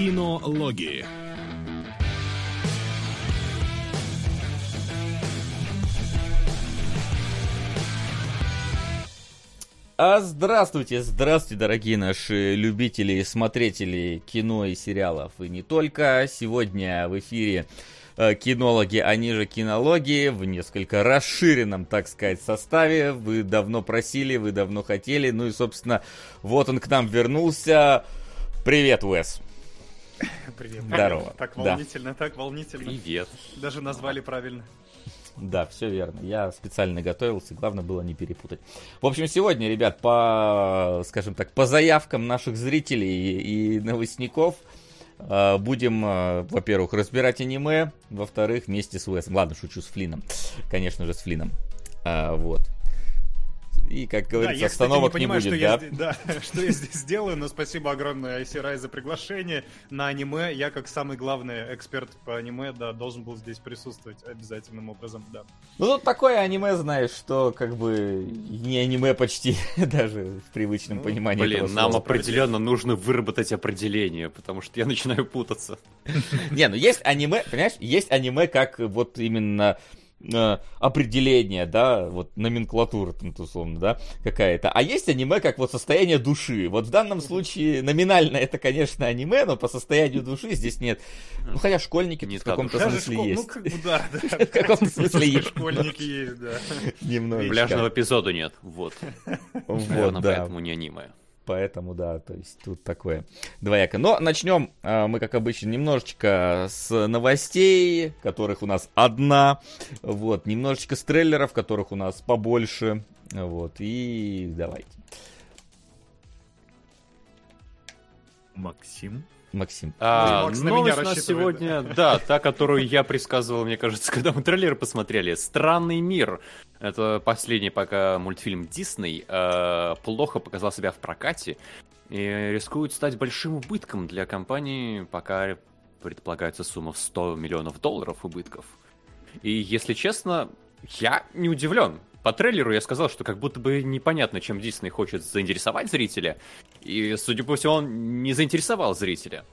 Кинологии. А здравствуйте, здравствуйте, дорогие наши любители и смотрители кино и сериалов. И не только. Сегодня в эфире э, кинологи, они же кинологи, в несколько расширенном, так сказать, составе. Вы давно просили, вы давно хотели. Ну и, собственно, вот он к нам вернулся. Привет, Уэс. Привет. Здорово. Так Да. волнительно, так волнительно. Привет. Даже назвали правильно. Да, все верно. Я специально готовился, главное было не перепутать. В общем, сегодня, ребят, по, скажем так, по заявкам наших зрителей и новостников э, будем, э, во-первых, разбирать аниме, во-вторых, вместе с Уэсом. Ладно, шучу с Флином. Конечно же, с Флином. А, вот. И, как говорится, я, кстати, остановок не не, понимаю, будет, что, да? я, здесь- да, что я здесь делаю, но спасибо огромное Айсирай за приглашение на аниме. Я, как самый главный эксперт по аниме, да, должен был здесь присутствовать обязательным образом, да. Ну, тут такое аниме, знаешь, что как бы не аниме почти, даже в привычном Ну, понимании этого Блин, нам определенно нужно выработать определение, потому что я начинаю путаться. Не, ну есть аниме, понимаешь, есть аниме как вот именно определение, да, вот номенклатура, там, условно, да, какая-то. А есть аниме как вот состояние души. Вот в данном случае номинально это, конечно, аниме, но по состоянию души здесь нет. Ну, хотя школьники Не в каком-то смысле школ- есть. Ну, как бы, да, да. В каком смысле есть. Школьники есть, да. Немножечко. Пляжного эпизода нет. Вот. Вот, да. поэтому не аниме. Поэтому, да, то есть тут такое двояко. Но начнем э, мы, как обычно, немножечко с новостей, которых у нас одна. Вот, немножечко с трейлеров, которых у нас побольше. Вот, и давайте. Максим. Максим. А, Макс на новость у нас рассчитывает, сегодня, да, та, которую я предсказывал, мне кажется, когда мы трейлер посмотрели. Странный мир. Это последний пока мультфильм Дисней. э, плохо показал себя в прокате и рискует стать большим убытком для компании, пока предполагается сумма в 100 миллионов долларов убытков. И, если честно, я не удивлен. По трейлеру я сказал, что как будто бы непонятно, чем Дисней хочет заинтересовать зрителя. И, судя по всему, он не заинтересовал зрителя.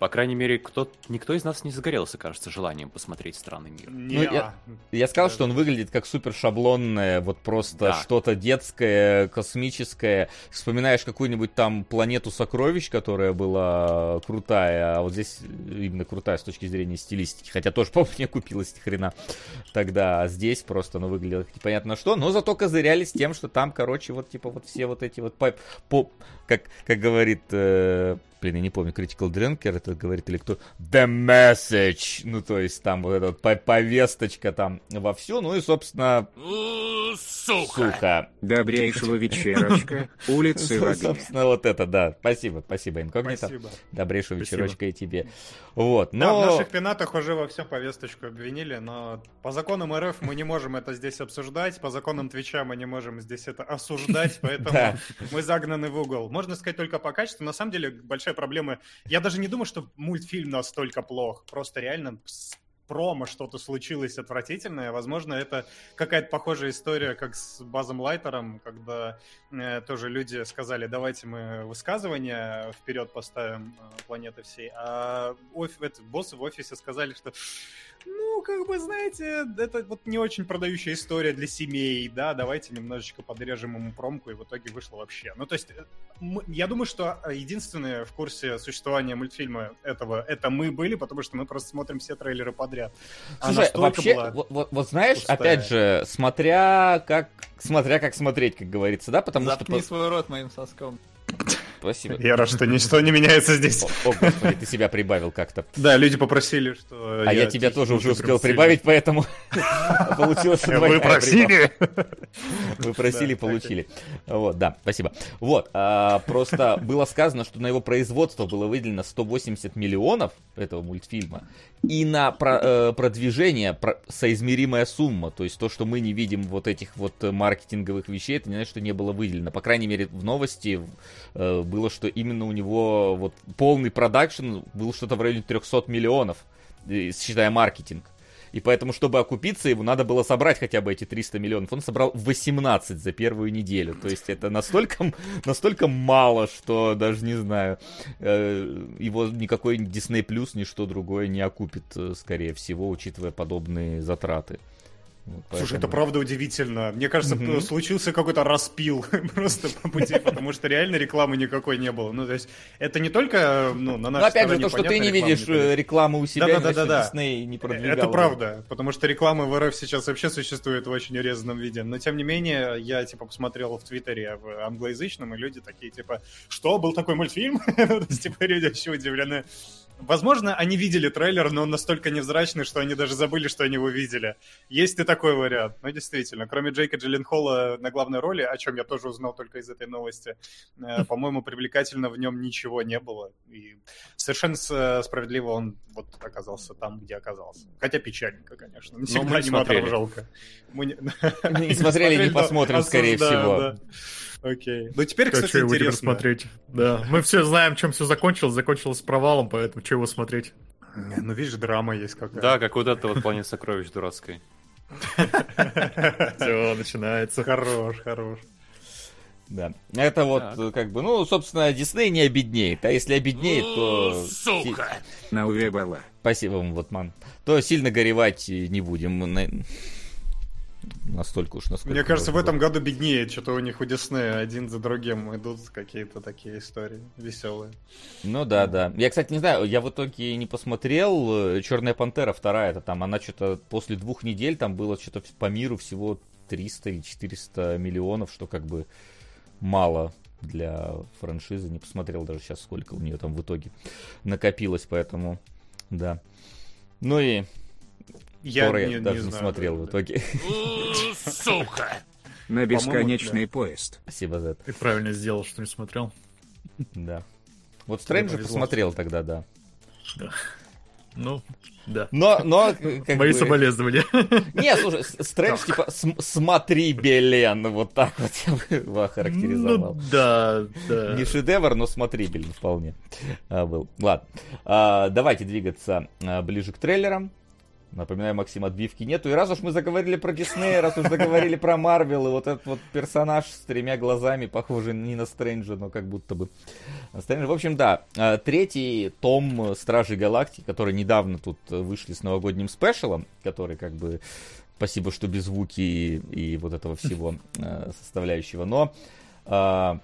По крайней мере, кто, никто из нас не загорелся, кажется, желанием посмотреть странный мир. Не, Ну, я- Я сказал, что он выглядит как супер шаблонное, вот просто Да. что-то детское, космическое. Вспоминаешь какую-нибудь там планету сокровищ, которая была крутая, а вот здесь именно крутая с точки зрения стилистики. Хотя тоже, по-моему, не купилась ни хрена тогда. А здесь просто, ну, выглядело как непонятно что. Но зато козырялись тем, что там, короче, вот типа вот все вот эти вот по, по- как, как говорит, э, блин, я не помню, Critical Drinker это говорит или кто, The Message, ну, то есть там вот эта вот по- повесточка там вовсю, ну и, собственно, сука. Добрейшего вечерочка, улицы в Ну, огне. Собственно, вот это, да. Спасибо, спасибо, инкогнито. Спасибо. Добрейшего Спасибо. вечерочка и тебе. Вот, Да, в но... наших пенатах уже во всем повесточку обвинили, но по законам РФ мы не можем это здесь обсуждать, по законам Твича мы не можем здесь это осуждать, поэтому мы загнаны в угол. Можно сказать только по качеству. На самом деле большая проблема. Я даже не думаю, что мультфильм настолько плох. Просто реально промо что-то случилось отвратительное. Возможно, это какая-то похожая история, как с Базом Лайтером, когда э, тоже люди сказали, давайте мы высказывания вперед поставим э, планеты всей, а оф- это, боссы в офисе сказали, что ну, как бы, знаете, это вот не очень продающая история для семей, да, давайте немножечко подрежем ему промку, и в итоге вышло вообще. Ну, то есть, э, мы- я думаю, что э, единственные в курсе существования мультфильма этого, это мы были, потому что мы просто смотрим все трейлеры подряд. А Слушай, настолько вообще, была вот, вот- вот знаешь, пустая. опять же, смотря как, смотря как смотреть, как говорится, да, потому Заткни что... свой рот моим соском. Спасибо. Я рад, что ничто не меняется здесь. О, господи, ты себя прибавил как-то. Да, люди попросили, что... А я тебя тоже уже успел прибавить, поэтому получилось Вы просили? Вы просили, получили. Вот, да, спасибо. Вот, а, просто было сказано, что на его производство было выделено 180 миллионов этого мультфильма, и на э, продвижение про- соизмеримая сумма. То есть то, что мы не видим вот этих вот маркетинговых вещей, это не значит, что не было выделено. По крайней мере, в новости э, было, что именно у него вот полный продакшн был что-то в районе 300 миллионов, считая маркетинг. И поэтому, чтобы окупиться, ему надо было собрать хотя бы эти 300 миллионов. Он собрал 18 за первую неделю. То есть это настолько, настолько мало, что даже не знаю, э, его никакой Disney Plus, ничто другое не окупит, э, скорее всего, учитывая подобные затраты. Вот, поэтому... Слушай, это правда удивительно. Мне кажется, mm-hmm. случился какой-то распил просто по пути, потому что реально рекламы никакой не было. Ну, то есть, это не только ну, на нашей Но опять же, то, что ты не видишь э, рекламы у себя, да, да, да, Disney не продвигал. Это правда, потому что реклама в РФ сейчас вообще существует в очень урезанном виде. Но, тем не менее, я, типа, посмотрел в Твиттере в англоязычном, и люди такие, типа, что, был такой мультфильм? Типа, люди вообще удивлены. Возможно, они видели трейлер, но он настолько невзрачный, что они даже забыли, что они его видели. Есть и такой вариант. Ну, действительно, кроме Джейка Джилленхола на главной роли, о чем я тоже узнал только из этой новости, э, по-моему, привлекательно в нем ничего не было. И совершенно справедливо он вот оказался там, где оказался. Хотя печальненько, конечно. Не всегда аниматоров жалко. Мы не, не смотрели, не посмотрим, скорее всего. Окей. Ну теперь, кстати, что его смотреть? Да. Мы все знаем, чем все закончилось. Закончилось провалом, поэтому что его смотреть? Ну, видишь, драма есть какая-то. Да, как вот это вот «Планета сокровищ» дурацкой. Все, начинается. Хорош, хорош. Да. Это вот, так. как бы, ну, собственно, Дисней не обеднеет. А если обеднеет, то... Сука! На увебала. Спасибо вам, Ватман. То сильно горевать не будем. Настолько уж, насколько... Мне кажется, в этом году беднее, что-то у них у Диснея один за другим идут какие-то такие истории веселые. Ну да, да. Я, кстати, не знаю, я в итоге не посмотрел. Черная пантера вторая, это там, она что-то после двух недель там было что-то по миру всего 300 или 400 миллионов, что как бы мало для франшизы. Не посмотрел даже сейчас, сколько у нее там в итоге накопилось, поэтому да. Ну и я Тора не, даже не, не смотрел в итоге. Сука! На бесконечный поезд. Спасибо за это. Ты правильно сделал, что не смотрел. Да. Вот Стрэнджа посмотрел тогда, да. Да. Ну, да. Но, но, как Мои бы... соболезнования. Не, слушай, Стрэндж, типа, смотри, Белен, вот так вот я бы его охарактеризовал. Ну, да, да. Не шедевр, но смотрибельный вполне а, был. Ладно, а, давайте двигаться а, ближе к трейлерам. Напоминаю, Максим, отбивки нету. И раз уж мы заговорили про Диснея, раз уж заговорили про Марвел, и вот этот вот персонаж с тремя глазами, похожий не на Стрэнджа, но как будто бы на Стрэнджа. В общем, да, а, третий том Стражей Галактики, который недавно тут вышли с новогодним спешалом, который как бы спасибо, что без звуки и, и вот этого всего а, составляющего. Но а,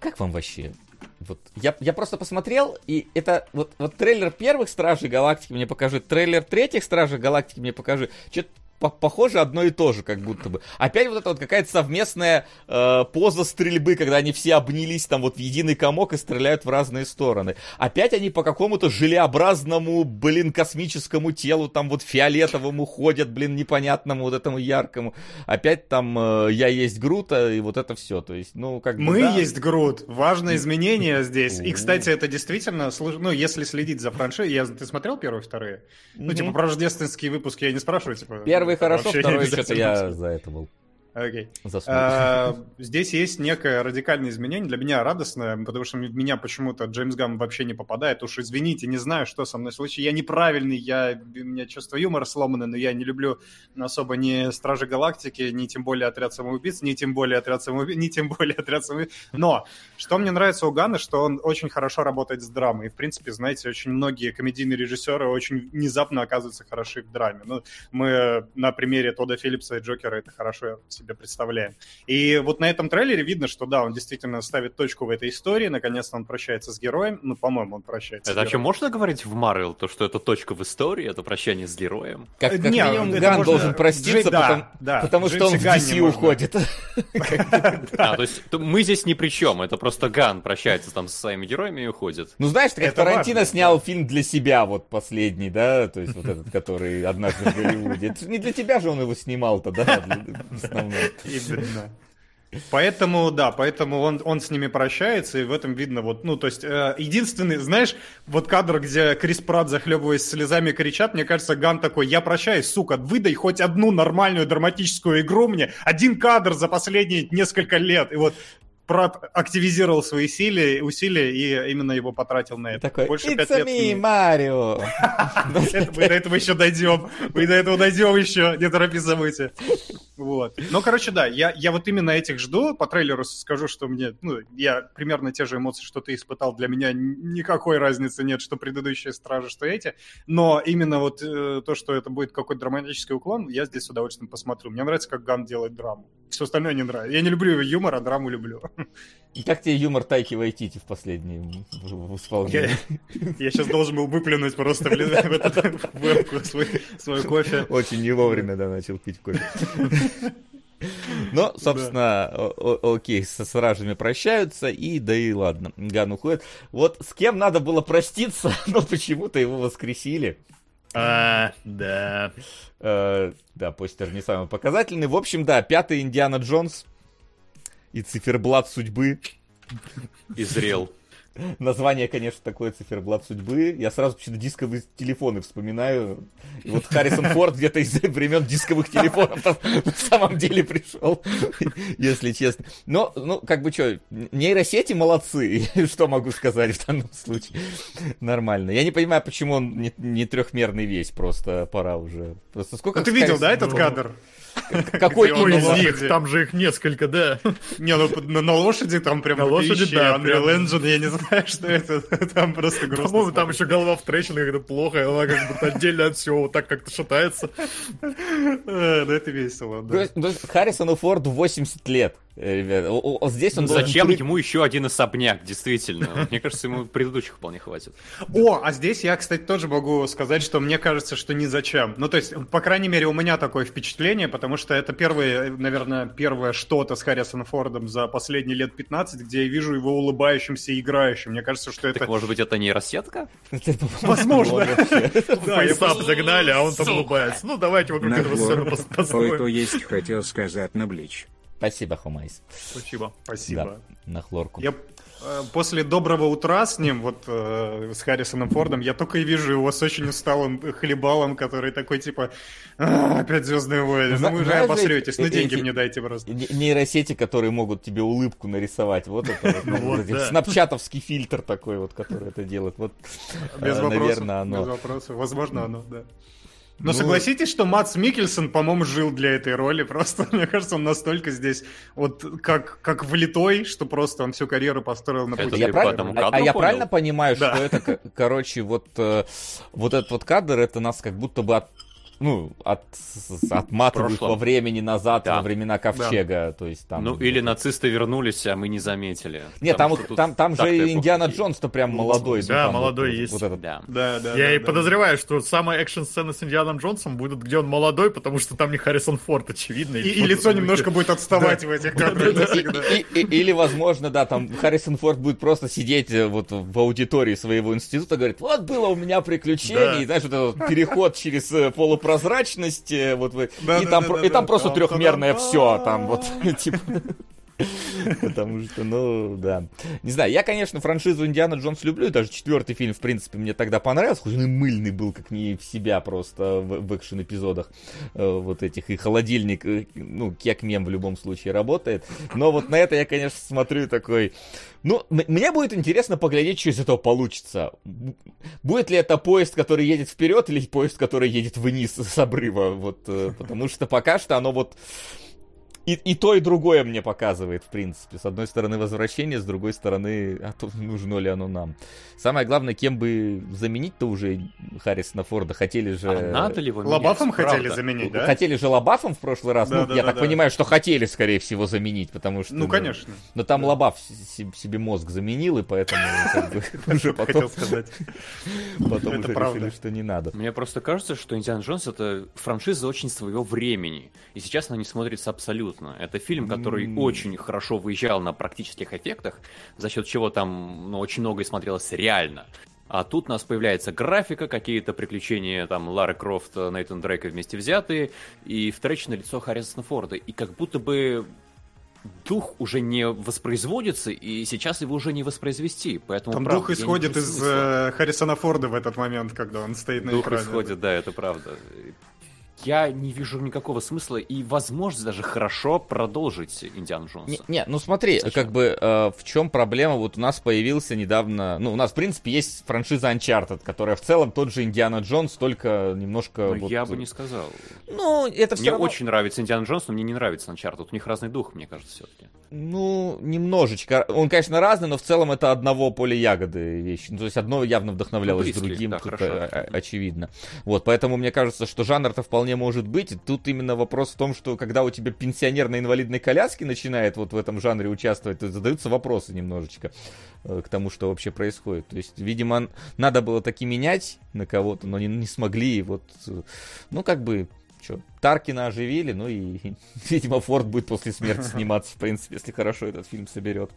как вам вообще вот, я, я просто посмотрел, и это вот, вот трейлер первых Стражей Галактики мне покажи, трейлер третьих Стражей Галактики мне покажи. Что-то похоже одно и то же, как будто бы. Опять вот это вот какая-то совместная э, поза стрельбы, когда они все обнялись там вот в единый комок и стреляют в разные стороны. Опять они по какому-то желеобразному, блин, космическому телу, там вот фиолетовому ходят, блин, непонятному вот этому яркому. Опять там э, я есть Грута и вот это все. То есть, ну, как бы, Мы да. есть Грут. Важное изменение здесь. И, кстати, это действительно, ну, если следить за франшизой, я, ты смотрел первые, вторые? Ну, типа, про рождественские выпуски я не спрашиваю, типа... Первый Первый хорошо, второй что-то я за это был. Окей. Okay. А, здесь есть некое радикальное изменение, для меня радостное, потому что меня почему-то Джеймс Гам вообще не попадает. Уж извините, не знаю, что со мной случилось. Я неправильный, я, у меня чувство юмора сломано, но я не люблю особо ни Стражи Галактики, ни тем более Отряд Самоубийц, ни тем более Отряд Самоубийц, ни тем более Отряд Самоубийц. Но, что мне нравится у Гана, что он очень хорошо работает с драмой. И, в принципе, знаете, очень многие комедийные режиссеры очень внезапно оказываются хороши в драме. Ну, мы на примере Тода Филлипса и Джокера это хорошо себе представляем. И вот на этом трейлере видно, что да, он действительно ставит точку в этой истории, наконец-то он прощается с героем, ну, по-моему, он прощается Это о чем можно говорить в Марвел, то, что это точка в истории, это прощание с героем? Как, как Не, минимум Ган можно... должен проститься, Джей, потому, да, да, потому что он в DC уходит. А, то есть мы здесь ни при чем, это просто Ган прощается там со своими героями и уходит. Ну, знаешь, как Тарантино снял фильм для себя, вот последний, да, то есть вот этот, который однажды в Голливуде. Не для тебя же он его снимал-то, да, основной. Именно. Поэтому, да, поэтому он, он с ними прощается, и в этом видно вот, ну, то есть, э, единственный, знаешь, вот кадр, где Крис Пратт, захлебываясь слезами, кричат, мне кажется, Ган такой, я прощаюсь, сука, выдай хоть одну нормальную драматическую игру мне, один кадр за последние несколько лет, и вот активизировал свои силы, усилия и именно его потратил на это. Такой, Больше It's лет me, Марио! Мы до этого еще дойдем. Мы до этого дойдем еще. Не торопи события. Вот. Ну, короче, да, я, я вот именно этих жду. По трейлеру скажу, что мне, ну, я примерно те же эмоции, что ты испытал. Для меня никакой разницы нет, что предыдущие стражи, что эти. Но именно вот э, то, что это будет какой-то драматический уклон, я здесь с удовольствием посмотрю. Мне нравится, как Ган делает драму. Все остальное не нравится. Я не люблю юмор, а драму люблю. И как тебе юмор Тайки Вайтити в последнем в- исполнении? Я сейчас должен был выплюнуть просто в ли- в вебку свой свой кофе. Очень не вовремя, да, начал пить кофе. Но, собственно, о- о- окей, со сражами прощаются, и да и ладно, Ган уходит. Вот с кем надо было проститься, но почему-то его воскресили. А, да. Э, да, постер не самый показательный. В общем, да, пятый Индиана Джонс и циферблат судьбы. И зрел. Название, конечно, такое циферблат судьбы. Я сразу почему-то дисковые телефоны вспоминаю. И вот Харрисон Форд где-то из времен дисковых телефонов там на самом деле пришел, если честно. Но, ну, как бы что, нейросети молодцы. Что могу сказать в данном случае? Нормально. Я не понимаю, почему он не, не трехмерный весь, просто пора уже. Просто сколько... Ну, ты видел, да, этот кадр? Какой из них? Там же их несколько, да. Не, ну на, лошади там прям На лошади, да, Unreal. Engine, я не знаю, что это. Там просто грустно. По-моему, там еще голова в трещинах, это плохо, она как будто отдельно от всего вот так как-то шатается. Э, Да это весело, да. есть Харрисону Форду 80 лет, ребят. О- о- о, Здесь он должен Зачем прыг- ему еще один особняк, действительно? Мне кажется, ему предыдущих вполне хватит. О, а здесь я, кстати, тоже могу сказать, что мне кажется, что ни зачем. Ну, то есть, по крайней мере, у меня такое впечатление, потому что это первое, наверное, первое что-то с Харрисоном Фордом за последние лет 15, где я вижу его улыбающимся и играющим. Мне кажется, что это... Так может быть это нейросетка? Возможно. Да, Фейсап просто- загнали, а он там улыбается. Ну, давайте вокруг этого сцену хлор. пос- Ой, то построим. есть хотел сказать на блич. Спасибо, Хумайс. Спасибо. Спасибо. Да, на хлорку. Я э, после доброго утра с ним, вот э, с Харрисоном Фордом, я только и вижу его с очень усталым хлебалом, который такой типа «А, опять Звездные войны. Зна- Ну вы же обосретесь, ну эти- деньги мне дайте просто. Не- Нейросети, которые могут тебе улыбку нарисовать. Вот это вот, ну, снапчатовский фильтр такой вот, который это делает. Вот, Без э, наверное, Без оно. вопросов. Возможно, оно, да. Но Ну- согласитесь, что Мац Микельсон, по-моему, жил для этой роли. Просто, мне кажется, он настолько здесь вот как, как влитой, что просто он всю карьеру построил на пути. Я ты прав- по этому а- а я правильно понимаю, Да. что это, короче, вот, э, вот этот вот кадр, это нас как будто бы от ну, от, отматывают во времени назад, Да. во времена Ковчега, то есть там... Ну, или нацисты вернулись, а мы не заметили. Нет, там, вот- там, там же Индиана. Джонс-то прям молодой. ну, Да, там вот- молодой вот, есть. Вот этот. Да. Да, да, Я да, и да. подозреваю, что самая экшн-сцена с Индианом Джонсом будет, где он молодой, потому что там не Харрисон Форд, очевидно. И, и лицо немножко будет отставать в этих кадрах Или, возможно, да, там Харрисон Форд будет просто сидеть э, вот в аудитории своего института, говорит, вот было у меня приключение, Да. знаешь, вот этот переход через э, полупрозрачность, э, вот вы, Да, и да, там да, и там просто трехмерное все, там вот, типа... Потому что, ну, да. Не знаю, я, конечно, франшизу Индиана Джонс люблю, даже четвертый фильм, в принципе, мне тогда понравился, хоть он и мыльный был, как не в себя просто в, в экшен-эпизодах э, вот этих, и холодильник, э, ну, кек-мем в любом случае работает, но вот на это я, конечно, смотрю такой, ну, мне будет интересно поглядеть, что из этого получится. Будет ли это поезд, который едет вперед, или поезд, который едет вниз с обрыва, вот, э, потому что пока что оно вот и, и то, и другое мне показывает, в принципе. С одной стороны возвращение, с другой стороны, а то нужно ли оно нам. Самое главное, кем бы заменить-то уже Харрисона Форда. Хотели же... А надо ли его менять? Лобафом хотели заменить, да? Хотели же Лабафом в прошлый раз. Да, ну, да, я да, так да. понимаю, что хотели, скорее всего, заменить, потому что... Ну, конечно. Но там Лабаф с- себе мозг заменил, и поэтому как бы, уже потом, Хотел сказать. потом Это уже правда. решили, что не надо. Мне просто кажется, что Индиана Джонс это франшиза очень своего времени. И сейчас она не смотрится абсолютно. Это фильм, который М. очень хорошо выезжал на практических эффектах, за счет чего там ну, очень многое смотрелось реально. А тут у нас появляется графика, какие-то приключения там Лары Крофт, Нейтан Дрейка вместе взятые, и вторичное лицо Харрисона Форда. И как будто бы дух уже не воспроизводится, и сейчас его уже не воспроизвести. Поэтому, Там правда, дух исходит из э, Харрисона Форда в этот момент, когда он стоит на Дух экране. исходит, да, это правда. Я не вижу никакого смысла и возможность даже хорошо продолжить Индиану Джонса. Не, не, ну смотри, Зачем? как бы э, в чем проблема? Вот у нас появился недавно, ну у нас в принципе есть франшиза Uncharted, которая в целом тот же Индиана Джонс, только немножко. Но вот, я бы не сказал. Ну это все Мне равно. очень нравится Индиана Джонс, но мне не нравится Uncharted. У них разный дух, мне кажется, все-таки. Ну, немножечко. Он, конечно, разный, но в целом это одного поля ягоды вещи. Ну, то есть одно явно вдохновлялось Ну, близкие, другим, да, хорошо, э, э, очевидно. Вот, поэтому мне кажется, что жанр-то вполне может быть. Тут именно вопрос в том, что когда у тебя пенсионер на инвалидной коляске начинает вот в этом жанре участвовать, то задаются вопросы немножечко э, к тому, что вообще происходит. То есть, видимо, надо было таки менять на кого-то, но не, не смогли. И вот, э, ну, как бы, что, Таркина оживили, ну и, видимо, Форд будет после смерти сниматься, в принципе, если хорошо этот фильм соберет.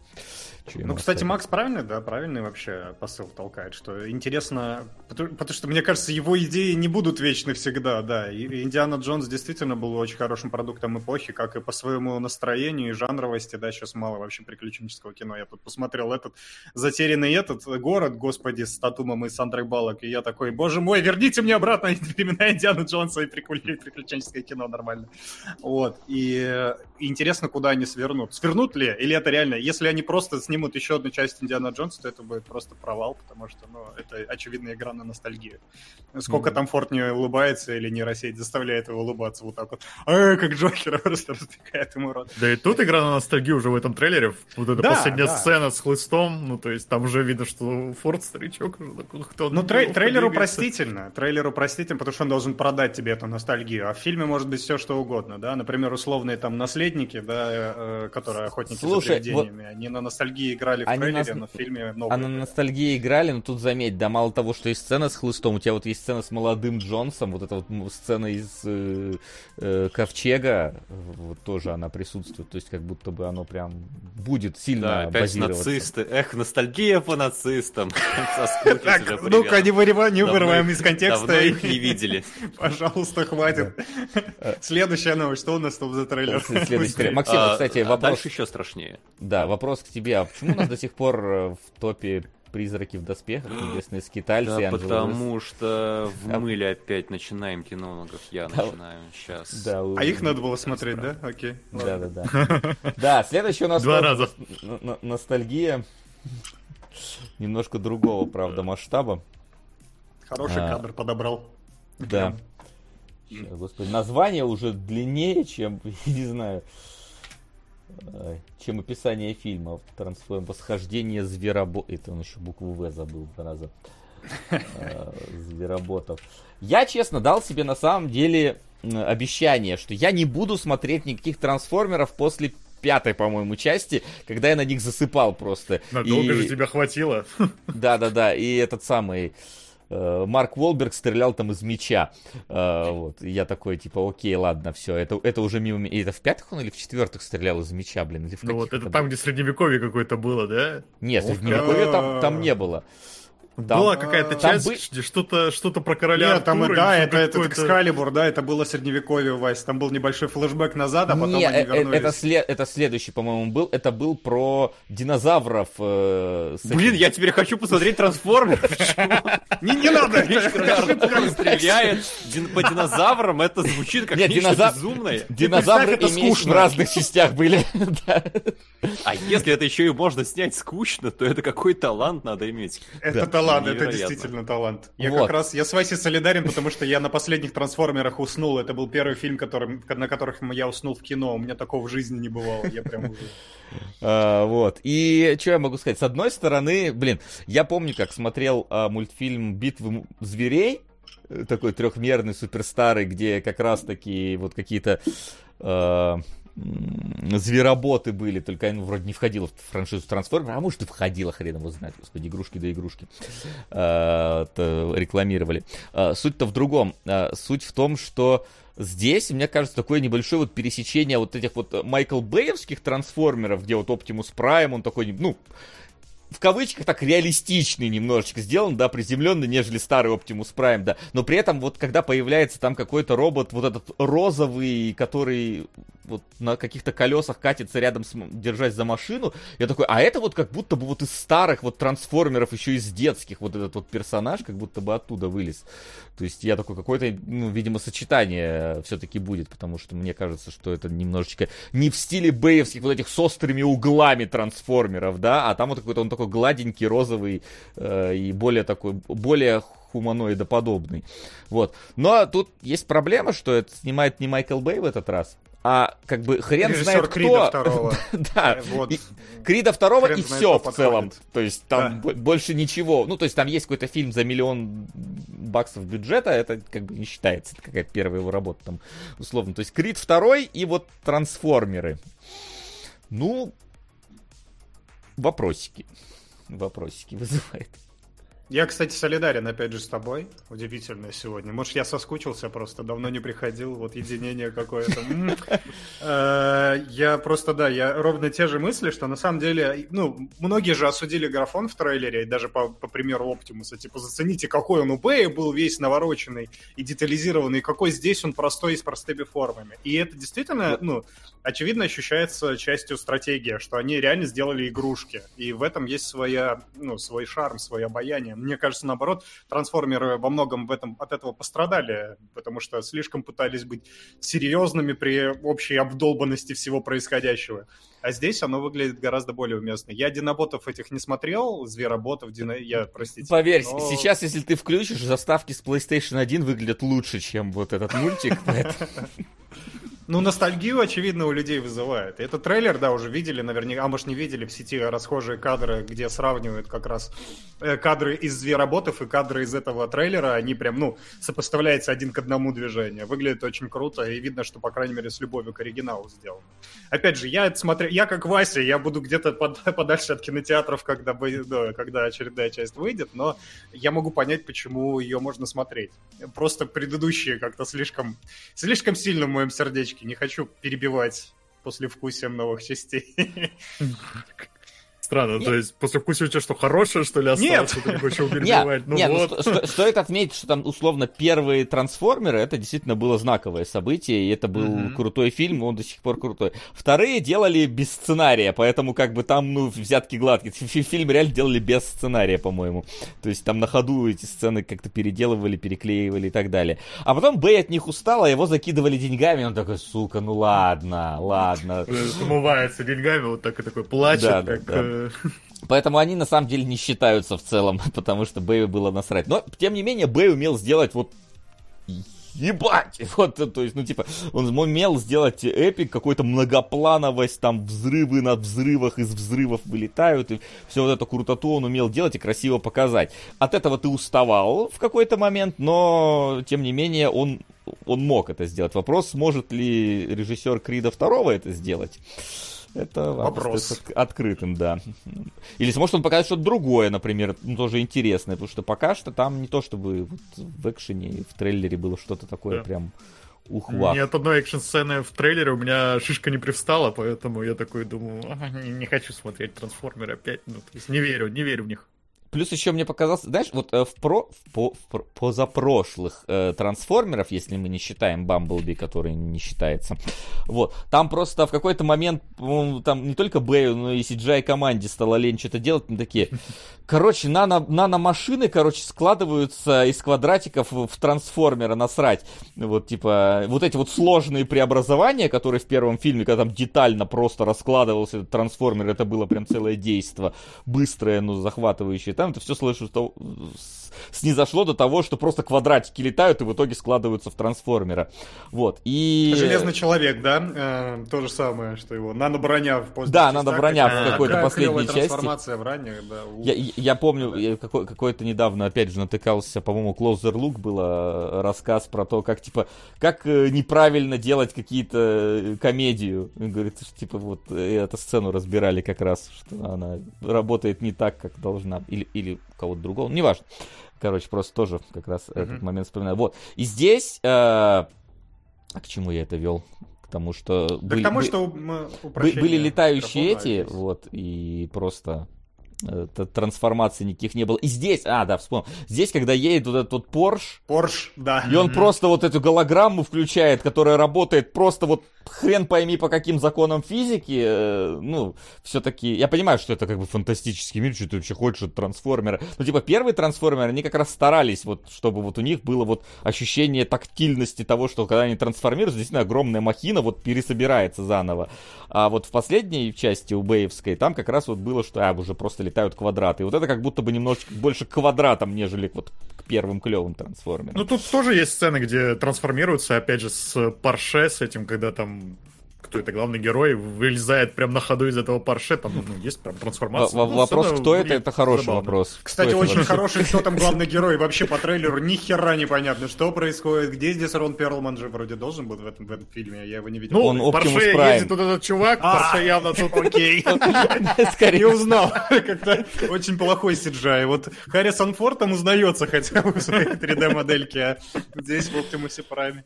Ну, кстати, оставить? Макс правильный, да, правильный вообще посыл толкает, что интересно, потому, потому что, мне кажется, его идеи не будут вечны всегда, да, и Индиана Джонс действительно был очень хорошим продуктом эпохи, как и по своему настроению и жанровости, да, сейчас мало вообще приключенческого кино, я тут посмотрел этот затерянный этот город, господи, с Татумом и Сандрой Балок, и я такой, боже мой, верните мне обратно времена Индиана Джонса и приключенческое кино нормально. Вот. И интересно, куда они свернут. Свернут ли? Или это реально? Если они просто снимут еще одну часть Индиана Джонса, то это будет просто провал, потому что, ну, это очевидная игра на ностальгию. Сколько Мгм. там Форд не улыбается или нейросеть заставляет его улыбаться вот так вот. А, как Джокера просто раздвигает ему рот. Да и тут игра на ностальгию уже в этом трейлере. Вот эта Да, последняя да. сцена с хлыстом. Ну, то есть там уже видно, что Форд старичок уже такой, кто Ну, трей- трейлеру простительно. Трейлеру простительно, потому что он должен продать тебе эту ностальгию. А в фильме может быть все, что угодно, да. Например, условные там наследники, да, э, которые охотники Слушай, за привидениями. Они на ностальгии играли в Они трейлере, нас- но в фильме А новые. на ностальгии играли, но тут заметь, да мало того, что есть сцена с хлыстом, у тебя вот есть сцена с молодым Джонсом, вот эта вот сцена из э, э, Ковчега, вот тоже она присутствует, то есть как будто бы оно прям будет Да, сильно опять базироваться. нацисты. Эх, ностальгия по нацистам. Так, ну-ка, не, вырываем, из контекста. Давно их не видели. Пожалуйста, хватит. Следующая новость. Что у нас там за трейлер? Следующий трейлер. Максим, А, кстати, а вопрос, Дальше еще страшнее. да, вопрос к тебе, а почему у нас до сих пор э, в топе призраки в доспехах, небесные скитальцы и Да, потому что в А- мыле опять начинаем кино, как я Да. начинаю сейчас. Да, у- А их надо было смотреть, да? Окей. Да, да, да. Да, следующий у нас Два раза. н- н- ностальгия. Немножко другого, правда, масштаба. Хороший А. кадр подобрал. Да. Господи, название уже длиннее, чем, не знаю, чем описание фильма. Трансформ восхождение зверобо... Это он еще букву В забыл два раза. А, Звероботов. Я, честно, дал себе на самом деле обещание, что я не буду смотреть никаких трансформеров после пятой, по-моему, части, когда я на них засыпал просто. Надолго И- же тебя хватило. да-да-да, и этот самый э, Марк Уолберг стрелял там из меча. Э, вот, и я такой, типа, окей, ладно, все, это, это уже мимо меня. И это в пятых он или в четвертых стрелял из меча, блин? Или в Ну вот это там, где средневековье какое-то было, да? Нет, Ох, Средневековья там, там не было. Там- Была какая-то Там часть, бы- что-то что то про короля Нет, там, Артура да, или это, какое-то- Экскалибур, да, это было средневековье, Вась. Там был небольшой флешбэк назад, а потом Не, они э, э, вернулись. это, след- это следующий, по-моему, был. Это был про динозавров. э, с Блин, я теперь хочу посмотреть трансформеров. Не, не надо! Стреляет по динозаврам, это звучит как Нет, нечто безумное. Динозавры это и меч в скучно. разных частях были. Да. А если это еще и можно снять скучно, то это какой талант надо иметь. Это Да. Талант, это действительно талант. Я Вот. как раз, я с Васей солидарен, потому что я на последних трансформерах уснул. Это был первый фильм, которым, на которых я уснул в кино. У меня такого в жизни не бывало. Я прям уже... А, вот. И что я могу сказать? С одной стороны, блин, я помню, как смотрел а, мультфильм «Битвы зверей», э, такой трехмерный, суперстарый, где как раз таки вот какие-то а, звероботы были, только они вроде не входило в франшизу Трансформера, а может и входило, хрен его знает, господи, игрушки да игрушки то рекламировали. А, суть-то в другом. А, суть в том, что здесь, мне кажется, такое небольшое вот пересечение вот этих вот Майкл Бэевских трансформеров, где вот Оптимус Прайм, он такой, ну, в кавычках так реалистичный немножечко сделан, да, приземленный, нежели старый Оптимус Прайм, да. Но при этом вот когда появляется там какой-то робот, вот этот розовый, который вот на каких-то колесах катится рядом, с, держась за машину. Я такой, а это вот как будто бы вот из старых вот трансформеров, еще из детских, вот этот вот персонаж, как будто бы оттуда вылез. То есть я такой, какое-то, ну, видимо, сочетание все-таки будет, потому что мне кажется, что это немножечко не в стиле бэевских вот этих с острыми углами трансформеров, да, а там вот какой-то он такой гладенький, розовый э, и более такой, более хуманоидоподобный. Вот. Но тут есть проблема, что это снимает не Майкл Бэй в этот раз, а как бы хрен Режиссер знает Крида кто. второго. да. Э, вот. И- Крида второго Хрен и все в целом. То есть там Да. бо- больше ничего. Ну, то есть там есть какой-то фильм за миллион баксов бюджета, это как бы не считается. Это какая-то первая его работа там, условно. То есть Крид второй и вот Трансформеры. Ну, вопросики. Вопросики вызывает. Я, кстати, солидарен, опять же, с тобой. Удивительно сегодня. Может, я соскучился просто, давно не приходил, вот единение какое-то. Э, Я просто, да, я ровно те же мысли, что на самом деле, ну, многие же осудили графон в трейлере, и даже по, примеру Оптимуса, типа, зацените, какой он у Бэя был весь навороченный и детализированный, какой здесь он простой и с простыми формами. И это действительно, ну, очевидно ощущается частью стратегии, что они реально сделали игрушки. И в этом есть своя, ну, свой шарм, свое обаяние. Мне кажется, наоборот, трансформеры во многом в этом, от этого пострадали, потому что слишком пытались быть серьезными при общей обдолбанности всего происходящего. А здесь оно выглядит гораздо более уместно. Я диноботов этих не смотрел, звероботов, дино... я, простите. Поверь, но- сейчас, если ты включишь, заставки с PlayStation 1 выглядят лучше, чем вот этот мультик. Ну, ностальгию, очевидно, у людей вызывает. Этот трейлер, да, уже видели наверняка, а может не видели в сети расхожие кадры, где сравнивают как раз э, кадры из звероботов и кадры из этого трейлера. Они прям, ну, сопоставляются один к одному движение. Выглядит очень круто, и видно, что, по крайней мере, с любовью к оригиналу сделано. Опять же, я это смотрю, я как Вася, я буду где-то под- подальше от кинотеатров, когда, да, когда очередная часть выйдет, но я могу понять, почему ее можно смотреть. Просто предыдущие как-то слишком, слишком сильно в моем сердечке. Не хочу перебивать после вкусием новых частей. Странно, то есть после вкуса у тебя что, хорошее, что ли, осталось? Нет. ты хочешь? Ну не, ну вот. сто- сто- стоит отметить, что там, условно, первые трансформеры, это действительно было знаковое событие, и это был Мгм. крутой фильм, он до сих пор крутой. Вторые делали без сценария, поэтому как бы там, ну, взятки гладкие. Фи- Фильм реально делали без сценария, по-моему. То есть там на ходу эти сцены как-то переделывали, переклеивали и так далее. А потом Бэй от них устал, а его закидывали деньгами, он такой, сука, ну ладно, ладно. Э, Умывается деньгами, вот так и такой плачет, Да, да, как... Поэтому они на самом деле не считаются в целом, потому что Бэю было насрать. Но, тем не менее, Бэй умел сделать вот Ебать! Вот, то есть, ну, типа, он умел сделать эпик, какой-то многоплановость, там, взрывы на взрывах, из взрывов вылетают, и все вот это крутоту он умел делать и красиво показать. От этого ты уставал в какой-то момент, но, тем не менее, он, он мог это сделать. Вопрос, сможет ли режиссер Крида второго это сделать? Это Вопрос. от- открытым, да. Или сможет он показать что-то другое, например, ну, тоже интересное, потому что пока что там не то, чтобы вот в экшене, в трейлере было что-то такое Да. прям ухва. Ни от одной экшн-сцены в трейлере у меня шишка не привстала, поэтому я такой думаю, «А, не, не хочу смотреть трансформеры опять. Ну, то есть не верю, не верю в них. Плюс еще мне показалось, знаешь, вот э, в, про, в, по- в про- позапрошлых э, трансформеров, если мы не считаем Бамблби, который не считается, вот, там просто в какой-то момент, там не только Бэю, но и CGI команде стало лень что-то делать, они такие, короче, нано, наномашины, короче, складываются из квадратиков в трансформера, насрать. Вот, типа, вот эти вот сложные преобразования, которые в первом фильме, когда там детально просто раскладывался этот трансформер, это было прям целое действо, быстрое, ну, захватывающее. Там это все слышу, что с- снизошло до того, что просто квадратики летают и в итоге складываются в трансформера. Вот, и... Железный человек, да? Э, то же самое, что его. Нано-броня в поздних Да, нано-броня в Такая какой-то последней части. трансформация в ранних, да. у- Я, я- помню, я какой, какой-то недавно, опять же, натыкался, по-моему, Closer Look было э, рассказ про то, как, типа, как э, неправильно делать какие-то э, комедию. Говорит, что, типа, вот э, эту сцену разбирали как раз, что она работает не так, как должна, или, или кого-то другого, ну, неважно. Короче, просто тоже как раз этот момент вспоминаю. Вот. И здесь... э, а к чему я это вел? К тому, что... Да были- к тому, что были летающие эти, здесь. вот, и просто трансформаций никаких не было. И здесь, а, да, вспомнил. Здесь, когда едет вот этот вот Порш, Порш, да. и он просто вот эту голограмму включает, которая работает просто вот хрен пойми по каким законам физики, э, ну, все-таки, я понимаю, что это как бы фантастический мир, что ты вообще хочешь от трансформера. Ну, типа, первые трансформеры, они как раз старались, вот, чтобы вот у них было вот ощущение тактильности того, что когда они трансформируются, действительно огромная махина вот пересобирается заново. А вот в последней части у Бэевской, там как раз вот было, что а, уже просто летают квадраты. И вот это как будто бы немножечко больше к квадратам, нежели вот к первым клевым трансформерам. Ну, тут тоже есть сцены, где трансформируются, опять же, с Порше, с этим, когда там кто это, главный герой, вылезает прям на ходу из этого Порше, там ну, есть прям трансформация. Во- Ну, вопрос, кто это, это хороший забавно. вопрос. Кстати, Кто очень вообще? хороший, кто там главный герой. Вообще по трейлеру ни хера непонятно, что происходит. Где здесь Рон Перлман же вроде должен был в этом, в этом фильме, я его не видел. Ну, Он в Prime. ездит вот этот чувак, А, Порше явно тут... Окей. Скорее Не узнал. Как-то очень плохой CGI. Вот Харрисон Форд там узнается хотя бы в своей 3D-модельке, а здесь в Оптимусе Прайме.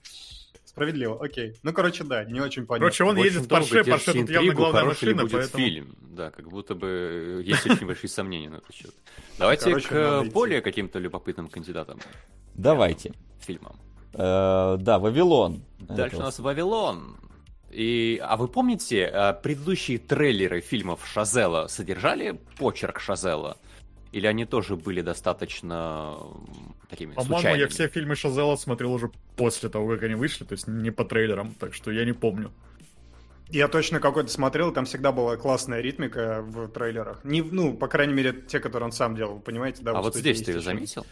Справедливо, окей. Ну, короче, да, не очень понятно. Короче, он Очень ездит в Порше, Порше тут явно главная машина, будет поэтому... фильм. Да, как будто бы есть очень большие сомнения на этот счет. Давайте Короче, к э, идти. более каким-то любопытным кандидатам, Давайте. фильмам. Э, да, Вавилон. Дальше Это у нас Вавилон. И, а вы помните, э, предыдущие трейлеры фильмов Шазела содержали почерк Шазела? Или они тоже были достаточно такими По-моему, случайными? я все фильмы Шазела смотрел уже после того, как они вышли, то есть не по трейлерам, так что я не помню. Я точно какой-то смотрел, там всегда была классная ритмика в трейлерах. Не, ну, по крайней мере, те, которые он сам делал, понимаете? Да, А вот здесь ты ее заметил?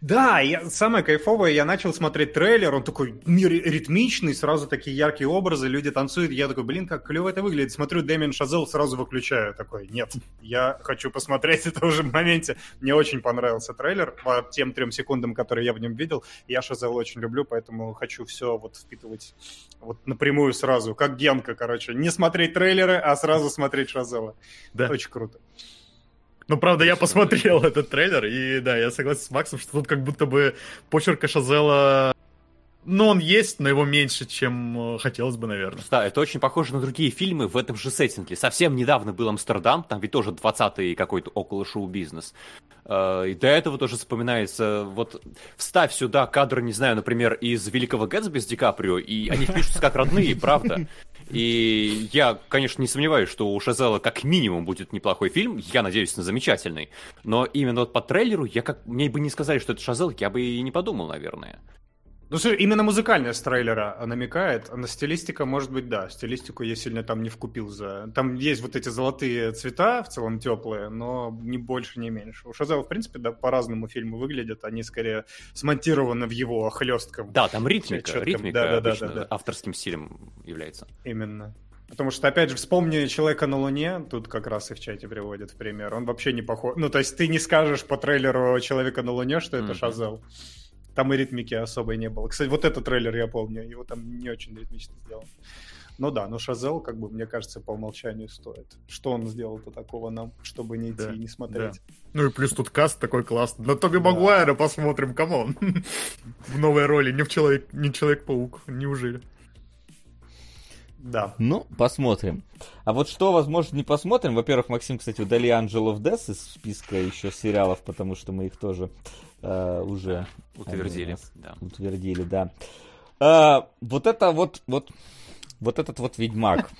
Да, я, самое кайфовое, я начал смотреть трейлер, он такой мир ритмичный, сразу такие яркие образы, люди танцуют, я такой, блин, как клево это выглядит. Смотрю Дэмин Шазел, сразу выключаю, такой, нет, я хочу посмотреть это уже в моменте. Мне очень понравился трейлер по тем трем секундам, которые я в нем видел. Я Шазел очень люблю, поэтому хочу все вот впитывать вот напрямую сразу, как Генка, короче. Не смотреть трейлеры, а сразу смотреть Шазела. Да. Очень круто. Ну, правда, я посмотрел этот трейлер, и да, я согласен с Максом, что тут как будто бы почерка Шазела... Ну, он есть, но его меньше, чем э, хотелось бы, наверное. Да, это очень похоже на другие фильмы в этом же сеттинге. Совсем недавно был Амстердам, там ведь тоже 20-й какой-то около шоу-бизнес. Э, И до этого тоже вспоминается, вот вставь сюда кадры, не знаю, например, из «Великого Гэтсби» с Ди Каприо, и они впишутся как родные, правда? И я, конечно, не сомневаюсь, что у Шазела как минимум будет неплохой фильм, я надеюсь на замечательный. Но именно вот по трейлеру, я как мне бы не сказали, что это Шазел, я бы и не подумал, наверное. Ну, именно музыкальная с трейлера намекает, а на стилистика, может быть, да. Стилистику я сильно там не вкупил за... Там есть вот эти золотые цвета, в целом теплые, но не больше, не меньше. У Шазела, в принципе, да, по-разному фильмы выглядят, они скорее смонтированы в его хлестком. Да, там ритмика, Чётко, ритмика да-да-да, обычно да-да. авторским стилем является. Именно. Потому что, опять же, вспомни «Человека на Луне», тут как раз и в чате приводят в пример, он вообще не похож... Ну, то есть ты не скажешь по трейлеру «Человека на Луне», что это Мгм. Шазел. Там и ритмики особой не было. Кстати, вот этот трейлер я помню, его там не очень ритмично сделан. Ну да, но Шазел, как бы, мне кажется, по умолчанию стоит. Что он сделал-то такого нам, чтобы не идти Да, и не смотреть? Ну и плюс тут каст такой классный. На Тоби Да. Магуайра посмотрим, come on. В новой роли, не в человек, не Человек-паук, неужели? Да. Ну, посмотрим. А вот что, возможно, не посмотрим. Во-первых, Максим, кстати, удали Angel of Death из списка еще сериалов, потому что мы их тоже э, уже Утвердили, нас да. утвердили, да. А, вот это вот, вот, вот этот вот Ведьмак.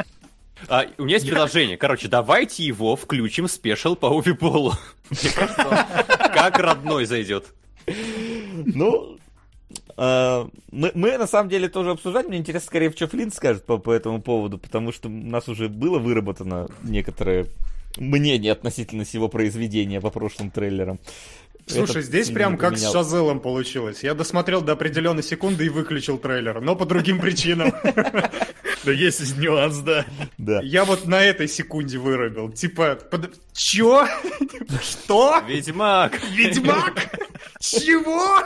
А, у меня есть предложение. Короче, давайте его включим в спешл по Уви Болу. Мне кажется, он как родной зайдет. Ну, э, мы, мы на самом деле тоже обсуждать. Мне интересно, скорее, что Флинт скажет по, по этому поводу, потому что у нас уже было выработано некоторое мнение относительно всего произведения по прошлым трейлерам. Слушай, Это здесь прям как с. Шазелом получилось. Я досмотрел до определенной секунды и выключил трейлер, но по другим причинам. Да есть нюанс, да. Да. Я вот на этой секунде вырубил. Типа, под... чё? Что? Ведьмак! Ведьмак? Чего?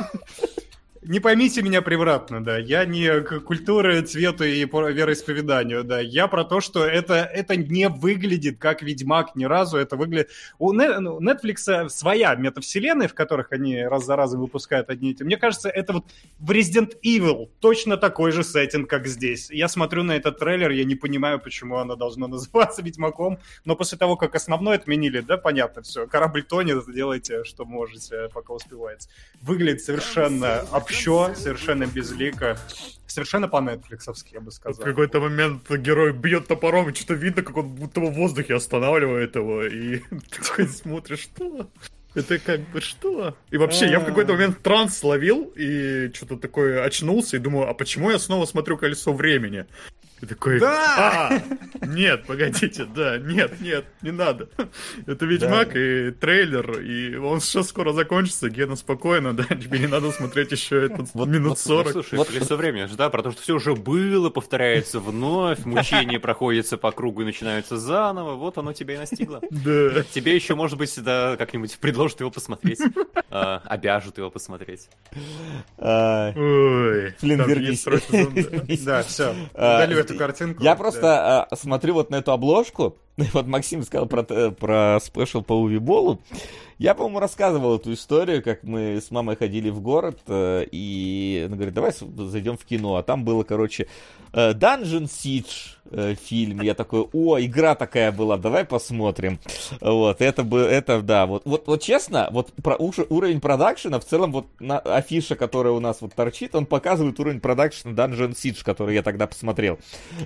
Не поймите меня превратно, да. Я не к культуре, цвету и по- вероисповеданию, да. Я про то, что это, это не выглядит как Ведьмак ни разу. Это выглядит... У ну, Netflix своя метавселенная, в которых они раз за разом выпускают одни и те. Мне кажется, это вот в Resident Evil точно такой же сеттинг, как здесь. Я смотрю на этот трейлер, я не понимаю, почему оно должно называться Ведьмаком, но после того, как основной отменили, да, понятно, все, корабль тонет, делайте, что можете, пока успевается. Выглядит совершенно общо, совершенно безлико, совершенно по-нетфликсовски, я бы В сказал. какой-то момент герой бьет топором, и что-то видно, как он будто в воздухе останавливает его, и такой смотришь, что? Это как бы что? И вообще, я в какой-то момент транс словил, и что-то такое очнулся, и думаю, а почему я снова смотрю «Колесо времени»? И такой, Да! а, нет, погодите, да, нет, нет, не надо. Это Ведьмак и трейлер, и он сейчас скоро закончится, Гена, спокойно, да, тебе не надо смотреть еще этот Вот- минут вот- 40. Слушай, Вот- времени, же, да, про то, что все уже было, повторяется вновь, мучения проходятся по кругу и начинаются заново, вот оно тебя и настигло. Да. Тебе еще, может быть, да, как-нибудь предложат его посмотреть, а, обяжут его посмотреть. А, Ой, Блин, вернись. да. Да, все, А, удалю эту картинку. Я Да. просто а, смотрю вот на эту обложку. Вот Максим сказал про, т- про спешл по Увиболу. Я, по-моему, рассказывал эту историю, как мы с мамой ходили в город, э, и она говорит, давай зайдем в кино. А там было, короче, э, Dungeon Siege э, фильм. Я такой, о, игра такая была, давай посмотрим. Вот, это бы, это, да, вот, вот, вот честно, вот про уровень продакшена, в целом, вот на афиша, которая у нас вот торчит, он показывает уровень продакшена Dungeon Siege, который я тогда посмотрел.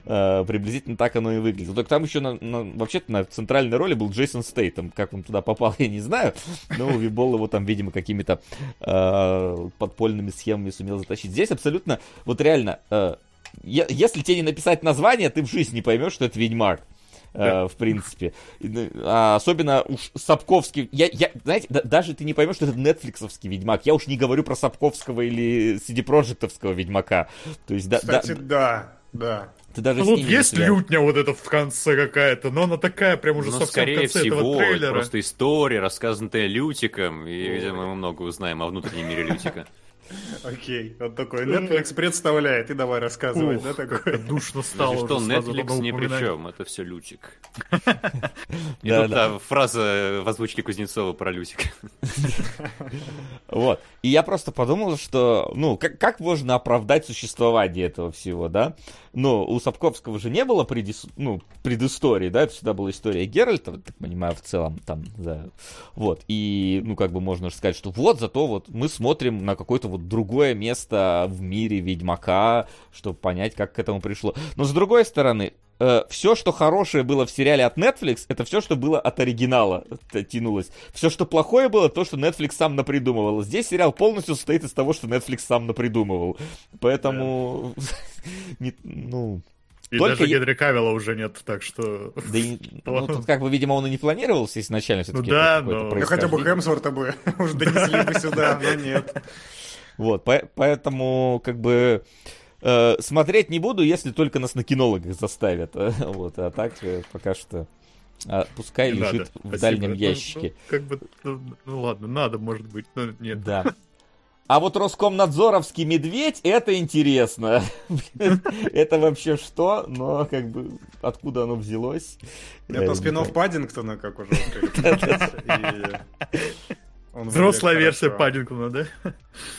Приблизительно так оно и выглядит. Только там еще на, на- вообще-то на центральной роли был Джейсон Стейтем. Как он туда попал, я не знаю. Но Вибол его там, видимо, какими-то э, подпольными схемами сумел затащить. Здесь абсолютно, вот реально, э, если тебе не написать название, ты в жизни не поймешь, что это Ведьмак. э, Да. в принципе. Ну, а особенно уж Сапковский. Я, я, знаете, да- даже ты не поймешь, что это нетфликсовский Ведьмак. Я уж не говорю про Сапковского или CD Проектовского Ведьмака. То есть, да, да, Кстати, да, да. Ты даже Ну, вот есть связан. лютня вот эта в конце какая-то, но она такая прям уже Но, совсем в скорее конце этого всего, это трейлера. просто история, рассказанная Лютиком, и, видимо, мы много узнаем о внутреннем мире Лютика. Окей, вот такой Netflix представляет, и давай рассказывай, Ух, да, такой. Душно стало Если что, Netflix ни при чем, это все Лютик. И Да, тут да. та фраза в озвучке Кузнецова про Лютика. Вот. И я просто подумал, что, ну, как, как можно оправдать существование этого всего, да? Ну, у Сапковского же не было предис... ну, предыстории, да? Это всегда была история Геральта, так понимаю, в целом, там, да. Вот. И, ну, как бы можно же сказать, что вот, зато вот мы смотрим на какое-то вот другое место в мире Ведьмака, чтобы понять, как к этому пришло. Но с другой стороны, все, что хорошее было в сериале от Netflix, это все, что было от оригинала тянулось. Все, что плохое было, то, что Netflix сам напридумывал. Здесь сериал полностью состоит из того, что Netflix сам напридумывал. Поэтому, ну, И Только даже я- Генри Кавилла уже нет, так что... да и- ну, тут как бы, видимо, он и не планировался изначально все-таки. Ну да, но- Ну хотя бы. Хемсворта бы уже донесли бы сюда, но нет. Вот, по- поэтому, как бы, э, смотреть не буду, если только нас на кинологах заставят. Вот, а так э, пока что а, пускай Не лежит надо. в Спасибо. дальнем Ну, ящике. ну, как бы, ну, ну ладно, надо, может быть, но нет. Да. А вот Роскомнадзоровский медведь, это интересно. Это вообще что? Но как бы откуда оно взялось? Это не спин знаю. Паддингтона, как уже он Взрослая версия. Паддингтона, да?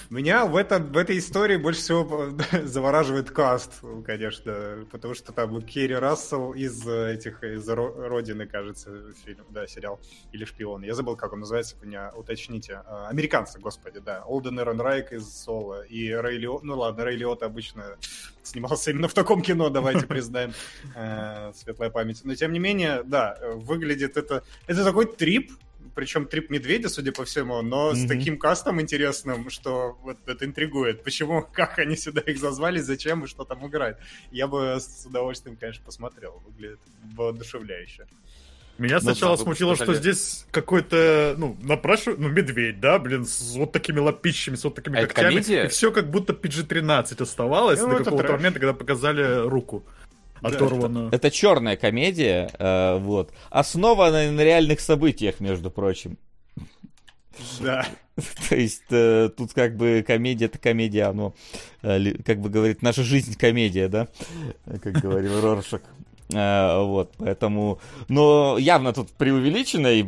Меня в, этом, в этой истории больше всего завораживает каст, конечно, потому что там Керри Рассел из э, этих, из Ро- Родины, кажется, фильм, да, сериал, или Шпион. Я забыл, как он называется, вы меня уточните. А, Американцы, господи, да. Олден Эрон Райк из Соло и Рэй Лиот, ну ладно, Рэй Лиот обычно снимался именно в таком кино, давайте признаем, э, светлая память. Но тем не менее, да, выглядит это... Это такой трип, причем трип медведя, судя по всему, но с Мгм. таким кастом интересным, что вот это интригует. Почему, как они сюда их зазвали, зачем и что там играет. Я бы с удовольствием, конечно, посмотрел. Выглядит воодушевляюще. Меня Ну, сначала да, смутило, что здесь какой-то, ну, напрашу... ну, медведь, да, блин, с вот такими лапищами, с вот такими А это когтями. комедия? И все как будто PG-13 оставалось Ну, до какого-то трэш. момента, когда показали руку оторванную. Это черная комедия, э, вот, основанная на реальных событиях, между прочим. Да. То есть э, тут как бы комедия это комедия, оно э, как бы говорит, наша жизнь комедия, да? Как говорил Роршак. Э, Вот, поэтому, но явно тут преувеличено и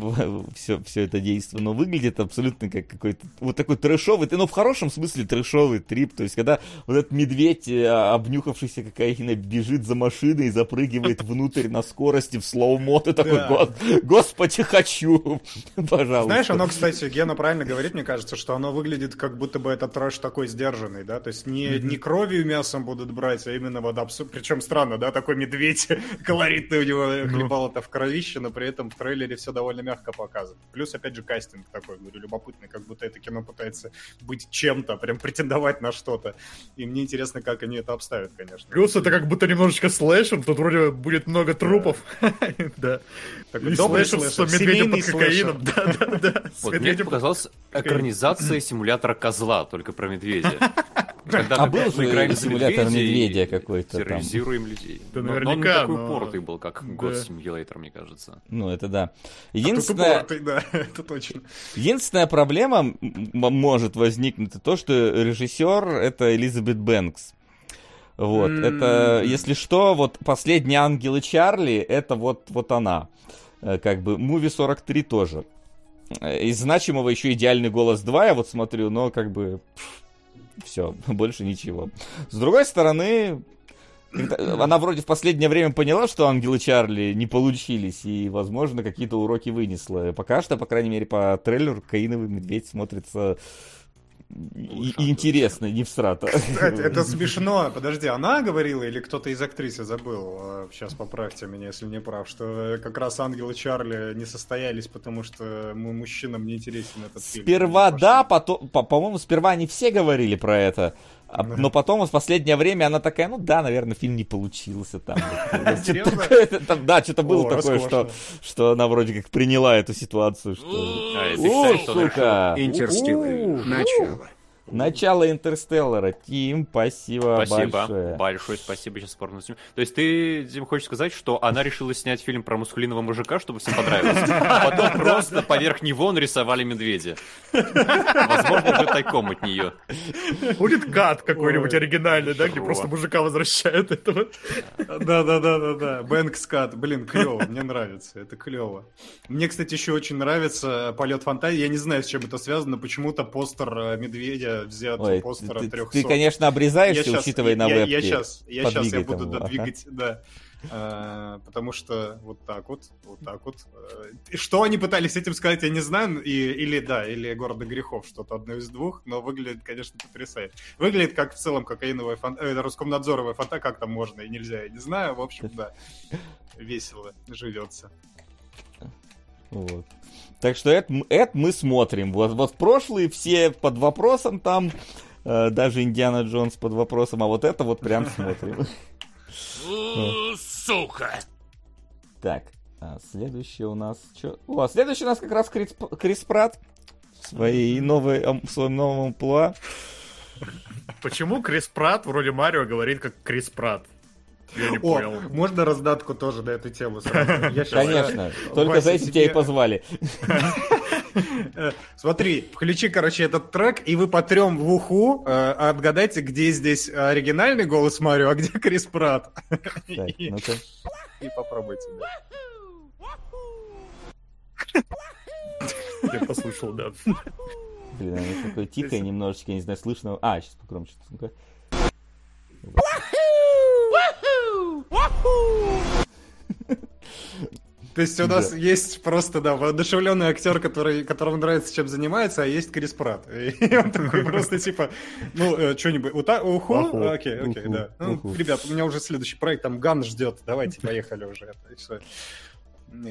все, все это действие, но выглядит абсолютно как какой-то вот такой трэшовый, ну в хорошем смысле трэшовый трип, то есть когда вот этот медведь, э, обнюхавшийся кокаина, бежит за машиной и запрыгивает внутрь на скорости в slow-mo, ты такой, Да. «Гос- господи, хочу, пожалуйста. Знаешь, оно, кстати, Гена правильно говорит, мне кажется, что оно выглядит, как будто бы это трэш такой сдержанный, да, то есть не, не кровью мясом будут брать, а именно вот абсурд, причем странно, да, такой медведь колоритный у него хлебало-то в кровище, но при этом в трейлере все довольно мягко показано. Плюс, опять же, кастинг такой, говорю, любопытный, как будто это кино пытается быть чем-то, прям претендовать на что-то. И мне интересно, как они это обставят, конечно. Плюс это как будто немножечко слэшер, тут вроде будет много трупов. Да. Такой И слэшер с медведем семейный под кокаином. Да, да, да. Вот мне показалась экранизация симулятора козла, только про медведя. Когда А мы- был же играли за симулятор медведя какой-то там. Терроризируем людей. Да Но- но он не наверняка, такой но- упоротый был, как God Да. Simulator, мне кажется. Ну, это да. А тут Единственное, упоротый, да, это точно. единственная проблема может возникнуть, это то, что режиссер это Элизабет Бэнкс. Вот, М. это, если что, вот «Последние ангелы Чарли», это вот, вот она. Э, Как бы, «Муви 43» тоже. Э, Из значимого еще «Идеальный голос 2» я вот смотрю, но как бы... Все, больше ничего. С другой стороны, она вроде в последнее время поняла, что ангелы Чарли не получились, и, возможно, какие-то уроки вынесла. Пока что, по крайней мере, по трейлеру «Каиновый медведь» смотрится и- и интересно, не всрато. Кстати, это смешно. Подожди, она говорила или кто-то из актрис, я забыл. Сейчас поправьте меня, если не прав, что как раз ангелы Чарли не состоялись, потому что мы мужчинам не интересен этот фильм. Сперва да, потом, по- по-моему, сперва они все говорили про это. А- Да. Но потом в последнее время она такая, ну да, наверное, фильм не получился там. Да, что-то было такое, что, что она вроде как приняла эту ситуацию. Что... А, О, она сука! Интерстеллар. Начало. Начало Интерстеллара. Тим, спасибо, Спасибо. большое. Большое спасибо, сейчас порно сниму. То есть ты, Дим, хочешь сказать, что она решила снять фильм про мускулиного мужика, чтобы всем понравилось, а потом просто поверх него нарисовали медведя. Возможно, уже тайком от нее. Будет кат какой-нибудь Ой, оригинальный, да, где просто мужика возвращают этого. Да, да, да, да, да. Бэнк скат. Блин, клево, мне нравится. Это клево. Мне, кстати, еще очень нравится полет фантазии. Я не знаю, с чем это связано. Почему-то постер э, взят Ой, постера ты, 300. ты, конечно, обрезаешься, щас- учитывая на я, вебке. Я сейчас, я щас, я буду там да, его, двигать, да. А, потому что вот так вот, вот так вот. Э, Что они пытались этим сказать, я не знаю. И, или да, или города грехов, что-то одно из двух, но выглядит, конечно, потрясающе. Выглядит как в целом кокаиновая фан... э, Роскомнадзоровая фанта, как там можно и нельзя, я не знаю. В общем, да, весело живется. Вот. Так что это, это мы смотрим. Вот, вот прошлые все под вопросом там, э, даже Индиана Джонс под вопросом, а вот это вот прям смотрим. Сука! Так, а следующий у нас... Чё? О, а следующий у нас как раз Крис, Крис Пратт в, своей новой, в своем новом амплуа. Почему Крис Пратт вроде Марио говорит как Крис Пратт? Я не О, понял. можно раздатку тоже на эту тему сразу? Я Конечно, только за этим тебя и позвали. Э, Смотри, включи, короче, этот трек, и вы по трем в уху э, отгадайте, где здесь оригинальный голос Марио, а где Крис Пратт. Так, И и попробуйте, да. Я послушал, да. Блин, оно такое тихое немножечко, я не знаю, слышно. А, сейчас покромче. Ну-ка. То есть у нас есть просто, да, воодушевленный актер, который, которому нравится, чем занимается, а есть Крис Пратт. И он такой просто типа, ну, что-нибудь, ута- уху? Уху. Окей, окей, да. Ну, ребят, у меня уже следующий проект, там Ган ждет, давайте, поехали уже.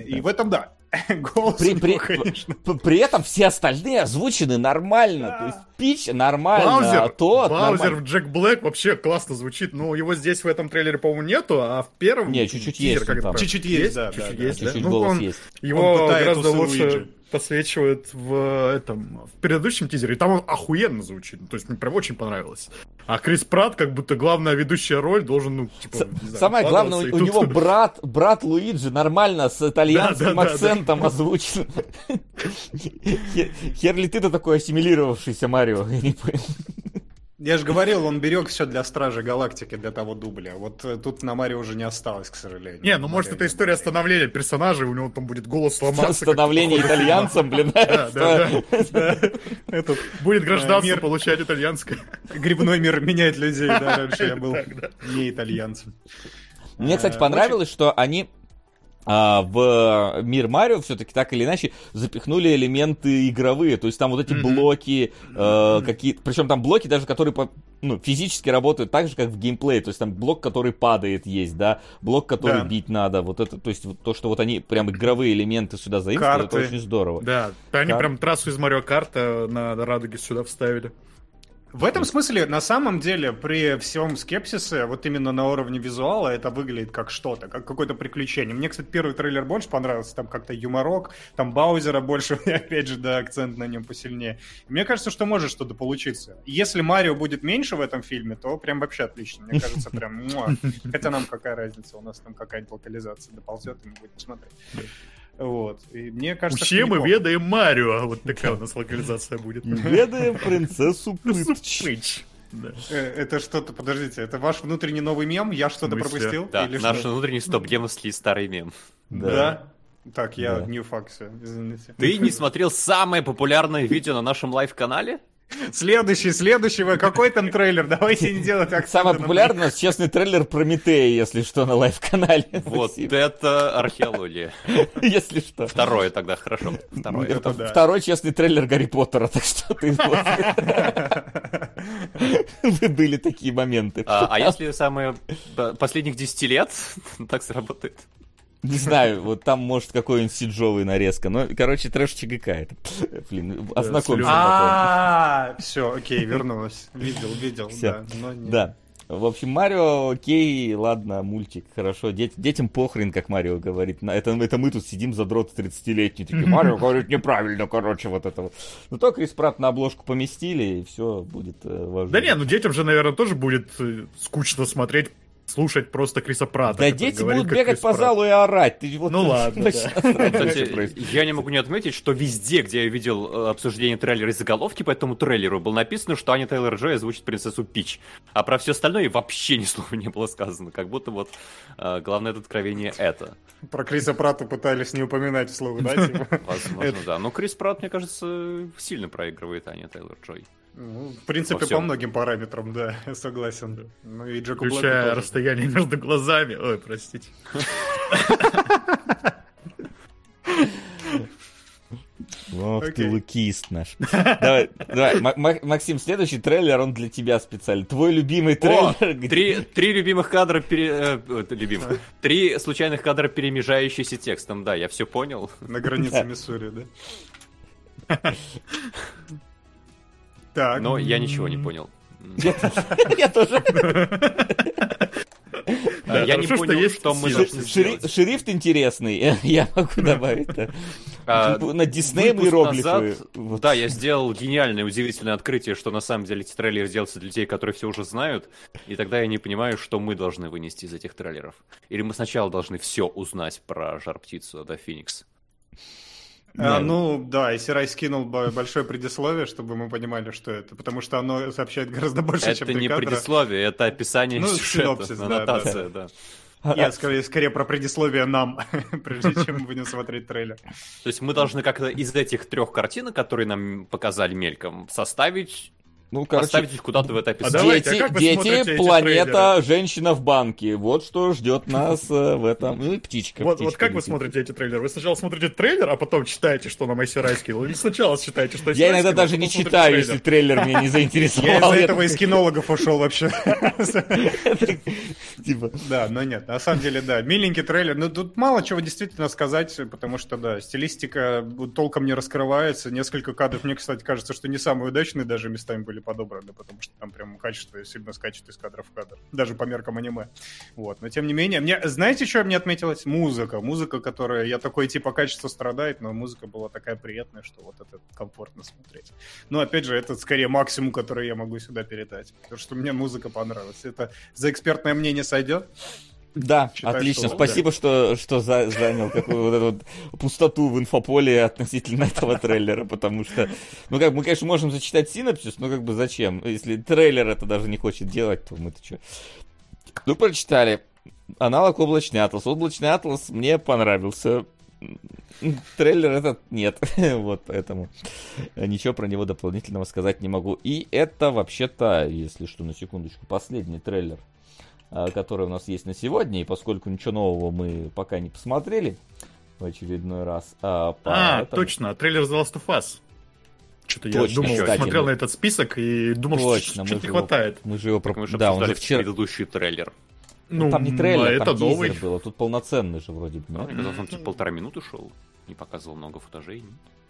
И в этом, да, голос При, у при, него, конечно. при этом все остальные озвучены нормально. Да. То есть Пич нормально, а Баузер, тот Баузер нормально. в Джек Блэк вообще классно звучит. Ну, его здесь в этом трейлере, по-моему, нету, а в первом... Не, чуть-чуть есть? Чуть-чуть есть, да, Чуть-чуть да, есть, да. да? Чуть-чуть Ну, голос он- есть. Его Он гораздо лучше... Уиджи. Посвечивают в этом в предыдущем тизере, и там он охуенно звучит. То есть мне прям очень понравилось. А Крис Пратт, как будто главная ведущая роль, должен, ну, типа, С- не знаю, Самое главное, у, тут- него брат, брат Луиджи нормально с итальянским Да, да, да, акцентом озвучен. Хер- Хер ли ты-то такой ассимилировавшийся Марио? Я не понял. Я же говорил, он берег все для Стражи Галактики, для того дубля. Вот э, тут на Марио уже не осталось, к сожалению. Не, ну может это история становления персонажей, у него там будет голос сломаться. Становление как-то, походу. итальянцем, блин. Да, да, да. Будет гражданство получать итальянское. грибной мир меняет людей, да, раньше я был не итальянцем. Мне, кстати, Э, понравилось, что они а, в мир Марио все-таки так или иначе запихнули элементы игровые. То есть там вот эти блоки, э, какие Причем там блоки даже, которые по- ну, физически работают так же, как в геймплее. То есть там блок, который падает, есть, да, блок, который Да. бить надо. Вот это, то есть вот то, что вот они прям игровые элементы сюда заимствовали, это Карты. очень здорово. Да, они Кар- прям трассу из Марио Карта на радуге сюда вставили. В этом смысле, на самом деле, при всем скепсисе, вот именно на уровне визуала, это выглядит как что-то, как какое-то приключение. Мне, кстати, первый трейлер больше понравился, там как-то юморок, там Баузера больше, и опять же, да, акцент на нем посильнее. Мне кажется, что может что-то получиться. Если Марио будет меньше в этом фильме, то прям вообще отлично. Мне кажется, прям... муа. Хотя нам какая разница, у нас там какая-нибудь локализация доползет, и мы будем смотреть. Вот. И мне кажется, что Учим мы ведаем Марио. Вот такая у нас локализация будет. Ведаем принцессу Пыч. Пыч. Да. Э, Это что-то, подождите, это ваш внутренний новый мем? Я что-то пропустил? Да, Или наш что? внутренний стоп-гем слили старый мем. Да. Так, я Да. Ну fuck, всё, извините. Ты не смотрел самое популярное видео на нашем live-канале? Следующий, следующего, какой там трейлер? Давайте не делать акцента Самое на- популярное у нас честный трейлер Прометея, если что, на live-канале. Вот Спасибо. это археология. Если что. Второе тогда, хорошо. Второе. Это да. второй честный трейлер Гарри Поттера, так что ты... Вы были такие моменты. А, а если самые последних 10 лет, так сработает. Не знаю, вот там может какой-нибудь сиджовый нарезка. Но, короче, трэш ЧГК это. Блин, ознакомься. потом. А, все, окей, вернулась. Видел, видел, да. Да. В общем, Марио, окей, ладно, мультик, хорошо. Дет- детям похрен, как Марио говорит. На- Это, это мы тут сидим задроты 30-летние, такие, Марио говорит неправильно, короче, вот это вот. Ну, только Крис Пратт на обложку поместили, и все будет э, важно. Да не, ну детям же, наверное, тоже будет э, скучно смотреть, слушать просто Криса Прата. Да дети говорит, будут бегать Крис по залу и орать. Ты вот Ну ладно, да. Кстати, я не могу не отметить, что везде, где я видел э, обсуждение трейлера и заголовки по этому трейлеру, было написано, что Аня Тейлор Джой озвучит принцессу Пич. А про все остальное вообще ни слова не было сказано. Как будто вот э, главное это откровение это. Про Криса Пратта пытались не упоминать вслух, да? типа? Возможно, да. Но Крис Пратт, мне кажется, сильно проигрывает Аня Тейлор Джой. Ну, В принципе, Во по всем. многим параметрам, да, согласен. Ну и Джеку Блэку Включая тоже. расстояние между глазами. Ой, простите. Ох ты лукист наш. Давай, давай, Ма- Ма- Максим, следующий трейлер, он для тебя специально. Твой любимый трейлер. три, три любимых кадра пере... э, любимых. Три случайных кадра, перемежающиеся текстом. Да, я все понял. На границе Миссури, да? Так. Но я ничего не понял. Я тоже. Я не понял, есть что мы должны сделать. Шрифт интересный, я могу добавить. А, На Дисней выпуск иероглифы. Да, я сделал гениальное, удивительное открытие, что на самом деле эти трейлеры делаются для людей, которые все уже знают, и тогда я не понимаю, что мы должны вынести из этих трейлеров. Или мы сначала должны все узнать про жар-птицу, да, Феникс. А, Да. ну, да, и Сирай скинул бо- большое предисловие, чтобы мы понимали, что это, потому что оно сообщает гораздо больше, чем Это не предисловие, это описание Ну, сюжета, синопсис, да, аннотация, да. Нет, скорее, скорее про предисловие нам, прежде чем мы будем смотреть трейлер. То есть мы должны как-то из этих трех картинок, которые нам показали мельком, составить, Ну, короче, поставить их куда-то в это А описание. давайте, а дети, как вы смотрите дети, планета, женщина в банке. Вот что ждет нас э, в этом. Ну и птичка. Вот, вот птичка как вы летит. смотрите эти трейлеры? Вы сначала смотрите трейлер, а потом читаете, что нам Айсирай скинул? Или сначала читаете, что Я иногда даже а не читаю, трейлер? если трейлер меня не Я заинтересовал. из-за Я этого из кинологов ушел вообще. Типа, Да, но нет, на самом деле, да, миленький трейлер. Ну, тут мало чего действительно сказать, потому что, да, стилистика толком не раскрывается. Несколько кадров, мне, кстати, кажется, что не самые удачные даже местами были подобраны, потому что там прям качество сильно скачет из кадра в кадр. Даже по меркам аниме. Вот. Но тем не менее, мне, знаете, что мне отметилось? Музыка. Музыка, которая, я такой типа качество страдает, но музыка была такая приятная, что вот это комфортно смотреть. Но опять же, это скорее максимум, который я могу сюда передать. Потому что мне музыка понравилась. Это за экспертное мнение сойдет? Да, Считаю, отлично. что- Спасибо, что, что за- занял какую вот эту вот пустоту в инфополе относительно этого трейлера, потому что, ну как, мы, конечно, можем зачитать синопсис, но как бы зачем? Если трейлер это даже не хочет делать, то мы-то что? Ну, прочитали. Аналог облачный атлас. Облачный атлас мне понравился. Трейлер этот нет. вот поэтому ничего про него дополнительного сказать не могу. И это вообще-то, если что, на секундочку, последний трейлер а, который у нас есть на сегодня, и поскольку ничего нового мы пока не посмотрели в очередной раз. А, А, поэтому- точно, трейлер The Last of Us. Что-то я думал, кстати, смотрел мы- на этот список и думал, Точно, что что-то же не его- хватает. Мы же его про... Мы же Да, он же вчера... предыдущий трейлер. Ну, там не трейлер, а это там новый. тизер был, а тут полноценный же вроде бы, Ну? Мне казалось, он типа полтора минуты шел. Не показывал много футажей.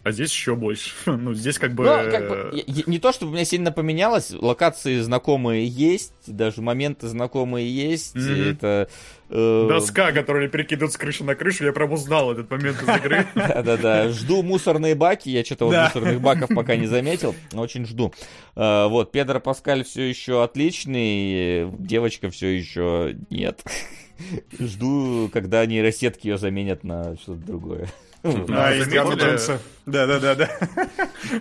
А здесь еще больше. ну, здесь как бы... Ну, как бы, я- не то, чтобы у меня сильно поменялось, локации знакомые есть, даже моменты знакомые есть, Мгм. это... э, Доска, которую перекидывают с крыши на крышу, я прям узнал этот момент из игры. Да-да-да, жду мусорные баки, я что-то вот мусорных баков пока не заметил, но очень жду. А, Вот, Педро Паскаль все еще отличный, девочка все еще нет. Жду, когда нейросетки ее заменят на что-то другое. А, А, заметили? Да-да-да-да.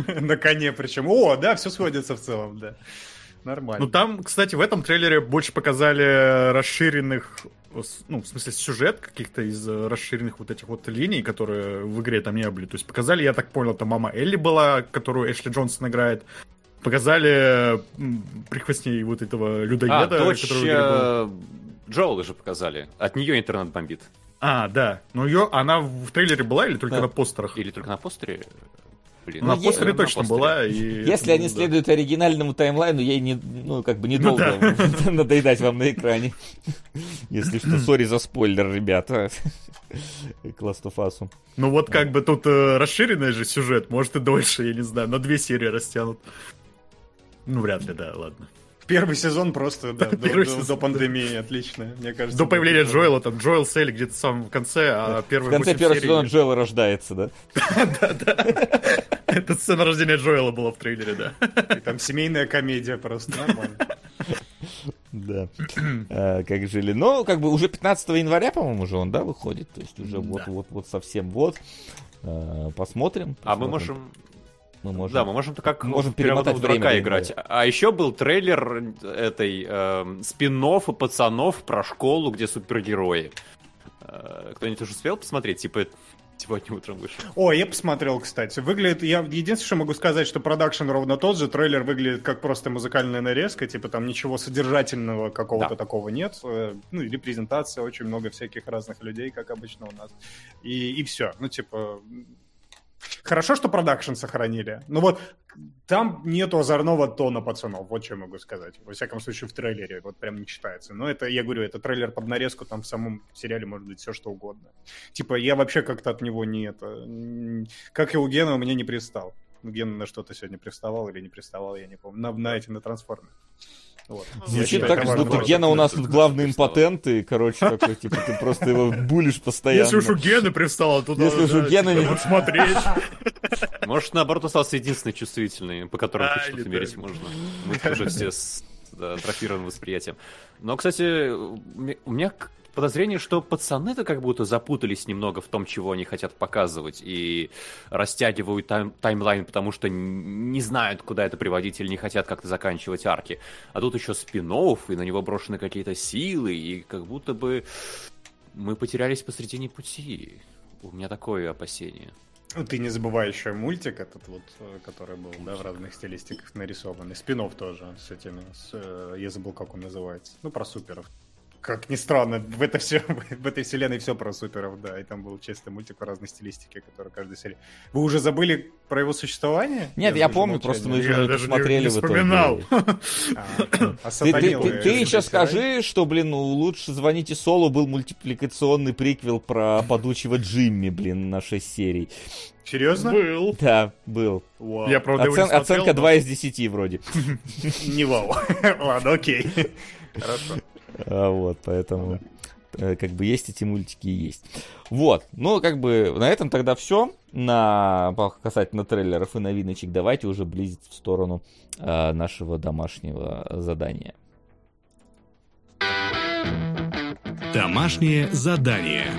На коне причем. О, да, все сходится в целом, да. Нормально. Ну там, кстати, в этом трейлере больше показали расширенных, ну, в смысле, сюжет каких-то из э, расширенных вот этих вот линий, которые в игре там не были. То есть показали, я так понял, там мама Элли была, которую Эшли Джонсон играет. Показали прихвостней вот этого А, людоеда, дочь который в игре был. э, Джоэла же показали. От нее интернет бомбит. А, да. Ну ее, она в трейлере была или только Да. на постерах? Или только на постере? Блин, Ну, на Ну, постере точно на постере. была. И... Если они да. следуют оригинальному таймлайну, ей не, ну, как бы Ну недолго надоедать вам на экране. Если что, сори за спойлер, ребята. К Last of Us. Ну вот как бы тут э, расширенный же сюжет, может и дольше, я не знаю, на две серии растянут. Ну, вряд ли, да, ладно. Первый сезон просто, да, до, сезон, до пандемии, отлично, мне кажется. До появления Джоэла, там, Джоэл Селли где-то в самом конце, а В первый конце первого сезона Джоэл рождается, да? Это сцена рождения Джоэла была в трейлере, да. И Там семейная комедия просто, нормально. Да. А, Как жили. Ну, как бы уже 15 января, по-моему, уже он, да, выходит. То есть уже вот-вот-вот совсем вот. А, Посмотрим. А мы можем... Мы можем... Да, мы можем как Можем перемотать в дурака время, играть. А еще был трейлер этой э, спин пацанов про школу, где супергерои. Э, Кто-нибудь уже успел посмотреть? Типа сегодня утром вышел. О, я посмотрел, кстати. Выглядит, я единственное, что могу сказать, что продакшн ровно тот же. Трейлер выглядит как просто музыкальная нарезка, типа там ничего содержательного какого-то Да. такого нет. Э, Ну и репрезентация, очень много всяких разных людей, как обычно у нас. И, и все. Ну, типа, Хорошо, что продакшн сохранили. Ну вот, там нету озорного тона пацанов, вот что я могу сказать. Во всяком случае, в трейлере вот прям не читается. Но это, я говорю, это трейлер под нарезку, там в самом сериале может быть все что угодно. Типа, я вообще как-то от него не это... Как и у Гена, у меня не пристал. Ген на что-то сегодня приставал или не приставал, я не помню. На, на эти, на трансформы. Вот. Я Звучит так, важно. будто Гена у нас тут главный импотент, и, короче, такой, типа, ты просто его булишь постоянно. Если уж у Гены привстала, то Если уж у Гены типа, не- смотреть. Может, наоборот, остался единственный чувствительный, по которому хоть что-то мерить можно. Мы уже все с атрофированным восприятием. Но, кстати, у меня- подозрение, что пацаны-то как будто запутались немного в том, чего они хотят показывать, и растягивают тайм- таймлайн, потому что не знают, куда это приводить, или не хотят как-то заканчивать арки. А тут еще спин и на него брошены какие-то силы, и как будто бы мы потерялись посредине пути. У меня такое опасение. Ну, Ты не забывай еще мультик этот вот, э, который был, да, в разных стилистиках нарисованный. Спинов тоже с этими, с, э, я забыл, как он называется. Ну, про суперов. Как ни странно, в, это все, в этой вселенной все про суперов, да, и там был чистый мультик в разной стилистике, который каждый серии. Вы уже забыли про его существование? Нет, я, помню, просто мы Я же даже не- посмотрели не в итоге. вспоминал. А, Ты, осатанил ты- я ты еще скажи, что, блин, ну лучше звоните Солу был мультипликационный приквел про падучего Джимми, блин, на 6 серий. Серьезно? Был. Да, был. Вау. Я, правда, его не Оцен- смотрел, оценка но- 2 из 10 вроде. Не вау. Ладно, окей. Хорошо. А, вот, поэтому э, как бы есть эти мультики и есть. Вот, ну как бы на этом тогда все. На касательно трейлеров и новиночек давайте уже близиться в сторону э, нашего домашнего задания. Домашнее задание.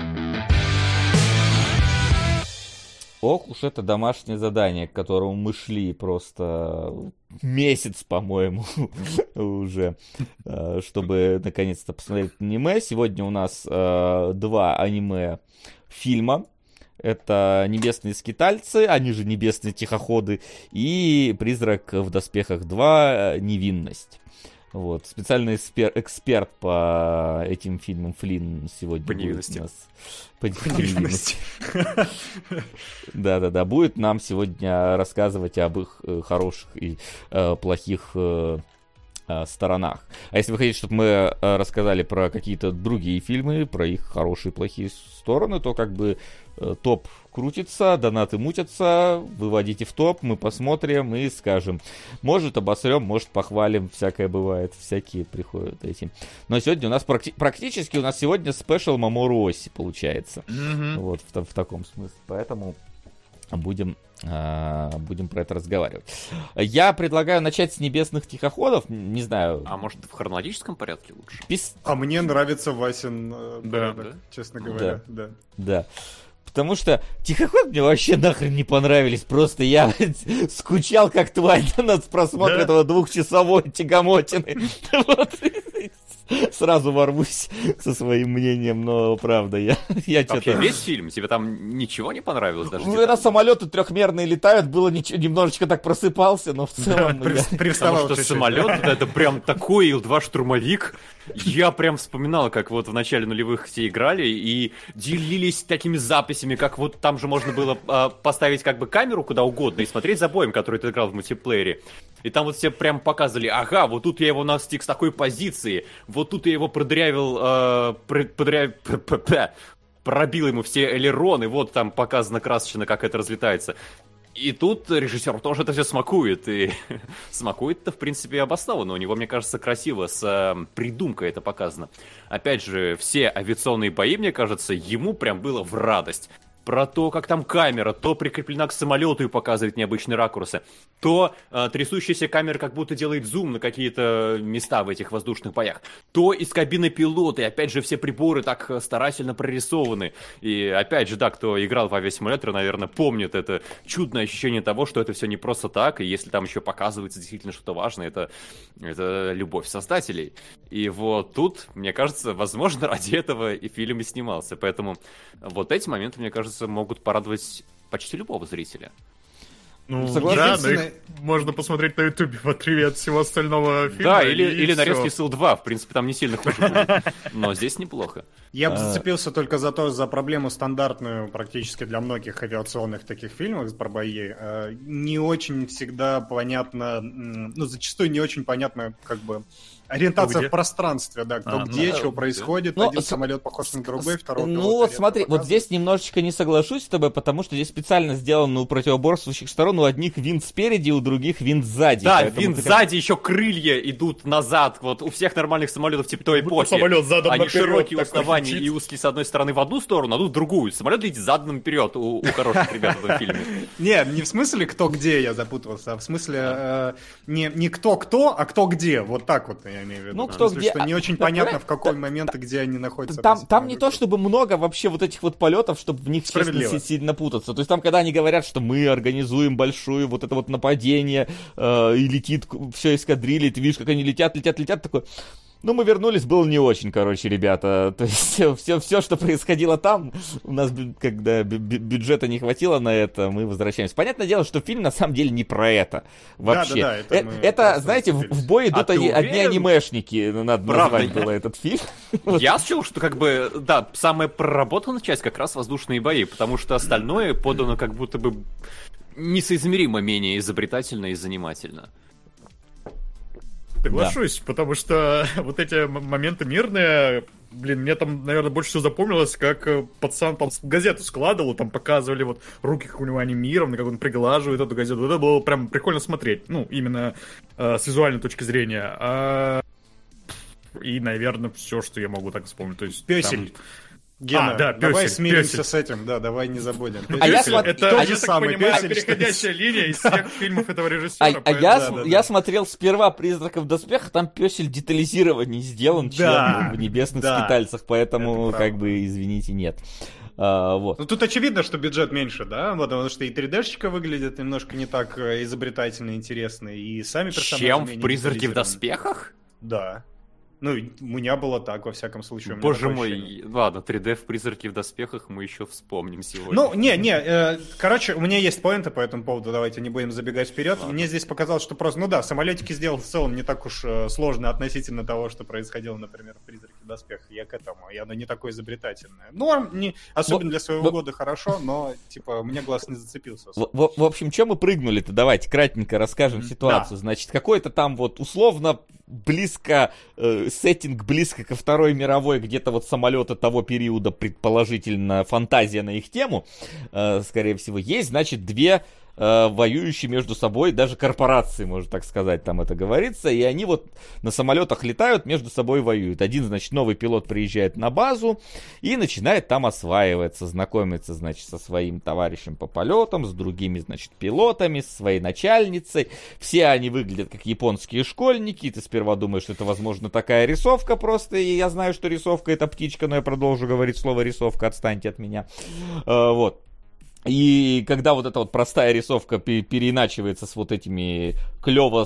Ох уж это домашнее задание, к которому мы шли просто месяц, по-моему, уже, э, чтобы наконец-то посмотреть аниме. Сегодня у нас э, два аниме фильма. Это «Небесные скитальцы», они же «Небесные тихоходы», и «Призрак в доспехах 2. Невинность». Вот, специальный экспер- эксперт по этим фильмам Флинн сегодня По будет невинности. нас. По, по невинности. Да-да-да, будет нам сегодня рассказывать об их э, хороших и э, плохих э, сторонах. А если вы хотите, чтобы мы рассказали про какие-то другие фильмы, про их хорошие и плохие стороны, то как бы топ крутится, донаты мутятся, выводите в топ, мы посмотрим и скажем. Может обосрем, может похвалим, всякое бывает, всякие приходят эти. Но сегодня у нас практи- практически у нас сегодня спешл Мамору Оси получается. Мгм. Вот в, в таком смысле. Поэтому будем, а, будем про это разговаривать. Я предлагаю начать с небесных тихоходов. Не знаю. А может в хронологическом порядке лучше? пис- А мне нравится Васин э, Да. порядок, Да? честно говоря. Да. Да. Потому что тихоход мне вообще нахрен не понравились. Просто я скучал как тварь на просмотр Да? этого двухчасовой тягомотины. Вот. Сразу ворвусь со своим мнением, но правда, я, я Вообще что-то... весь фильм? Тебе там ничего не понравилось даже? Ну, детали? Когда самолеты трехмерные летают, было нич- немножечко так просыпался, но в целом... я- При- Привставал Потому что чуть-чуть. самолет, да, это прям такой Ил-2 штурмовик. Я прям вспоминал, как вот в начале нулевых все играли и делились такими записями, как вот там же можно было а, поставить как бы камеру куда угодно и смотреть за боем, который ты играл в мультиплеере. И там вот все прям показывали, ага, вот тут я его настиг с такой позиции, вот тут я его продырявил, э, пр- подря- п- п- п- пробил ему все элероны, вот там показано красочно, как это разлетается. И тут режиссер тоже это все смакует, и смакует-то, в принципе, обоснованно. У него, мне кажется, красиво, с э, придумкой это показано. Опять же, все авиационные бои, мне кажется, ему прям было в радость. Про то, как там камера то прикреплена к самолету и показывает необычные ракурсы, то э, трясущаяся камера как будто делает зум на какие-то места в этих воздушных боях, то из кабины пилота, и опять же все приборы так э, старательно прорисованы. И опять же, да, кто играл в авиасимулятор, наверное, помнит это чудное ощущение того, что это все не просто так, и если там еще показывается действительно что-то важное, это, это любовь создателей. И вот тут, мне кажется, возможно, ради этого и фильм и снимался. Поэтому вот эти моменты, мне кажется, могут порадовать почти любого зрителя. Ну, Согласен. да, но их можно посмотреть на ютубе в отрыве от всего остального фильма. Да, или, или нарезки СИЛ 2, в принципе, там не сильно хуже будет. Но здесь неплохо. Я бы А. зацепился только за то, за проблему стандартную практически для многих авиационных таких фильмов про бои. Э, Не очень всегда понятно, ну, зачастую не очень понятно, как бы, ориентация где? в пространстве, да, кто А, ну где, да. что происходит. Ну, Один с- самолет похож на другой, второй Ну вот смотри, вот здесь немножечко не соглашусь с тобой, потому что здесь специально сделано у противоборствующих сторон, у одних винт спереди, у других винт сзади. Да, винт как- сзади, еще крылья идут назад. Вот у всех нормальных самолетов типа той Будто эпохи. самолет задом Они наперед широкие у основания и узкие с одной стороны в одну сторону, а тут в другую. Самолет летит задом вперед у, у хороших ребят в этом фильме. Не, не в смысле кто где я запутался, а в смысле э, не, не кто кто, а кто где. Вот так вот я имею в виду. Ну, кто смысле, где, Что не а, очень да, понятно, в какой момент и где они находятся. Там, там не то, чтобы много вообще вот этих вот полетов, чтобы в них честно сильно путаться. То есть там, когда они говорят, что мы организуем большую вот это вот нападение, э, и летит все эскадрильи, ты видишь, как они летят, летят, летят, такой... Ну, мы вернулись, было не очень, короче, ребята. То есть все, все, все что происходило там, у нас, когда бю- бю- бюджета не хватило на это, мы возвращаемся. Понятное дело, что фильм на самом деле не про это вообще. Да-да-да, это Э- это, знаете, в, в бой идут А ты одни, анимешники, ну, надо Правда? назвать было этот фильм. Я счел, что как бы, да, самая проработанная часть как раз воздушные бои, потому что остальное подано как будто бы несоизмеримо менее изобретательно и занимательно. Соглашусь, потому что вот эти моменты мирные, блин, мне там, наверное, больше всего запомнилось, как э, пацан там газету складывал, там показывали вот руки, как у него анимированы, как он приглаживает эту газету. Вот это было прям прикольно смотреть, ну, именно э, с визуальной точки зрения. А, И, наверное, все, что я могу так вспомнить. То есть, Песель. там- Гена, А, да, давай пёсель, смиримся пёсель. с этим, да, давай не забудем. А я смотр- Это, тот я же так самый понимаю, пёсель, что и переходящая линия из всех фильмов этого А, режиссера. а поэтому- я, да, с- да, я да. смотрел сперва «Призраков в доспехах», там песель детализированней сделан, Да, чем в «Небесных да. скитальцах», поэтому, Это как бы, извините, нет. А, вот. Ну тут очевидно, что бюджет меньше, да, потому что и 3D-шка выглядит немножко не так э, изобретательно и интересно, и сами персонажи Чем в «Призраке в доспехах»? Да. Ну, у меня было так, во всяком случае. у меня Боже мой, ощущение. ладно, 3D в «Призраке в доспехах» мы еще вспомним сегодня. Ну, не, не, э, короче, у меня есть поинты по этому поводу, давайте не будем забегать вперед. Мне здесь показалось, что просто, ну да, самолетики сделал в целом не так уж э, сложно относительно того, что происходило, например, в «Призраке в доспехах». Я к этому, и оно не такое изобретательное. Норм, не, особенно Вот- для своего вот- года хорошо, но, типа, мне глаз не зацепился. В, в- в общем, чем мы прыгнули-то? Давайте кратенько расскажем ситуацию. Значит, какой-то там вот условно близко, э, сеттинг близко ко Второй мировой, где-то вот самолеты того периода, предположительно, фантазия на их тему, э, скорее всего, есть, значит, две э, воюющие между собой, даже корпорации, можно так сказать, там это говорится, и они вот на самолетах летают, между собой воюют. Один, значит, новый пилот приезжает на базу и начинает там осваиваться, знакомиться, значит, со своим товарищем по полетам, с другими, значит, пилотами, с своей начальницей. Все они выглядят как японские школьники, ты сперва думаешь, что это, возможно, такая рисовка просто, и я знаю, что рисовка это птичка, но я продолжу говорить слово рисовка, отстаньте от меня. Э, Вот. И когда вот эта вот простая рисовка пе- переиначивается с вот этими клево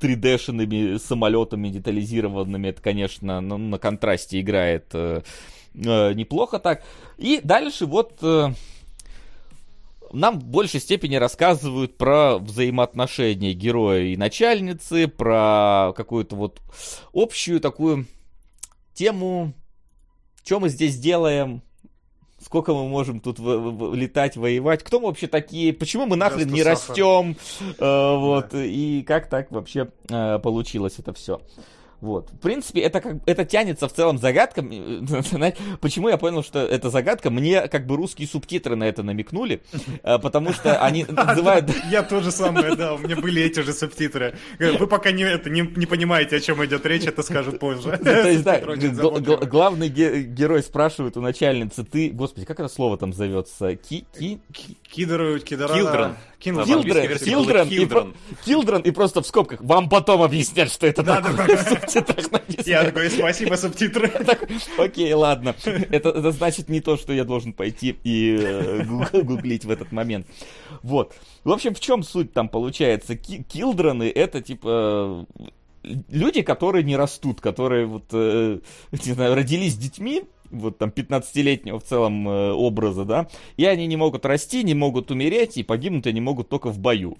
3D-шными самолетами детализированными, это, конечно, ну, на контрасте играет э, э, неплохо так. И дальше вот э, нам в большей степени рассказывают про взаимоотношения героя и начальницы, про какую-то вот общую такую тему, что мы здесь делаем, сколько мы можем тут в- в- летать, воевать, кто мы вообще такие, почему мы нахрен не Просто сахар. растем, э, вот, и как так вообще э, получилось это все. Вот. В принципе, это как это тянется в целом загадка. Почему я понял, что это загадка? Мне как бы русские субтитры на это намекнули, э, потому что они называют... Я тоже самое, да, у меня были эти же субтитры. Вы пока не, это, не, не понимаете, о чем идет речь, это скажут позже. То есть, да, главный ге- герой спрашивает у начальницы, ты, господи, как это слово там зовется? Ки, ки, ки- Кидеру, кидера... Килдрен. Килдрен, было Килдрен, и, просто в скобках. Вам потом объяснят, что это Да, да, такое. да. В субтитрах написано. Я такой, спасибо, субтитры. Так, Окей, ладно. Это, это значит не то, что я должен пойти и э, гу- гуглить в этот момент. Вот. В общем, в чем суть там получается? Ки- Килдрены это типа люди, которые не растут, которые вот, э, не знаю, родились детьми, вот там 15-летнего в целом э, образа, да, и они не могут расти, не могут умереть, и погибнуть они могут только в бою.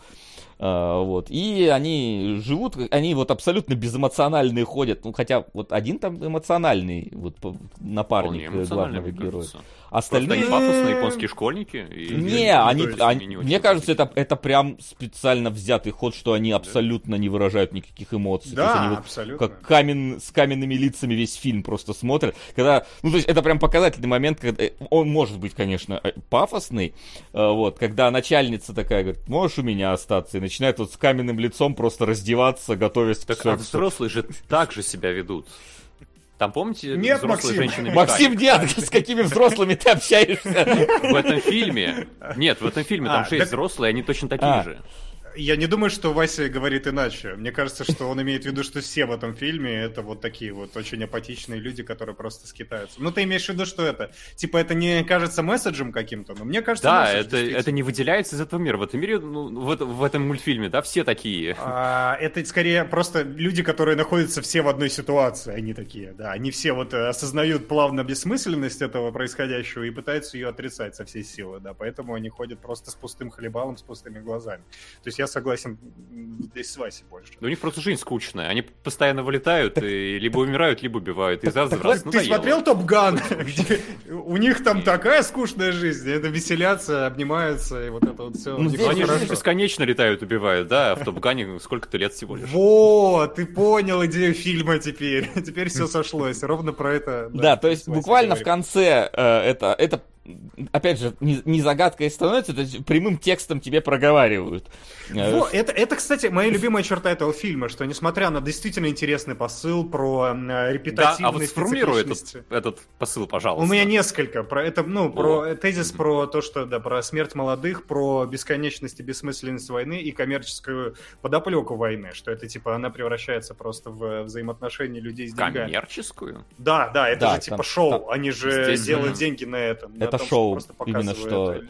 А, вот. И они живут, они вот абсолютно безэмоциональные ходят. Ну, хотя вот один там эмоциональный вот, напарник э, главного героя. Остальные... Просто пафосные японские школьники. и- Не, они, не мне кажется, это, это прям специально взятый ход, что они абсолютно не выражают никаких эмоций. То есть они Да, вот абсолютно. как камен, с каменными лицами весь фильм просто смотрят. Когда, ну, то есть это прям показательный момент, когда э, он может быть, конечно, э, пафосный, вот, когда начальница такая говорит, можешь у меня остаться, и начинает вот с каменным лицом просто раздеваться, готовясь к Так а сексу. взрослые же так же себя ведут. Там, помните, Нет, взрослые Максим. женщины Максим, нет, с какими взрослыми ты общаешься? В этом фильме... Нет, в этом фильме А, там же есть так- взрослые, они точно такие А. же. Я не думаю, что Вася говорит иначе. Мне кажется, что он имеет в виду, что все в этом фильме это вот такие вот очень апатичные люди, которые просто скитаются. Ну, ты имеешь в виду, что это? Типа, это не кажется месседжем каким-то, но мне кажется, Да, месседж, это, это не выделяется из этого мира. В этом мире, ну, в, в этом мультфильме, да, все такие. А, это скорее просто люди, которые находятся все в одной ситуации, они такие, да, они все вот э, осознают плавно бессмысленность этого происходящего и пытаются ее отрицать со всей силы, да, поэтому они ходят просто с пустым хлебалом, с пустыми глазами. То есть я согласен здесь с Васей больше. У них просто жизнь скучная. Они постоянно вылетают и либо умирают, либо убивают. И раз в Ты раз надоело. смотрел Топ Ган? У них там такая скучная жизнь, это веселятся, обнимаются и вот это вот все. Ну, Они же бесконечно летают, убивают, да, а в Топ-Гане сколько-то лет всего лишь. Вот, ты понял идею фильма теперь. Теперь все сошлось. Ровно про это. Да, то есть буквально в конце э, это, это, опять же, не, не загадкой становится, это прямым текстом тебе проговаривают. Э, Во, это, это, кстати, моя любимая черта этого фильма, что несмотря на действительно интересный посыл про э, Да, репетативность, а вот сформируй цикличность- этот, этот посыл, пожалуйста. У меня несколько. Про это, ну, про тезис про то, что, да, про смерть молодых, про бесконечность и бессмысленность войны и коммерческую подоплеку войны, что это, типа, она превращается просто в взаимоотношения людей с деньгами. Коммерческую? Да, да, это Да, же типа там- шоу. там- Они же делают деньги на этом. на Это том, шоу, именно что-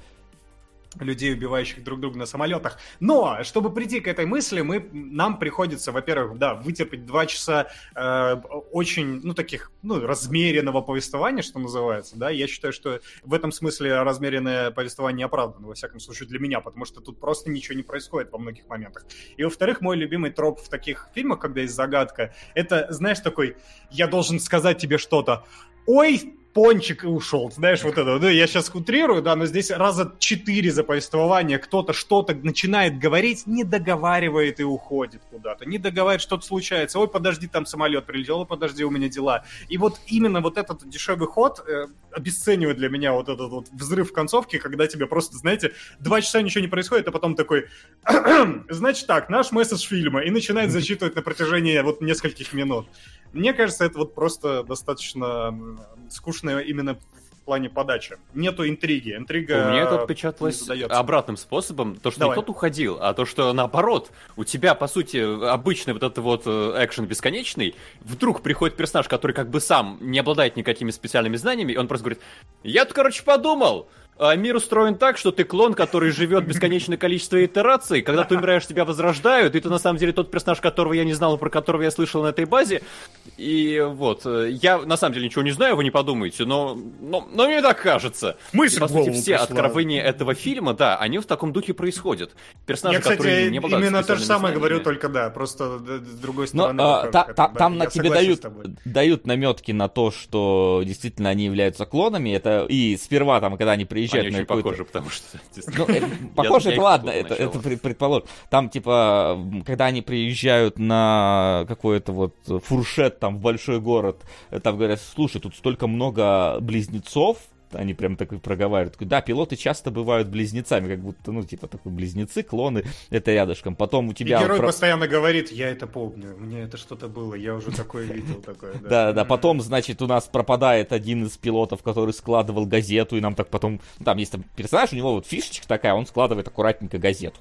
людей, убивающих друг друга на самолетах. Но, чтобы прийти к этой мысли, мы, нам приходится, во-первых, да, вытерпеть два часа э, очень, ну, таких, ну, размеренного повествования, что называется, да. Я считаю, что в этом смысле размеренное повествование оправдано, во всяком случае, для меня, потому что тут просто ничего не происходит во многих моментах. И, во-вторых, мой любимый троп в таких фильмах, когда есть загадка, это, знаешь, такой, я должен сказать тебе что-то, ой, пончик и ушел. Знаешь, вот это. Ну, я сейчас утрирую, да, но здесь раза четыре за повествование кто-то что-то начинает говорить, не договаривает и уходит куда-то. Не договаривает, что-то случается. Ой, подожди, там самолет прилетел, ой, подожди, у меня дела. И вот именно вот этот дешевый ход э, обесценивает для меня вот этот вот взрыв в концовке, когда тебе просто, знаете, два часа ничего не происходит, а потом такой, значит так, наш месседж фильма, и начинает зачитывать на протяжении вот нескольких минут. Мне кажется, это вот просто достаточно м, скучно именно в плане подачи. Нету интриги. Интрига У меня это отпечаталось обратным способом. То, что Давай. не тот уходил, а то, что наоборот, у тебя, по сути, обычный вот этот вот э, экшен бесконечный, вдруг приходит персонаж, который как бы сам не обладает никакими специальными знаниями, и он просто говорит, я тут, короче, подумал, а мир устроен так, что ты клон, который живет бесконечное количество итераций. Когда ты умираешь, тебя возрождают, и ты на самом деле тот персонаж, которого я не знал, про которого я слышал на этой базе. И вот, э, я на самом деле ничего не знаю, вы не подумайте, но, но, но мне так кажется. Мысль И, по сути, все пришла. откровения этого фильма, да, они в таком духе происходят. Персонажи, Я, кстати, которые не обладают именно то же самое говорю, знаниями. только да, просто с другой Но стороны. а, как- та- та- да, там я на тебе дают, дают наметки на то, что действительно они являются клонами. Это и сперва там, когда они приезжают Они на очень какой-то похожи, потому что... Ну, я это ладно, это, это пред- предположим. Там, типа, когда они приезжают на какой-то вот фуршет там в большой город, э, там говорят, слушай, тут столько много близнецов, они прям так и проговаривают. Да, пилоты часто бывают близнецами, как будто, ну, типа, такой близнецы, клоны, это рядышком. Потом у И тебя... герой про- постоянно говорит, я это помню, мне это что-то было, я уже такое видел, такое. Да, да, потом, значит, у нас пропадает один из пилотов, который складывал газету, и нам так потом... ну, Там есть там персонаж, у него вот фишечка такая, он складывает аккуратненько газету.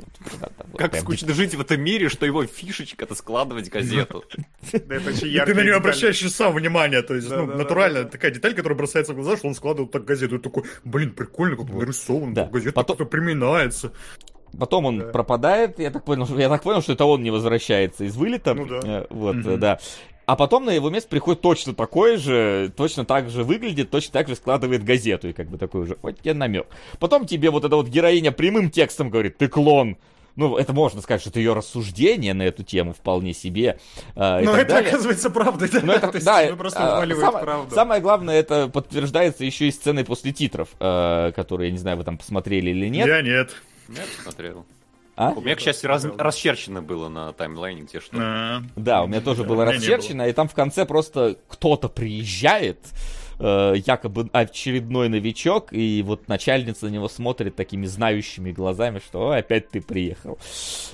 Как скучно жить в этом мире, что его фишечка это складывать газету. Да, это очень И ты на нее обращаешь сам внимание, то есть, ну, натурально такая деталь, которая бросается в глаза, что он складывал так газету, и такой, блин, прикольно, как нарисован, Да. газета Потом- как-то приминается. Потом он Да. пропадает, я так понял, что- я так понял, что это он не возвращается из вылета. Ну да. Э, Вот, э, да. А потом на его место приходит точно такой же, точно так же выглядит, точно так же складывает газету, и как бы такой уже, вот тебе намек. Потом тебе вот эта вот героиня прямым текстом говорит, ты клон. Ну, это можно сказать, что это ее рассуждение на эту тему вполне себе. э, Но это далее. оказывается правдой, да? Ну, это, То есть да, вы просто а, вываливаете самое, правду. самое главное, это подтверждается еще и сценой после титров, э, которые, я не знаю, вы там посмотрели или нет. Я нет. Я посмотрел. А? У меня, к счастью, раз- расчерчено было на таймлайне, где что. А, Да, у меня тоже было расчерчено, и там в конце просто кто-то приезжает, э, якобы очередной новичок, и вот начальница на него смотрит такими знающими глазами, что «О, опять ты приехал.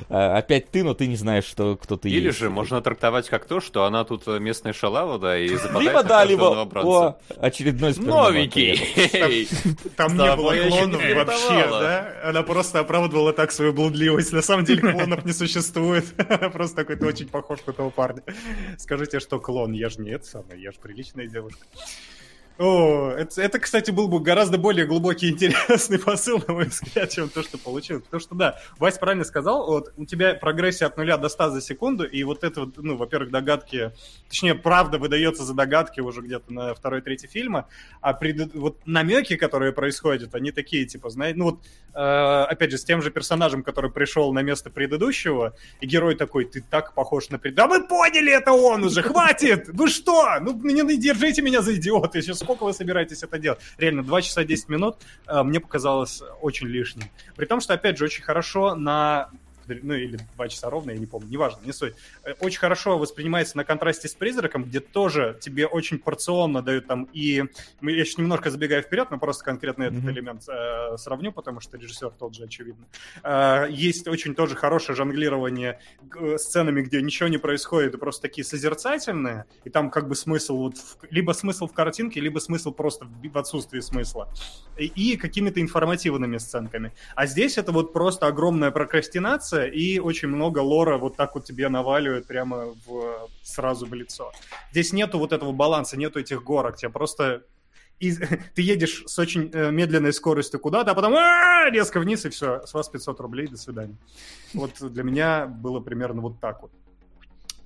Э, опять ты, но ты не знаешь, что, кто ты Или есть. же можно трактовать как то, что она тут э, местная шалава, да, и западает Либо да, либо о, очередной Новенький! Там не было клонов вообще, да? Она просто оправдывала так свою блудливость. На самом деле клонов не существует. Она просто такой, ты очень похож на того парня. Скажите, что клон? Я же не это самое, я же приличная девушка. О, это, это, кстати, был бы гораздо более глубокий интересный посыл, на мой взгляд, чем то, что получилось. Потому что, да, Вась правильно сказал, вот у тебя прогрессия от нуля до 100 за секунду, и вот это, ну, во-первых, догадки, точнее, правда выдается за догадки уже где-то на второй-третий фильма, а пред... вот намеки, которые происходят, они такие, типа, знаете, ну вот, э, опять же, с тем же персонажем, который пришел на место предыдущего, и герой такой, ты так похож на пред... Да мы поняли, это он уже, хватит! Вы что? Ну, не, держите меня за идиота, еще сколько вы собираетесь это делать? Реально, 2 часа 10 минут э, мне показалось очень лишним. При том, что, опять же, очень хорошо на ну или два часа ровно, я не помню, неважно, не суть. Э, Очень хорошо воспринимается на контрасте с «Призраком», где тоже тебе очень порционно дают там и... Я сейчас немножко забегаю вперед, но просто конкретно этот Мгм. элемент э, сравню, потому что режиссер тот же, очевидно. Э, есть очень тоже хорошее жонглирование г- сценами, где ничего не происходит, и просто такие созерцательные, и там как бы смысл, вот, в- либо смысл в картинке, либо смысл просто в, в отсутствии смысла. И, и какими-то информативными сценками. А здесь это вот просто огромная прокрастинация, и очень много лора вот так вот тебе наваливают прямо в, сразу в лицо. Здесь нету вот этого баланса, нету этих горок, тебе просто из- ты едешь с очень э, медленной скоростью куда-то, а потом а, резко вниз, и все, с вас 500 рублей, до свидания. Вот для меня было примерно вот так вот.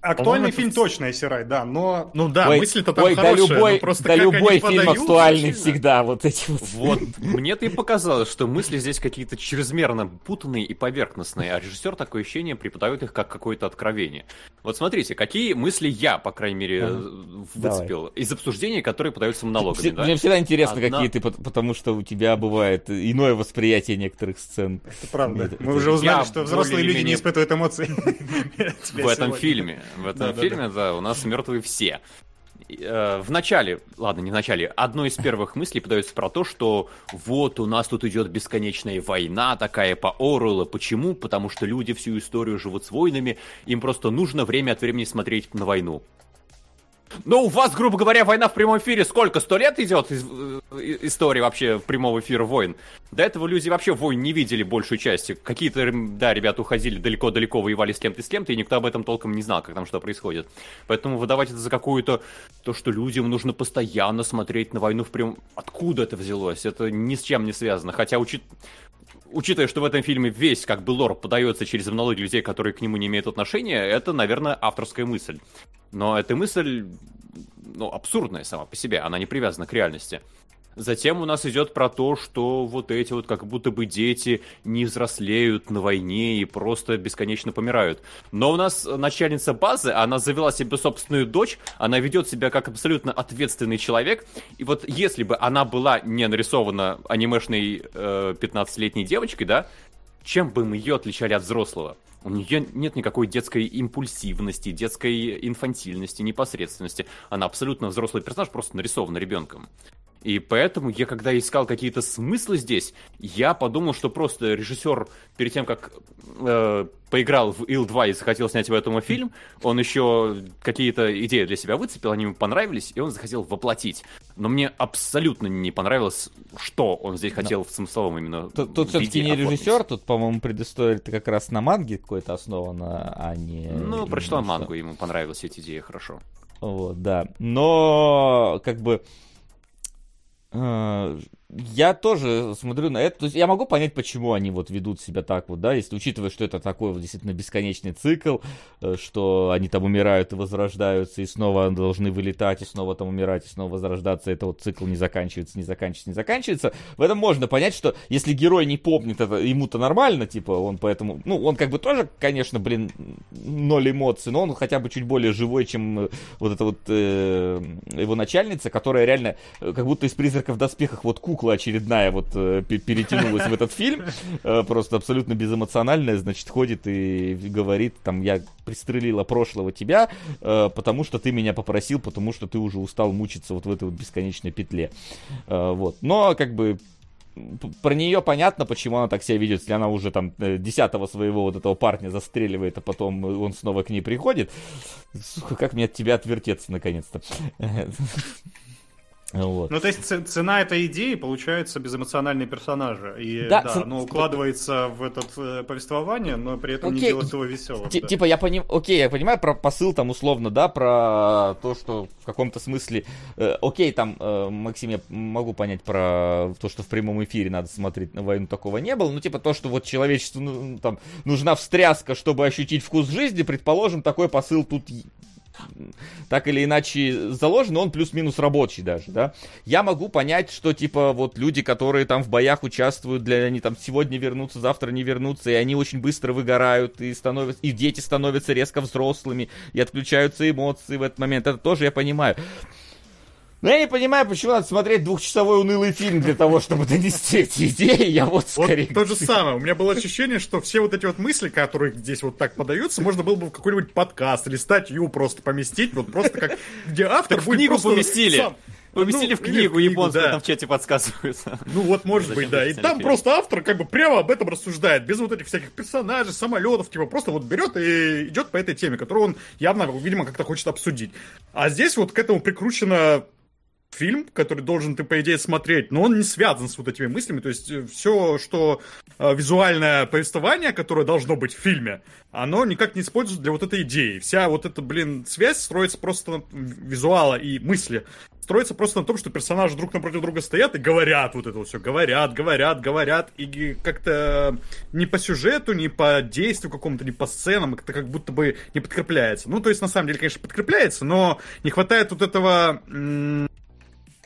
Актуальный это фильм точно, Айсирай, да, но Ну да, Ой, мысли-то там ой, да хорошие, любой, но просто да как они любой фильм подают, актуальный всегда, вот эти вот. Вот, мне-то и показалось, что мысли здесь какие-то чрезмерно путанные и поверхностные, а режиссер такое ощущение преподает их как какое-то откровение. Вот смотрите, какие мысли я, по крайней мере, Ага. выцепил из обсуждений, которые подаются монологами, Все- да? Мне всегда интересно, Одна- какие ты, пот- потому что у тебя бывает иное восприятие некоторых сцен. это правда. Мы это- уже узнали, Я что взрослые люди не более-менее- испытывают эмоций. в этом фильме. В этом Да-да-да. фильме, да, у нас мертвые все. Э, В начале, ладно, не в начале, одной из первых мыслей подается про то, что вот у нас тут идет бесконечная война такая по Оруэллу. Почему? Потому что люди всю историю живут с войнами, им просто нужно время от времени смотреть на войну. Но у вас, грубо говоря, война в прямом эфире сколько? Сто лет идет из- э, история вообще прямого эфира войн? До этого люди вообще войн не видели большую часть. Какие-то, да, ребята уходили далеко-далеко, воевали с кем-то и с кем-то, и никто об этом толком не знал, как там что происходит. Поэтому выдавать это за какую-то... То, что людям нужно постоянно смотреть на войну в прямом... Откуда это взялось? Это ни с чем не связано. Хотя, учит... Учитывая, что в этом фильме весь как бы лор подается через монологи людей, которые к нему не имеют отношения, это, наверное, авторская мысль. Но эта мысль, ну, абсурдная сама по себе, она не привязана к реальности. Затем у нас идет про то, что вот эти вот как будто бы дети не взрослеют на войне и просто бесконечно помирают. Но у нас начальница базы, она завела себе собственную дочь, она ведет себя как абсолютно ответственный человек. И вот если бы она была не нарисована анимешной э, 15-летней девочкой, да, чем бы мы ее отличали от взрослого? У нее нет никакой детской импульсивности, детской инфантильности, непосредственности. Она абсолютно взрослый персонаж, просто нарисован ребенком. И поэтому я, когда искал какие-то смыслы здесь, я подумал, что просто режиссер перед тем, как э, поиграл в Ил-2 и захотел снять в этом фильм, он еще какие-то идеи для себя выцепил, они ему понравились, и он захотел воплотить. Но мне абсолютно не понравилось, что он здесь хотел в смысловом именно Тут, тут все-таки не оформить. режиссер, тут, по-моему, предыстория это как раз на манге какой-то основана, а не... Ну, прочитал мангу, ему понравилась эти идеи, хорошо. Вот, да. Но, как бы, э, я тоже смотрю на это. То есть я могу понять, почему они вот ведут себя так вот, да, если учитывая, что это такой вот действительно бесконечный цикл, э, что они там умирают и возрождаются, и снова должны вылетать, и снова там умирать, и снова возрождаться. Это вот цикл не заканчивается, не заканчивается, не заканчивается. В этом можно понять, что если герой не помнит это, ему-то нормально, типа, он поэтому, ну, он как бы тоже, конечно, блин, ноль эмоций, но он хотя бы чуть более живой, чем э, вот эта вот э, его начальница, которая реально э, как будто из призраков в доспехах вот кукла кукла очередная вот э, пе- перетянулась в этот фильм, э, просто абсолютно безэмоциональная, значит, ходит и говорит, там, я пристрелила прошлого тебя, э, потому что ты меня попросил, потому что ты уже устал мучиться вот в этой вот бесконечной петле. Вот. Но, как бы, про нее понятно, почему она так себя ведет, если она уже там десятого своего вот этого парня застреливает, а потом он снова к ней приходит. Сука, как мне от тебя отвертеться наконец-то. Вот. Ну, то есть цена этой идеи получается безэмоциональные персонажи. И Да, да, ц- оно укладывается в это э, повествование, но при этом не Окей. делает его веселым. Ти- да. Типа, я понимаю, окей, я понимаю про посыл там условно, да, про то, что в каком-то смысле, э, окей, там, э, Максим, я могу понять про то, что в прямом эфире надо смотреть на войну, такого не было, ну, типа, то, что вот человечеству, ну, там, нужна встряска, чтобы ощутить вкус жизни, предположим, такой посыл тут так или иначе заложен, он плюс-минус рабочий даже, да. Я могу понять, что, типа, вот люди, которые там в боях участвуют, для они там сегодня вернутся, завтра не вернутся, и они очень быстро выгорают, и становятся, и дети становятся резко взрослыми, и отключаются эмоции в этот момент, это тоже я понимаю. Но я не понимаю, почему надо смотреть двухчасовой унылый фильм для того, чтобы донести эти идеи, я вот Вот скорее... то же самое. У меня было ощущение, что все вот эти вот мысли, которые здесь вот так подаются, можно было бы в какой-нибудь подкаст или статью просто поместить, вот просто как, где автор Так в будет книгу просто поместили. сам- Поместили Ну, в или книгу, японскую, да. там в чате подсказываются. Ну вот, может Зачем быть, да. И там фильм? просто автор как бы прямо об этом рассуждает, без вот этих всяких персонажей, самолетов, типа просто вот берет и идет по этой теме, которую он явно, видимо, как-то хочет обсудить. А здесь вот к этому прикручено фильм, который должен ты, по идее, смотреть, но он не связан с вот этими мыслями, то есть все, что э, визуальное повествование, которое должно быть в фильме, оно никак не используется для вот этой идеи. Вся вот эта, блин, связь строится просто на визуала и мысли строится просто на том, что персонажи друг напротив друга стоят и говорят вот это все. Говорят, говорят, говорят. И как-то не по сюжету, не по действию какому-то, не по сценам, это как будто бы не подкрепляется. Ну, то есть, на самом деле, конечно, подкрепляется, но не хватает вот этого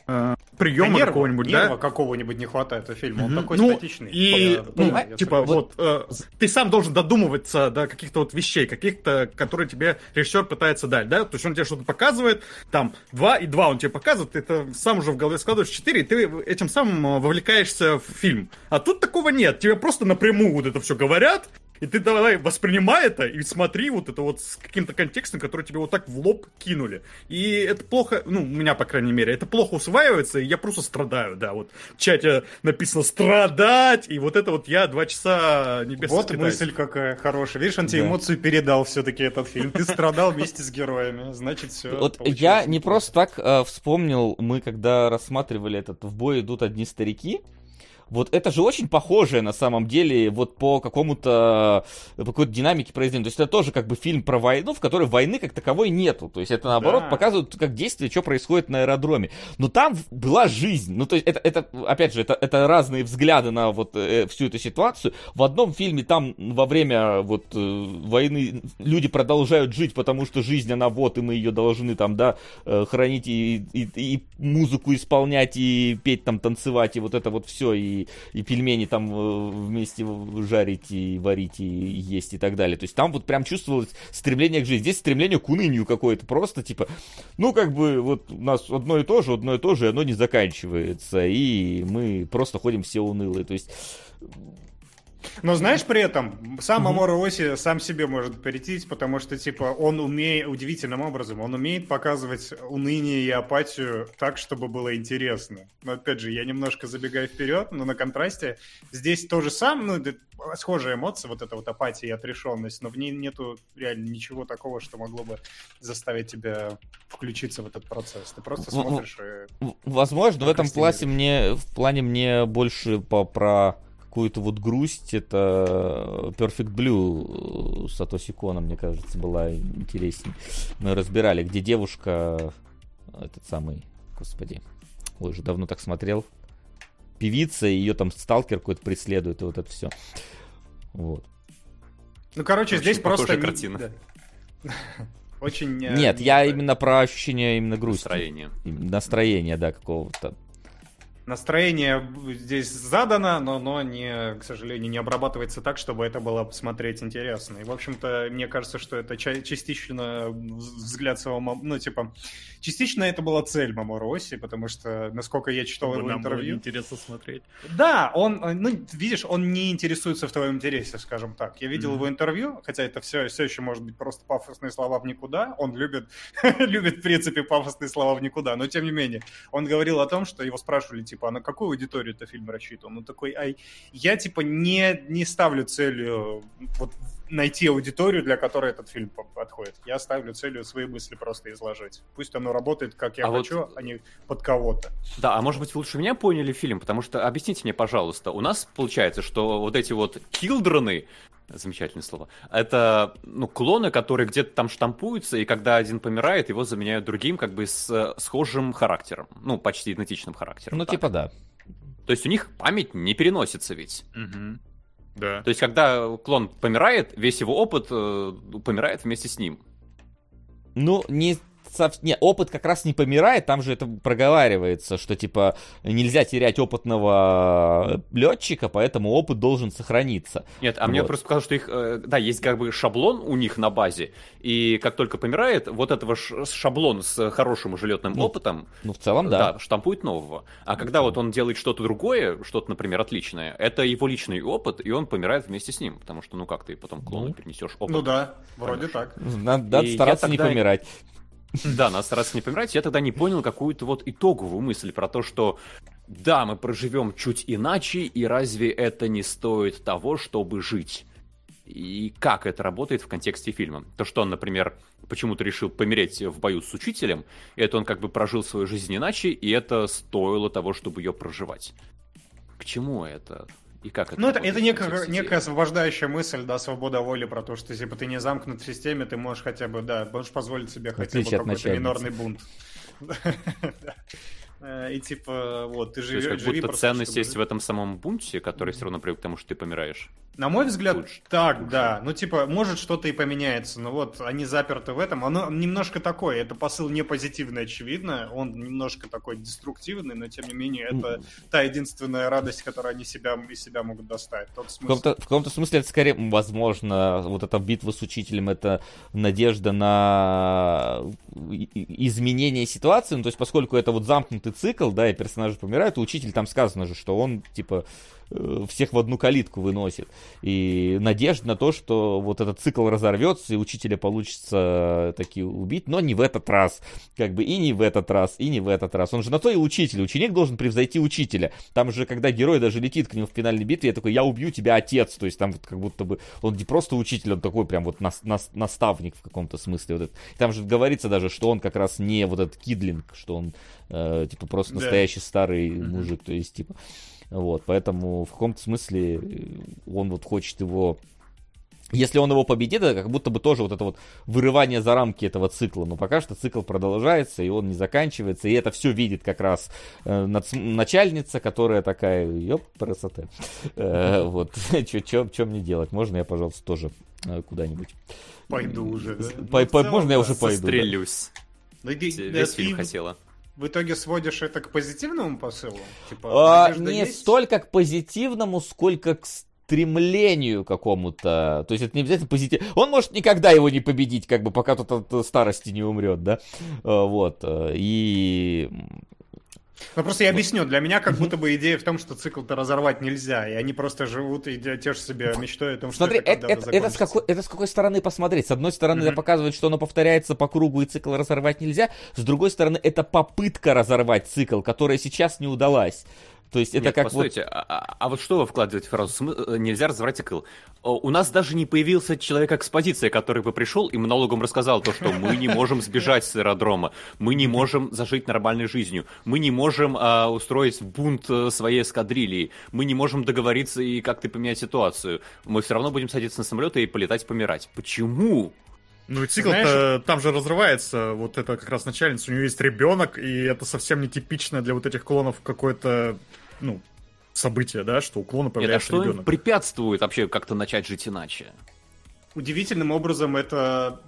э, приема нерва, какого-нибудь, нерва да? какого-нибудь не хватает у фильма. Он такой ну, статичный. И, По- ну, по- типа, вот, э, ты сам должен додумываться до каких-то вот вещей, каких-то, которые тебе режиссер пытается дать, да? То есть он тебе что-то показывает, там, два и два он тебе показывает, ты это сам уже в голове складываешь четыре, и ты этим самым э, вовлекаешься в фильм. А тут такого нет, тебе просто напрямую вот это все говорят, и ты давай воспринимай это и смотри вот это вот с каким-то контекстом, который тебе вот так в лоб кинули. И это плохо, ну, у меня, по крайней мере, это плохо усваивается, и я просто страдаю, да. Вот в чате написано «страдать», и вот это вот я два часа небес Вот скитаюсь. мысль какая хорошая. Видишь, он тебе Да. эмоцию передал все-таки этот фильм. Ты страдал вместе с героями. Значит, все. Вот я не просто так э, вспомнил, мы когда рассматривали этот «В бой идут одни старики», вот это же очень похожее на самом деле вот по какому-то по какой-то динамике произведения. То есть это тоже как бы фильм про войну, в которой войны как таковой нету. То есть это наоборот Да. показывает как действие, что происходит на аэродроме. Но там была жизнь. Ну то есть это, это опять же, это, это разные взгляды на вот э, всю эту ситуацию. В одном фильме там во время вот э, войны люди продолжают жить, потому что жизнь она вот, и мы ее должны там, да, э, хранить и, и, и музыку исполнять, и петь там, танцевать, и вот это вот все, и, и пельмени там э, вместе жарить, и варить, и есть, и так далее. То есть там вот прям чувствовалось стремление к жизни. Здесь стремление к унынию какое-то, просто типа, ну как бы вот у нас одно и то же, одно и то же, и оно не заканчивается, и мы просто ходим все унылые. То есть Но знаешь, при этом, сам Амора Оси сам себе может перейти, потому что, типа, он умеет, удивительным образом, он умеет показывать уныние и апатию так, чтобы было интересно. Но, опять же, я немножко забегаю вперед, но на контрасте здесь то же самое, ну, схожая эмоция, вот эта вот апатия и отрешенность, но в ней нету реально ничего такого, что могло бы заставить тебя включиться в этот процесс. Ты просто смотришь и... Возможно, в этом классе мне, в плане мне больше по, про какую-то вот грусть, это Perfect Blue э, Сатоси Кона, мне кажется, была интереснее. Мы разбирали, где девушка, этот самый, господи, ой, уже давно так смотрел, певица, ее там сталкер какой-то преследует, и вот это все. Вот. Ну, короче, Очень здесь просто... не- картина. да. Очень... э, Нет, не я знаю. именно про ощущение именно грусти. Настроение. Настроение, да, какого-то. Настроение здесь задано, но оно, не, к сожалению, не обрабатывается так, чтобы это было смотреть интересно. И, в общем-то, мне кажется, что это частично взгляд своего... Ну, типа, частично это была цель Мамору Оси, потому что, насколько я читал Чтобы его нам было интервью... интересно смотреть. Да, он, ну, видишь, он не интересуется в твоем интересе, скажем так. Я видел Мгм. его интервью, хотя это все, все еще может быть просто пафосные слова в никуда. Он любит, любит, в принципе, пафосные слова в никуда, но тем не менее. Он говорил о том, что его спрашивали, типа, а на какую аудиторию это фильм рассчитан? Он такой, ай, я, типа, не, не ставлю целью вот найти аудиторию, для которой этот фильм по- подходит. Я ставлю целью свои мысли просто изложить. Пусть оно работает, как я А вот- хочу, а не под кого-то. Да, а может быть вы лучше меня поняли фильм, потому что объясните мне, пожалуйста, у нас получается, что вот эти вот килдроны, замечательное слово, это ну клоны, которые где-то там штампуются, и когда один помирает, его заменяют другим, как бы с схожим характером, ну почти идентичным характером. Ну, так. типа, да. То есть у них память не переносится ведь. Мгм. Да. То есть когда клон помирает, весь его опыт э, помирает вместе с ним. Ну, не, не, опыт как раз не помирает, там же это проговаривается, что типа нельзя терять опытного летчика, поэтому опыт должен сохраниться. Нет, а мне Вот. просто показалось, что их, э, да, есть как бы шаблон у них на базе, и как только помирает, вот этого шаблон с хорошим уже летным Ну, опытом, Ну, в целом, да. да, штампует нового. А когда вот он делает что-то другое, что-то, например, отличное, это его личный опыт, и он помирает вместе с ним, потому что, ну как ты потом клону Ну. перенесешь опыт? Ну да, вроде так. Надо, надо И стараться не тогда- помирать. Да, надо стараться не помирать. Я тогда не понял какую-то вот итоговую мысль про то, что да, мы проживем чуть иначе, и разве это не стоит того, чтобы жить? И как это работает в контексте фильма? То, что он, например, почему-то решил помереть в бою с учителем, это он как бы прожил свою жизнь иначе, и это стоило того, чтобы ее проживать. К чему это? И как это Ну, это, это некая, некая освобождающая мысль, да, свобода воли про то, что типа ты не замкнут в системе, ты можешь хотя бы, да, можешь позволить себе хотя бы какой-то минорный бунт. И типа, вот, ты То живешь, есть как будто ценность есть в этом самом бунте, который все равно привык к тому, что ты помираешь. На мой взгляд, Лучше. так, Лучше. да. Ну, типа, может, что-то и поменяется, но вот они заперты в этом. Оно немножко такое, это посыл не позитивный, очевидно. Он немножко такой деструктивный, но тем не менее, это та единственная радость, которую они себя, из себя могут достать. Тот В смысл. каком-то, в каком-то смысле это скорее, возможно, вот эта битва с учителем, это надежда на изменение ситуации, ну, то есть поскольку это вот замкнутый цикл, да, и персонажи помирают, и учитель там сказано же, что он, типа, всех в одну калитку выносит. И надежда на то, что вот этот цикл разорвется, и учителя получится таки убить, но не в этот раз, как бы, и не в этот раз, и не в этот раз. Он же на то и учитель, ученик должен превзойти учителя. Там же, когда герой даже летит к нему в финальной битве, я такой, я убью тебя, отец, то есть там вот как будто бы, он не просто учитель, он такой прям вот нас- нас- наставник в каком-то смысле. Вот это. Там же говорится даже, что он как раз не вот этот кидлинг, что он э, типа просто Да. настоящий старый мужик, то есть типа вот, поэтому в каком-то смысле э, он вот хочет его если он его победит, это как будто бы тоже вот это вот вырывание за рамки этого цикла. Но пока что цикл продолжается, и он не заканчивается. И это все видит как раз э, нац- начальница, которая такая, ёп, красота. Э, Вот, что мне делать? Можно я, пожалуйста, тоже э, куда-нибудь? Пойду уже, да? По- Ну, в по- целом, можно я да. уже пойду? да? Застрелюсь. Ну, Весь да, фильм ты хотела. В итоге сводишь это к позитивному посылу? Типа, А, не есть? столько к позитивному, сколько к стремлению какому-то. То есть это не обязательно позитив. Он может никогда его не победить, как бы пока тот от старости не умрет, да. А, Вот. э, И Ну просто я объясню, для меня как будто бы идея в том, что цикл-то разорвать нельзя, и они просто живут и тешат себе мечтой о том, что Смотри, это это, когда-то это- это с какой, это с какой стороны посмотреть? С одной стороны, это Мгм. показывает, что оно повторяется по кругу и цикл разорвать нельзя. С другой стороны, это попытка разорвать цикл, которая сейчас не удалась. То есть это Нет, как постойте, а, а- а вот что вы вкладываете в фразу «Смы- э, «нельзя разорвать цикл»? О, У нас даже не появился человек-экспозиция, который бы пришел и монологом рассказал то, что мы не можем сбежать с аэродрома, мы не можем зажить нормальной жизнью, мы не можем а, устроить бунт э, своей эскадрильи, мы не можем договориться и как-то поменять ситуацию. Мы все равно будем садиться на самолеты и полетать помирать. Почему? Ну и цикл-то там же разрывается, вот это как раз начальница, у нее есть ребенок, и это совсем нетипичное для вот этих клонов какое-то, ну, событие, да, что у клона Нет, а появляется что им ребенок. препятствует вообще как-то начать жить иначе? Удивительным образом это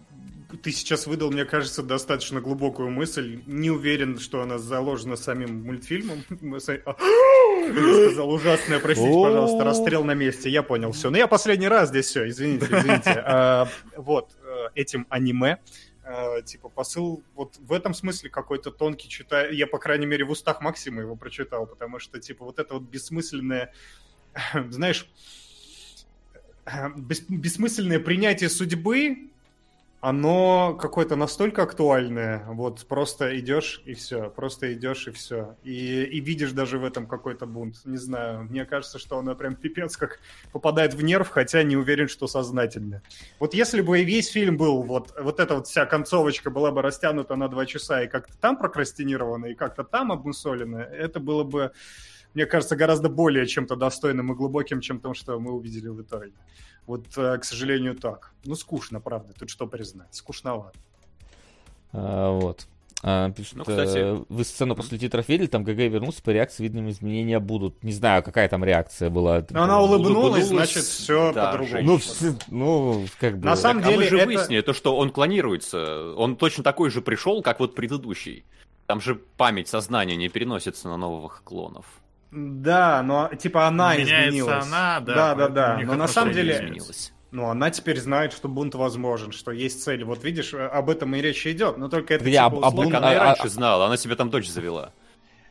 ты сейчас выдал, мне кажется, достаточно глубокую мысль. Не уверен, что она заложена самим мультфильмом. А, я сказал ужасное, простите, пожалуйста, расстрел на месте. Я понял, все. Но я последний раз здесь все, извините, извините. А, вот, э, этим аниме типа посыл вот в этом смысле какой-то тонкий читаю. Я, по крайней мере, в устах Максима его прочитал, потому что, типа, вот это вот бессмысленное, знаешь, бес, бессмысленное принятие судьбы, оно какое-то настолько актуальное, вот просто идешь и все, просто идешь и все, и, и видишь даже в этом какой-то бунт, не знаю, мне кажется, что оно прям пипец как попадает в нерв, хотя не уверен, что сознательно. Вот если бы весь фильм был, вот, вот эта вот вся концовочка была бы растянута на два часа и как-то там прокрастинирована, и как-то там обмусолена, это было бы, мне кажется, гораздо более чем-то достойным и глубоким, чем то, что мы увидели в итоге. Вот, э, к сожалению, так. Ну, скучно, правда. Тут что признать? Скучновато. А, вот. А, пишут, ну, кстати... э, вы сцену после титров видели, там ГГ вернулся, по реакции видным изменения будут. Не знаю, какая там реакция была. Но она улыбнулась, значит, все да, по-другому. Ну, ну, как бы... На самом так, деле, а мы же это... выяснили, то, что он клонируется. Он точно такой же пришел, как вот предыдущий. Там же память сознания не переносится на новых клонов. Да, но типа она Меняется изменилась. она, да. Да, да, да. Но на самом деле изменилась. Ну, она теперь знает, что бунт возможен, что есть цель. Вот видишь, об этом и речь идет. Но только это Где, типа, об, об, условно... Она и а- раньше а- знала, она себе там дочь завела.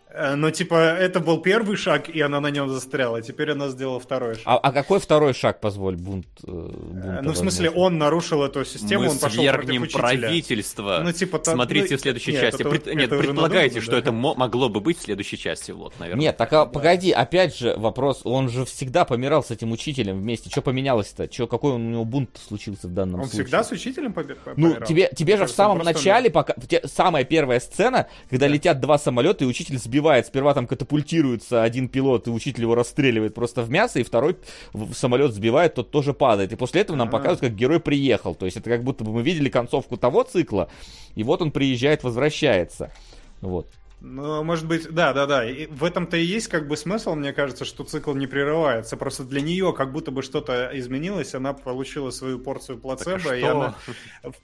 Э, Но типа это был первый шаг, и она на нем застряла. Теперь она сделала второй шаг. А, а какой второй шаг, позволь, бунт? э, Э, бунта ну, в смысле, возможен? он нарушил эту систему, Мы он пошел свергнем против учителя. правительство. Ну, типа, там- Смотрите ну, в следующей нет, части. это- Пред- это Нет, уже предполагайте, надумано, что да. это мо- могло бы быть в следующей части. Вот, наверное. Нет, так а, погоди, опять же вопрос, он же всегда помирал с этим учителем вместе. Что поменялось-то? Чё, какой у него бунт случился в данном Он случае? всегда с учителем побе- Ну, помирал? тебе, тебе же в Кажется, самом он просто- начале, пока, те- самая первая сцена, когда летят два самолета, и учитель сбивает, сперва там катапультируется один пилот, и учитель его расстреливает просто в мясо, и второй самолет сбивает, тот тоже падает. И после этого нам А. показывают, как герой приехал. То есть это как будто бы мы видели концовку того цикла, и вот он приезжает, возвращается. Вот. Ну, может быть, да, да, да. И в этом-то и есть как бы смысл, мне кажется, что цикл не прерывается. Просто для нее как будто бы что-то изменилось, она получила свою порцию плацебо, Так а и что? она...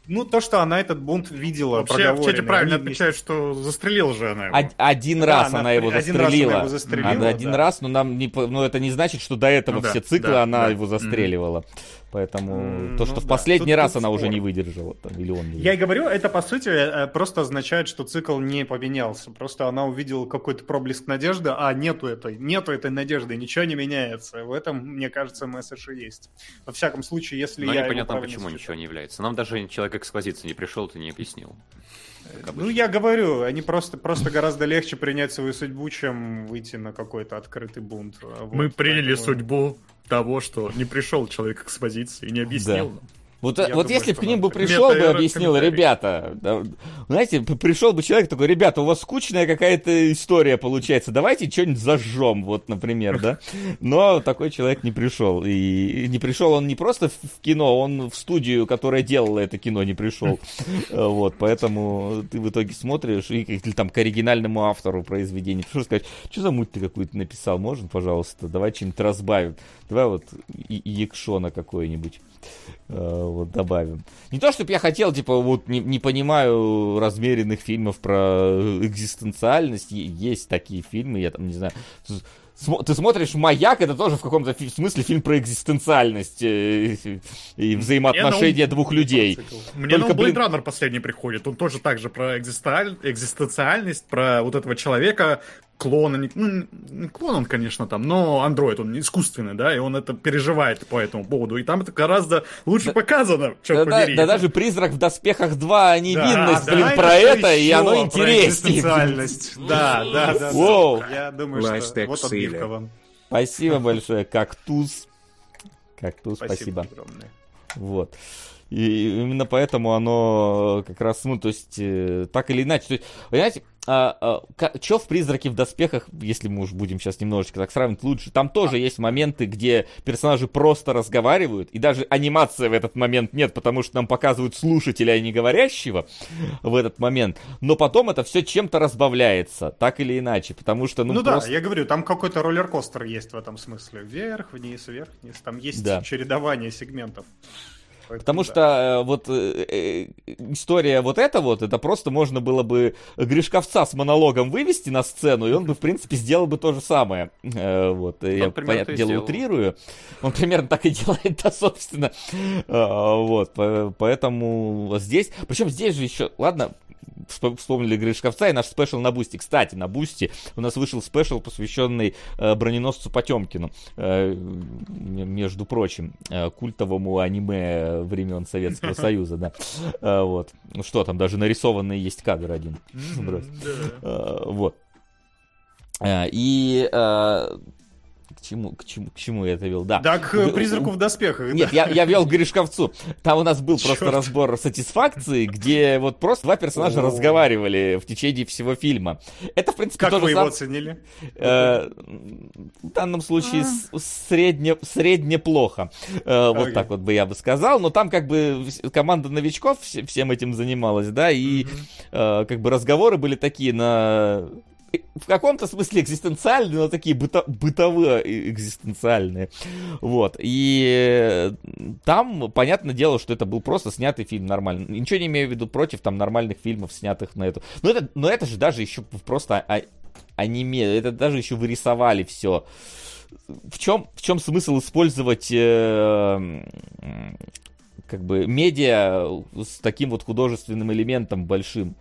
Ну, то, что она этот бунт видела, Вообще в чате правильно они отмечают, что застрелил же она его. Од- один Да, раз она она его при- один раз она застрелила. его застрелила, да, один да. раз, но нам не, ну, это не значит, что до этого Ну да, все циклы да, она да. его застрелила. Поэтому М, то, ну что в да, последний тут- раз тут она уже спор. не выдержала, там, или он не Я и говорю, это по сути э, просто означает, что цикл не поменялся. Просто она увидела какой-то проблеск надежды, а нету этой, нету этой надежды, ничего не меняется. В этом, мне кажется, месседж и есть. Во всяком случае, если Но я непонятно, почему считаю. ничего не является. Нам даже человек экспозиции не пришел, ты не объяснил. Ну, я говорю, они просто, просто гораздо легче принять свою судьбу, чем выйти на какой-то открытый бунт. Вот, Мы приняли поэтому- судьбу того, что не пришел человек к экспозиции и не объяснил Да. нам. Вот, Я вот думаю, если бы к ним бы пришел бы, объяснил, ребята, да, знаете, пришел бы человек такой, ребята, у вас скучная какая-то история получается, давайте что-нибудь зажжем, вот, например, да. Но такой человек не пришел. И не пришел он не просто в кино, он в студию, которая делала это кино, не пришел. Вот, поэтому ты в итоге смотришь, и, или там к оригинальному автору произведения, пришел сказать, что за муть ты какую-то написал, можно, пожалуйста, давай что-нибудь разбавим. Давай вот Якшона какой-нибудь э, вот добавим. Не то, чтобы я хотел, типа, вот не, не понимаю размеренных фильмов про экзистенциальность. Е- Есть такие фильмы, я там не знаю. Ты смотришь «Маяк», это тоже в каком-то смысле фильм про экзистенциальность э, и взаимоотношения двух людей. Мне Только, блин- Blade Runner последний приходит. Он тоже так же про экзистенциаль- экзистенциальность, про вот этого человека, клона. не- Ну, не клон он, конечно, там, но андроид, он искусственный, да, и он это переживает по этому поводу. И там это гораздо лучше показано, черт Да, да- побери. да даже «Призрак в доспехах 2» невинность, Да, блин, да, про это, и оно интереснее. Да, да, да. Воу. да. Я думаю, что вот отбивка вам. Спасибо большое, Кактус. Кактус, спасибо. огромное. Вот. И именно поэтому оно как раз, ну, то есть, э, так или иначе. То есть, понимаете, а, а, что в «Призраке в доспехах», если мы уж будем сейчас немножечко так сравнивать лучше, там тоже есть моменты, где персонажи просто разговаривают, и даже анимации в этот момент нет, потому что нам показывают слушателя, а не говорящего в этот момент. Но потом это все чем-то разбавляется, так или иначе, потому что, ну, Ну, просто... да, я говорю, там какой-то роллер-костер есть в этом смысле. Вверх, вниз, вверх, вниз. Там есть Да. чередование сегментов. Потому что э, вот э, э, история вот эта вот, это просто можно было бы Гришковца с монологом вывести на сцену, и он бы, в принципе, сделал бы то же самое. Э, вот, я, примерно понятное то и дело, сделал. утрирую. Он примерно так и делает, да, собственно. Вот, по- поэтому здесь... Причем здесь же еще, ладно, вспомнили Гришковца и наш special на Boosty. Кстати, на Boosty у нас вышел special, посвященный э, броненосцу Потемкину. Э, между прочим, э, культовому аниме времен Советского Союза, да. Э, вот. Ну что там, даже нарисованный есть кадр один. Э, Вот. Э, И э, чему, к чему, к чему я это вел? Да. Да, к призраку в доспехах. Нет, я, я вел к Гришковцу. Там у нас был просто Чёрт. разбор сатисфакции, где вот просто два персонажа О. разговаривали в течение всего фильма. Это, в принципе, Как вы его сам- оценили? э, в данном случае с- средне, средне плохо. Э, Вот Окей. так вот бы я бы сказал. Но там как бы команда новичков вс- всем этим занималась, да, и э, как бы разговоры были такие на в каком-то смысле экзистенциальные, но такие быто- бытовые экзистенциальные. Вот. И э, там, понятное дело, что это был просто снятый фильм нормально. Ничего не имею в виду против там нормальных фильмов, снятых на эту. Но это, но это же даже еще просто а- аниме, это даже еще вырисовали все. В чем, в чем смысл использовать э, как бы медиа с таким вот художественным элементом большим?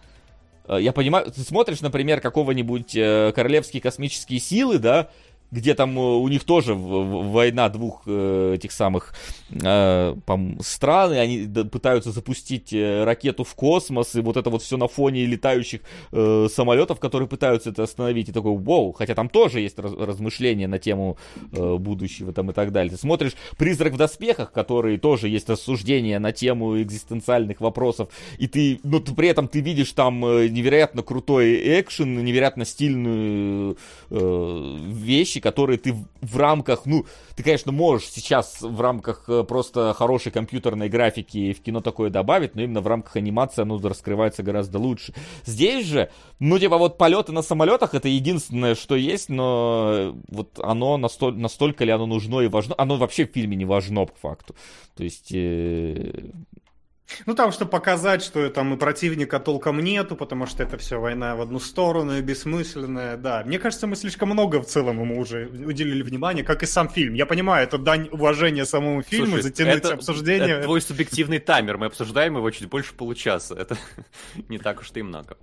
Э, Я понимаю, ты смотришь, например, какого-нибудь э, Королевские космические силы, да, где там э, у них тоже война двух э, этих самых э, стран, и они пытаются запустить ракету в космос, и вот это вот все на фоне летающих самолетов, которые пытаются это остановить, и такой, вау, хотя там тоже есть раз- размышления на тему будущего там и так далее. Ты смотришь «Призрак в доспехах», который тоже есть рассуждения на тему экзистенциальных вопросов, и ты, ты, при этом ты видишь там невероятно крутой экшен, невероятно стильную вещи, которые ты в, рамках, ну, ты, конечно, можешь сейчас в рамках э, просто хорошей компьютерной графики в кино такое добавить, но именно в рамках анимации оно раскрывается гораздо лучше. Здесь же, ну, типа, вот полеты на самолетах это единственное, что есть, но э, вот оно настоль, настолько ли оно нужно и важно, оно вообще в фильме не важно, по факту. То есть, э, Ну, там, чтобы показать, что там и противника толком нету, потому что это все война в одну сторону и бессмысленная, да. Мне кажется, мы слишком много в целом ему уже уделили внимания, как и сам фильм. Я понимаю, это дань уважения самому фильму, Слушай, затянуть это- обсуждение. Это твой субъективный таймер. Мы обсуждаем его чуть больше получаса. Это не так уж и много.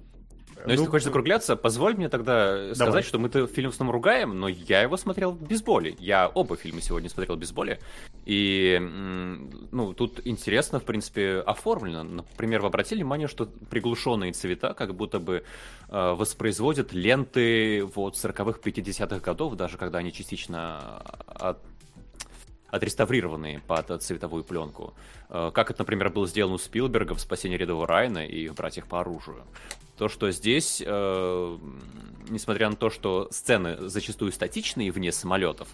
Но если Ну, ты хочешь закругляться, позволь мне тогда сказать, Давай. что мы-то фильм основном ругаем, но я его смотрел без боли. Я оба фильма сегодня смотрел без боли. И, ну, тут интересно, в принципе, оформлено. Например, вы обратили внимание, что приглушенные цвета как будто бы э, воспроизводят ленты вот 40-х, 50-х годов, даже когда они частично от отреставрированные под цветовую пленку. Э, Как это, например, было сделано у Спилберга в «Спасении рядового Райана» и в «Братьях по оружию». То, что здесь, э, несмотря на то, что сцены зачастую статичные вне самолетов,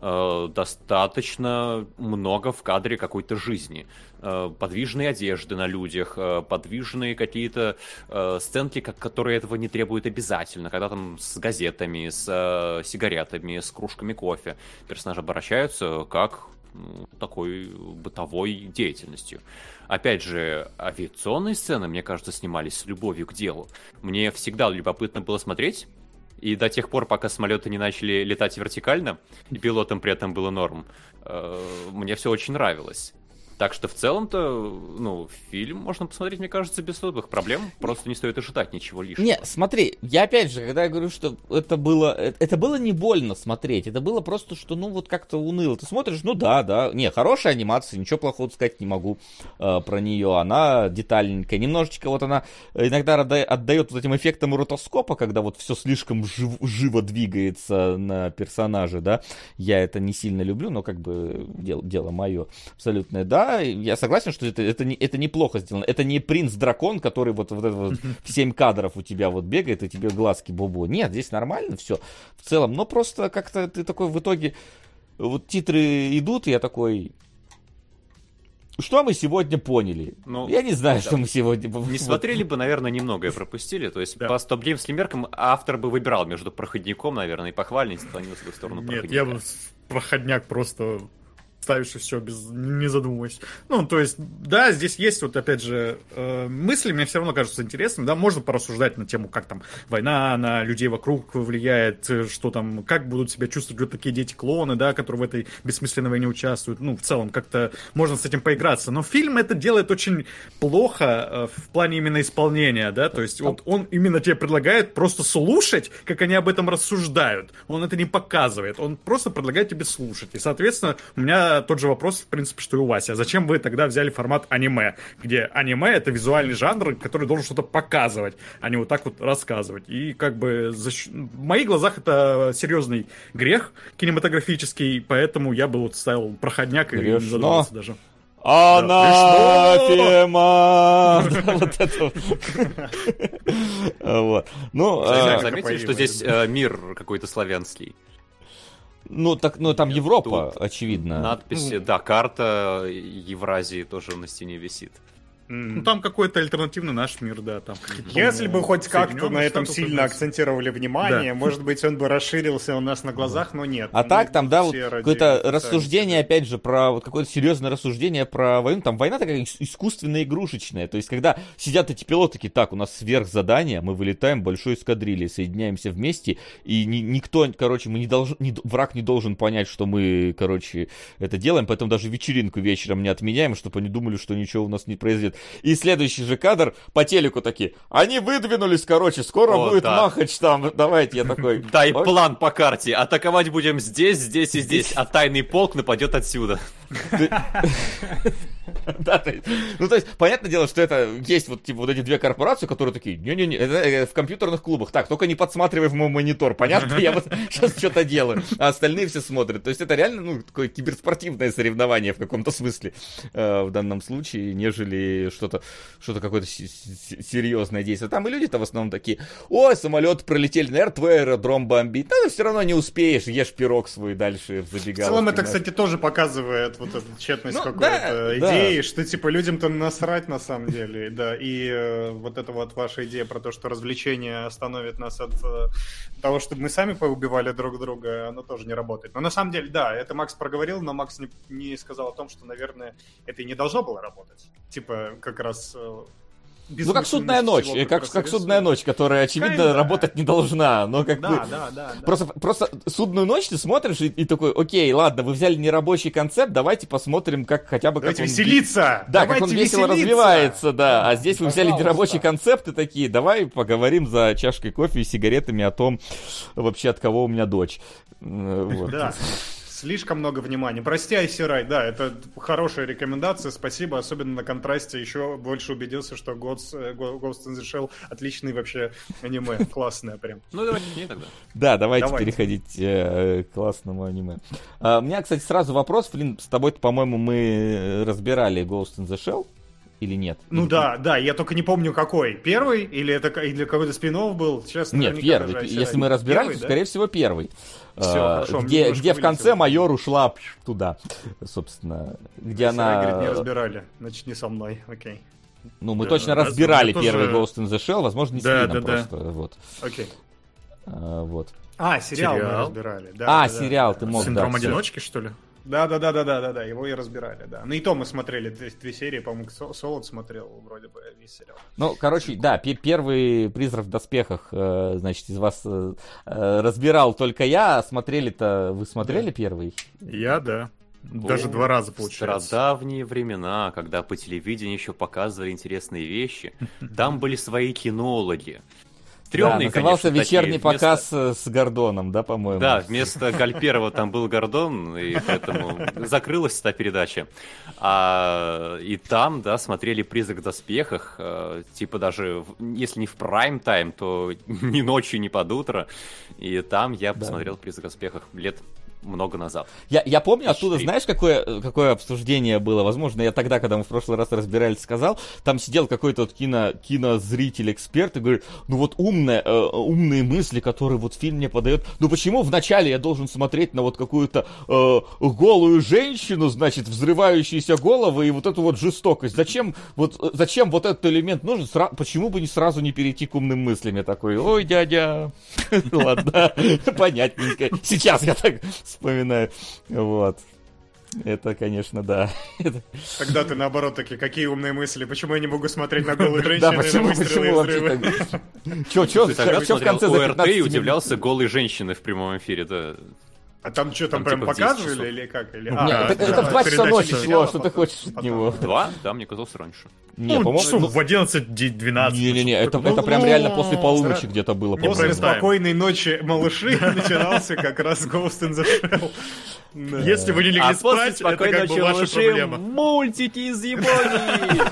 э, достаточно много в кадре какой-то жизни. Э, подвижные одежды на людях, э, подвижные какие-то э, сценки, как, которые этого не требуют обязательно, когда там с газетами, с э, сигаретами, с кружками кофе персонажи обращаются как ну, такой бытовой деятельностью. Опять же, авиационные сцены, мне кажется, снимались с любовью к делу. Мне всегда любопытно было смотреть, и до тех пор, пока самолеты не начали летать вертикально, и пилотам при этом было норм, э, мне все очень нравилось. Так что в целом-то, ну, фильм можно посмотреть, мне кажется, без особых проблем. Просто не стоит ожидать ничего лишнего. Не, смотри, я опять же, когда я говорю, что это было, э, это было не больно смотреть, это было просто, что, ну, вот как-то уныло. Ты смотришь, ну да, да, не, хорошая анимация, ничего плохого сказать не могу э, про нее, она детальненькая, немножечко вот она иногда отда- отдает вот этим эффектам ротоскопа, когда вот все слишком жив- живо двигается на персонаже, да, я это не сильно люблю, но как бы дело, дело мое абсолютное, да, я согласен, что это, это, не, это неплохо сделано, это не принц-дракон, который вот, вот это вот в 7 кадров у тебя вот бегает, и тебе глазки бобо. Нет, здесь нормально все в целом, но просто как-то ты такой в итоге, вот титры идут, и я такой, что мы сегодня поняли? Ну, я не знаю, да. что мы сегодня... Не смотрели бы, наверное, немногое пропустили. То есть Да. по стоп-геймским меркам автор бы выбирал между проходником, наверное, и похвальницей, склонился бы в сторону Нет, проходника. я бы с- проходняк просто ставишь и все, без, не задумываясь. Ну, то есть, да, здесь есть вот, опять же, э, мысли, мне все равно кажутся интересными, да, можно порассуждать на тему, как там война на людей вокруг влияет, э, что там, как будут себя чувствовать вот такие дети-клоны, да, которые в этой бессмысленной войне участвуют, ну, в целом, как-то можно с этим поиграться, но фильм это делает очень плохо э, в плане именно исполнения, да, то есть вот он именно тебе предлагает просто слушать, как они об этом рассуждают, он это не показывает, он просто предлагает тебе слушать, и, соответственно, у меня тот же вопрос, в принципе, что и у Васи. А зачем вы тогда взяли формат аниме, где аниме это визуальный жанр, который должен что-то показывать, а не вот так вот рассказывать. И как бы защ... в моих глазах это серьезный грех кинематографический, поэтому я бы вот ставил проходняк и не Грешно. задумывался даже. Анафема! Вот это вот. Ну, Кстати, а, Заметили, что здесь э, мир какой-то славянский. Ну так, ну там Европа, очевидно. Надписи, да, карта Евразии тоже на стене висит. Ну, там какой-то альтернативный наш мир, да, там Если бы хоть как-то на этом сильно акцентировали внимание, может быть, он бы расширился у нас на глазах, но нет. А так там, да, вот какое-то рассуждение, опять же, про вот какое-то серьезное рассуждение про войну. Там война такая ис- искусственная, игрушечная. То есть, когда сидят эти пилоты, такие, так, у нас сверхзадание, мы вылетаем большой эскадрильей, соединяемся вместе, и ни- никто, короче, мы не должен, не д- враг не должен понять, что мы, короче, это делаем, поэтому даже вечеринку вечером не отменяем, чтобы они думали, что ничего у нас не произойдет. И следующий же кадр по телеку такие, они выдвинулись, короче, скоро О, будет да. Махач там, давайте, я такой... Дай план по карте. Атаковать будем здесь, здесь и здесь, а тайный полк нападет отсюда. Ну, то есть, понятное дело, что это есть вот, типа, вот эти две корпорации, которые такие, не-не-не, это э, в компьютерных клубах, так, только не подсматривай в мой монитор, понятно, я вот сейчас что-то делаю, а остальные все смотрят. То есть, это реально, ну, такое киберспортивное соревнование в каком-то смысле э, в данном случае, нежели что-то, что-то какое-то серьезное действие. Там и люди-то в основном такие, ой, самолет пролетели, наверное, твой аэродром бомбит, да, все равно не успеешь, ешь пирог свой дальше в В целом это, кстати, тоже показывает вот эту тщетность Ну, какой-то да, да. идеи, что типа людям-то насрать на самом деле, да, и э, вот эта вот ваша идея про то, что развлечение остановит нас от э, того, чтобы мы сами поубивали друг друга, она тоже не работает. Но на самом деле, да, это Макс проговорил, но Макс не, не сказал о том, что, наверное, это и не должно было работать. Типа, как раз... Ну, как судная ночь, всего как, как судная ночь, которая, очевидно, Kinda. работать не должна, но как бы... Да, да, да. да. Просто, просто судную ночь ты смотришь и, и такой, окей, ладно, вы взяли нерабочий концепт, давайте посмотрим, как хотя бы... Давайте как он, веселиться! Да, как он Давайте весело веселиться! развивается, да. А здесь вы взяли Пожалуйста. нерабочий концепт и такие, давай поговорим за чашкой кофе и сигаретами о том, вообще от кого у меня дочь. Вот. Да. Слишком много внимания. Прости, Айсирай, да, это хорошая рекомендация, спасибо, особенно на контрасте еще больше убедился, что Ghost, э, Ghost in the Shell отличный вообще аниме, классное прям. Ну, давайте не тогда. Да, давайте Давайте. переходить э, к классному аниме. А, у меня, кстати, сразу вопрос. Флин, с тобой, по-моему, мы разбирали Ghost in the Shell или нет? Ну Или- да, да, я только не помню какой. Первый или это или какой-то спин был? Честно, Нет, первый. даже Если мы разбирали, Первый, то, да? скорее всего, первый. Всё, А, хорошо, где, где в конце вылетело. майор ушла туда, собственно. Где она... говорит, не разбирали, значит, не со мной, окей. Ну, мы Да, точно да, разбирали я тоже- первый Ghost in the Shell, возможно, не Да, да, да. просто. Вот. Окей. А, вот. А, сериал, мы Сериал. разбирали. Да, а, да, да. сериал ты мог, Синдром да, одиночки, что ли? Да, да, да, да, да, да, да, его и разбирали, да. Ну и то мы смотрели две, две серии, по-моему, Со- Солод смотрел вроде бы весь сериал. Ну, короче, да, пе- первый призрак в доспехах, э, значит, из вас э, разбирал только я, а смотрели-то, вы смотрели первый? Я, да. Даже О, два раза, В получается. стародавние времена, когда по телевидению еще показывали интересные вещи, там были свои кинологи. Да, Стрёмные, назывался конечно, такие. «Вечерний Вместо- показ э, с Гордоном», да, по-моему? Да, вместо Гальперова там был Гордон, и поэтому закрылась эта передача. А, и там, да, смотрели «Призрак в доспехах», э, типа даже, если не в прайм-тайм, то ни ночью, ни под утро. И там я посмотрел «Призрак в доспехах» лет много назад. Я, я помню оттуда, Шли. знаешь, какое, какое обсуждение было? Возможно, я тогда, когда мы в прошлый раз разбирались, сказал, там сидел какой-то вот кино, кинозритель-эксперт и говорит, ну вот умные, э, умные мысли, которые вот фильм мне подает, ну почему вначале я должен смотреть на вот какую-то э, голую женщину, значит, взрывающиеся головы и вот эту вот жестокость? Зачем вот, зачем вот этот элемент нужен? Сра- почему бы не сразу не перейти к умным мыслям? Я такой, ой, дядя, ладно, понятненько. Сейчас я так вспоминаю. Вот. Это, конечно, да. Тогда ты наоборот таки, какие умные мысли, почему я не могу смотреть на голые женщины, Да, на почему, выстрелы почему вообще так? Чё, чё, Ты тогда в конце ОРТ 15 и удивлялся голой женщины в прямом эфире, да. А там что, там Там прям типа в 10 показывали или как? Или... Не, А, это, это в 2 часа передача ночи шло, что ты потом. хочешь от него? Два? Да, мне казалось раньше. Не, Ну, часов в 11-12. Не-не-не, это, Ну, это прям реально после ну, полуночи где-то было. После спокойной ночи малыши начинался как раз Ghost in the Shell. Если вы не легли А спать, это как бы ночи ваша проблема. мультики из Японии.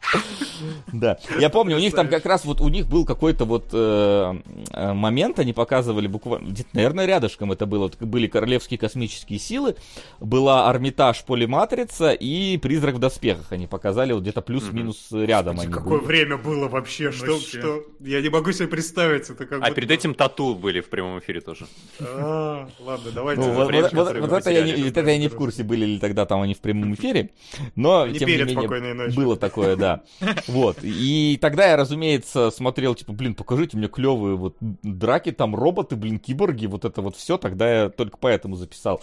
Да. Я помню, у них там как раз вот у них был какой-то вот э, э, момент, они показывали буквально, наверное, рядышком это было. Были королевские космические силы, была Армитаж Полиматрица и Призрак в доспехах. Они показали вот где-то плюс-минус рядом они Какое время было вообще, что, что... Я не могу себе представить, это как А перед этим тату были в прямом эфире тоже. А, ладно, давайте. Ну, вот, это, я не, в курсе, были ли тогда там они в прямом эфире, но тем не менее было такое, да. Вот. И тогда я, разумеется, смотрел, типа, блин, покажите мне клевые вот драки, там роботы, блин, киборги, вот это вот все. Тогда я только поэтому записал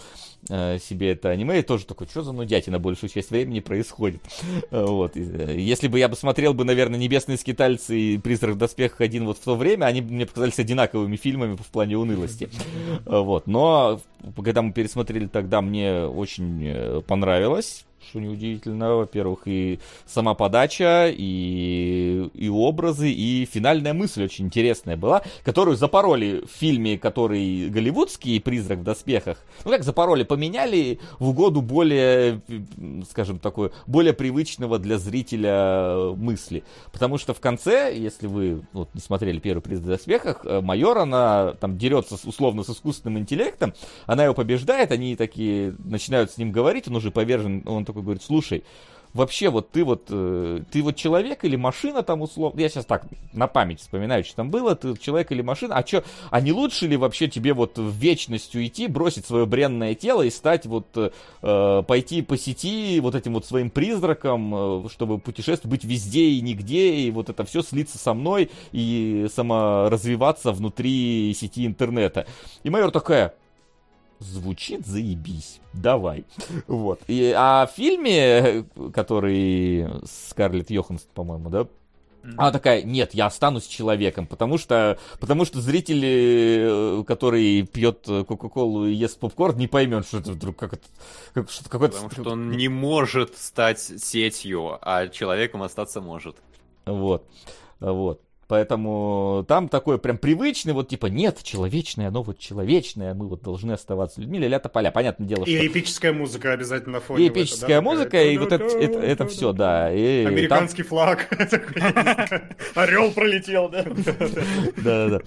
э, себе это аниме и тоже такой, что за нудятина большую часть времени происходит. Э, Вот. Э, Если бы я бы смотрел бы, наверное, «Небесные скитальцы» и «Призрак в доспехах» один вот в то время, они мне показались одинаковыми фильмами в плане унылости. Э, Вот. Но когда мы пересмотрели тогда, мне очень понравилось. Что неудивительно, во-первых, и сама подача, и, и образы, и финальная мысль очень интересная была, которую запороли в фильме, который голливудский «Призрак в доспехах». Ну как запороли, поменяли в угоду более, скажем, такой, более привычного для зрителя мысли. Потому что в конце, если вы вот, не смотрели первый «Призрак в доспехах», э, майор, она там дерется условно с искусственным интеллектом, она его побеждает, они такие начинают с ним говорить, он уже повержен, он такой говорит, слушай, вообще вот ты вот, э, ты вот человек или машина там условно, я сейчас так на память вспоминаю, что там было, ты человек или машина, а что, а не лучше ли вообще тебе вот в вечность уйти, бросить свое бренное тело и стать вот, э, пойти по сети вот этим вот своим призраком, э, чтобы путешествовать, быть везде и нигде, и вот это все слиться со мной и саморазвиваться внутри сети интернета. И майор такая, звучит заебись, давай. Вот. И, а в фильме, который Скарлетт Йоханссон, по-моему, да, она такая, нет, я останусь человеком, потому что, потому что зритель, э, который пьет Кока-Колу и ест попкорн, не поймет, что это вдруг, как это, как, что какой-то... Потому что он не может стать сетью, а человеком остаться может. Вот, вот. Поэтому там такой прям привычный, вот типа, нет, человечное, оно вот человечное, мы вот должны оставаться людьми, ля-ля поля. Понятное дело, что... И эпическая музыка обязательно на фоне. И в это, эпическая да, музыка, такая. и вот это, это, это все, да. И там- Американский флаг. Орел пролетел, да? Да-да-да.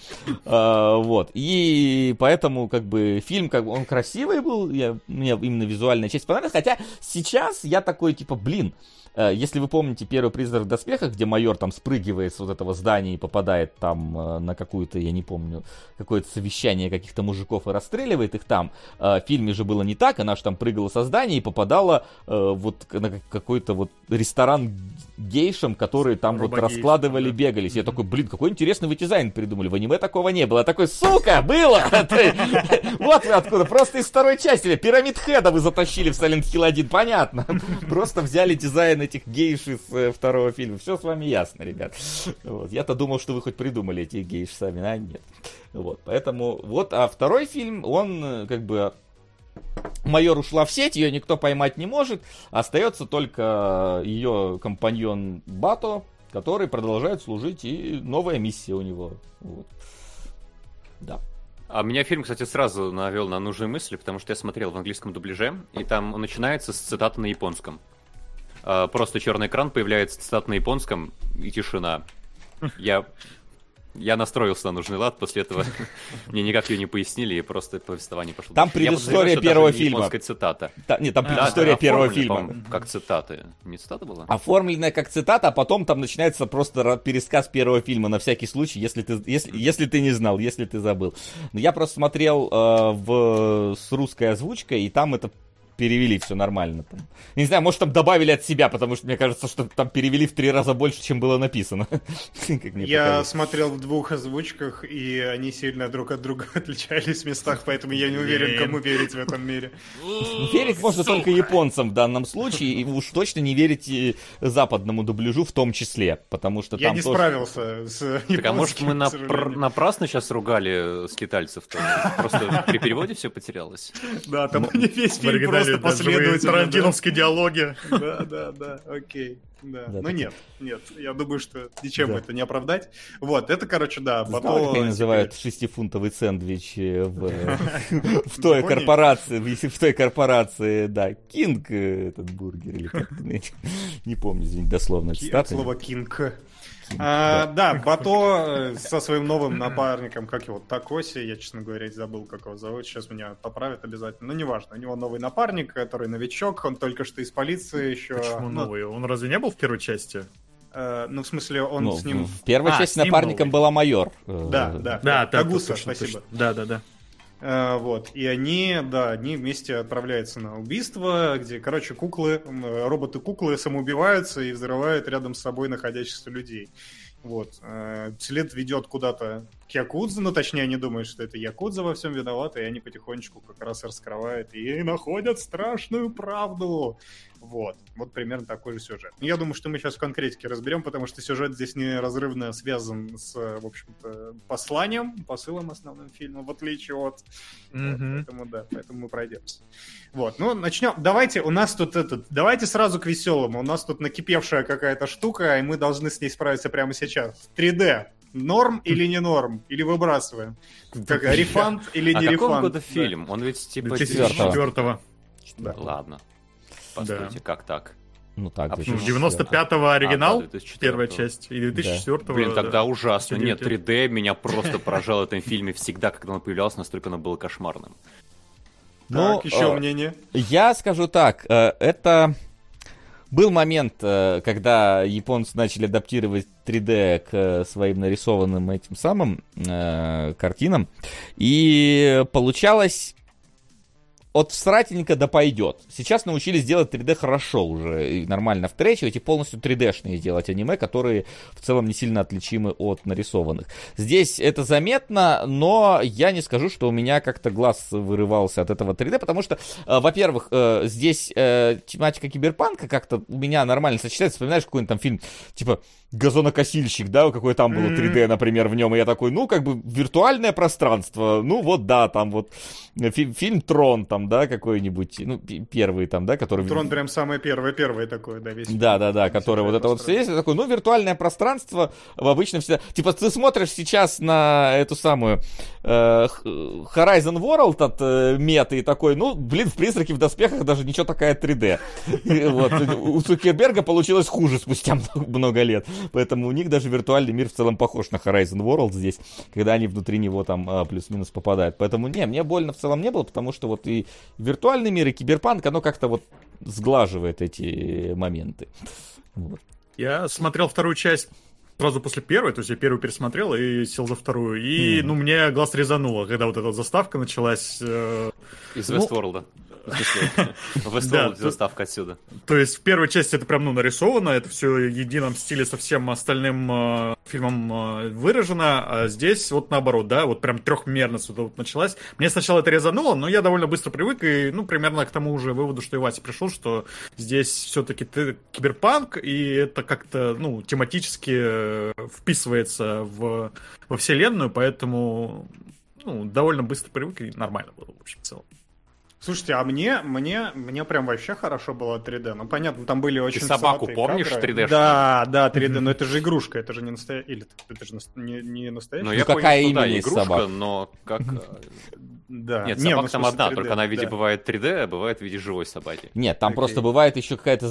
А, Вот. И поэтому, как бы, фильм, как бы, он красивый был, мне именно визуальная часть понравилась, хотя сейчас я такой, типа, блин, если вы помните первый призрак в доспехах, где майор там спрыгивает с вот этого здания и попадает там э, на какую-то, я не помню, какое-то совещание каких-то мужиков и расстреливает их там, э, в фильме же было не так, она же там прыгала со здания и попадала э, вот на какой-то вот ресторан гейшам, которые там вот Робогейшам, раскладывали, да. бегались. Я такой, блин, какой интересный вы дизайн придумали. В аниме такого не было. Я такой, сука, было! Вот вы откуда. Просто из второй части. Пирамид Хеда вы затащили в Silent Hill 1. Понятно. Просто взяли дизайн этих гейш из э, второго фильма. Все с вами ясно, ребят. Вот. Я-то думал, что вы хоть придумали эти гейш сами, а нет. Вот, поэтому вот, а второй фильм, он э, как бы майор ушла в сеть, ее никто поймать не может. Остается только ее компаньон Бато, который продолжает служить, и новая миссия у него. Вот. Да. А меня фильм, кстати, сразу навел на нужные мысли, потому что я смотрел в английском дубляже, и там он начинается с цитаты на японском. А, Просто черный экран, появляется цитата на японском, и тишина. Я, я настроился на нужный лад, после этого мне никак ее не пояснили, и просто повествование пошло. Там предыстория первого фильма. японская цитата. Та- нет, там предыстория первого фильма. Как цитаты. Не цитата была? Оформленная как цитата, а потом там начинается просто пересказ первого фильма на всякий случай, если ты, если, если ты не знал, если ты забыл. Но я просто смотрел э, в, с русской озвучкой, и там это перевели все нормально. Там. Не знаю, может там добавили от себя, потому что мне кажется, что там перевели в три раза больше, чем было написано. Я показалось. смотрел в двух озвучках, и они сильно друг от друга отличались в местах, поэтому я не уверен, кому верить в этом мире. Верить можно только японцам в данном случае, и уж точно не верить и западному дубляжу в том числе, потому что Я там не тоже- справился с Так, а может мы напр- напрасно сейчас ругали скитальцев? -то? Просто при переводе все потерялось. Да, там они весь фильм просто последовательно. да. тарантиновские диалоги. Да, да, да, окей. Да. Да, Ну так- нет, нет, я думаю, что ничем Да. это не оправдать. Вот, это, короче, да, Ты знал, Бато как они называют шестифунтовый сэндвич э, в, э, в той корпорации, в в той корпорации, да, Кинг э, этот бургер или как не помню, извините, дословно от слова кинг. А, да, Бато э, со своим новым напарником, как его, Такоси, я, честно говоря, забыл, как его зовут, сейчас меня поправят обязательно, но неважно, у него новый напарник, который новичок, он только что из полиции еще. Почему ну, новый? Он разве не был в первой части? э, ну, в смысле, он Ну, с ним... В первой А, части напарником новый. была майор. э, Да, да, Да, точно, спасибо. точно. Да, да, да. Э, Вот, и они, да, они вместе отправляются на убийство, где, короче, куклы, роботы-куклы самоубиваются и взрывают рядом с собой находящихся людей. Вот. э, След ведет куда-то к Якудзе, ну, точнее, они думают, что это Якудза во всем виновата, и они потихонечку как раз раскрывают и находят страшную правду. Вот. Вот примерно такой же сюжет. Я думаю, что мы сейчас в конкретике разберем, потому что сюжет здесь неразрывно связан с, в общем-то, посланием, посылом основным фильма, в отличие от вот, Мгм. поэтому да, поэтому мы пройдемся. Вот, ну начнем. Давайте, у нас тут этот, давайте сразу к веселому. У нас тут накипевшая какая-то штука, и мы должны с ней справиться прямо сейчас. 3D. Норм или не норм? Или выбрасываем? Как рефанд или А не какого рефанд? года Да. фильм? Он ведь типа... 2004 Да. Ладно. Постойте, как так? Ну так, А? Ну, почему? 95-го оригинал, А, да, 2004-го. первая часть, и 2004 Блин, тогда ужасно. Нет, 9. 3D меня просто поражало в этом фильме всегда, когда он появлялся, настолько оно было кошмарным. Ну, Так, еще э, мнение. Я скажу так, э, это был момент, э, когда японцы начали адаптировать 3D к э, своим нарисованным этим самым э, картинам, и получалось от всратенько да пойдет. Сейчас научились делать 3D хорошо уже, и нормально втречивать и полностью 3D-шные делать аниме, которые в целом не сильно отличимы от нарисованных. Здесь это заметно, но я не скажу, что у меня как-то глаз вырывался от этого 3D, потому что, э, во-первых, э, здесь э, тематика киберпанка как-то у меня нормально сочетается. Вспоминаешь какой-нибудь там фильм, типа газонокосильщик, да, какой там было 3D, например, в нем, и я такой, ну, как бы виртуальное пространство, ну, вот, да, там вот фи- фильм Трон, там, да, какой-нибудь, ну, первый там, да, который... Трон прям самое первое, первое такое, да, весь. Да, да, да, который вот это вот все есть, такой, ну, виртуальное пространство в обычно всегда... Типа, ты смотришь сейчас на эту самую э, Horizon World от э, меты и такой, ну, блин, в «Призраке в доспехах» даже ничего такая 3D. И вот, у Цукерберга получилось хуже спустя много- много лет. Поэтому у них даже виртуальный мир в целом похож на Horizon World здесь, когда они внутри него там а, плюс-минус попадают. Поэтому, не, мне больно в целом не было, потому что вот и виртуальный мир, и киберпанк, оно как-то вот сглаживает эти моменты. Вот. Я смотрел вторую часть сразу после первой, то есть я первую пересмотрел и сел за вторую. И, ну, мне глаз резануло, когда вот эта заставка началась. э, Из Ну, Вестворлда. Westworld Да, заставка отсюда. То есть в первой части это прям, ну, нарисовано, это все в едином стиле со всем остальным э, фильмом э, выражено, а здесь вот наоборот, да, вот прям трехмерность вот, вот началась. Мне сначала это резануло, но я довольно быстро привык и, ну, примерно к тому же выводу, что и Вася пришел, что здесь все-таки киберпанк, и это как-то, ну, тематически э, вписывается в, во вселенную, поэтому, ну, довольно быстро привык и нормально было, в общем, в целом. Слушайте, а мне, мне, мне прям вообще хорошо было 3D. Ну, понятно, там были очень собаку всратые помнишь кадры. 3D-шную? Да, да, 3D, но это же игрушка, это же не настоящая... Или это же не, не настоящая? Ну, Ну, я какая понял, да, именно из игрушка, собак? но как... э, Да. Нет, Не, собака ну, там одна, 3D, только она в виде да. бывает 3D, а бывает в виде живой собаки. Нет, там просто бывает еще какая-то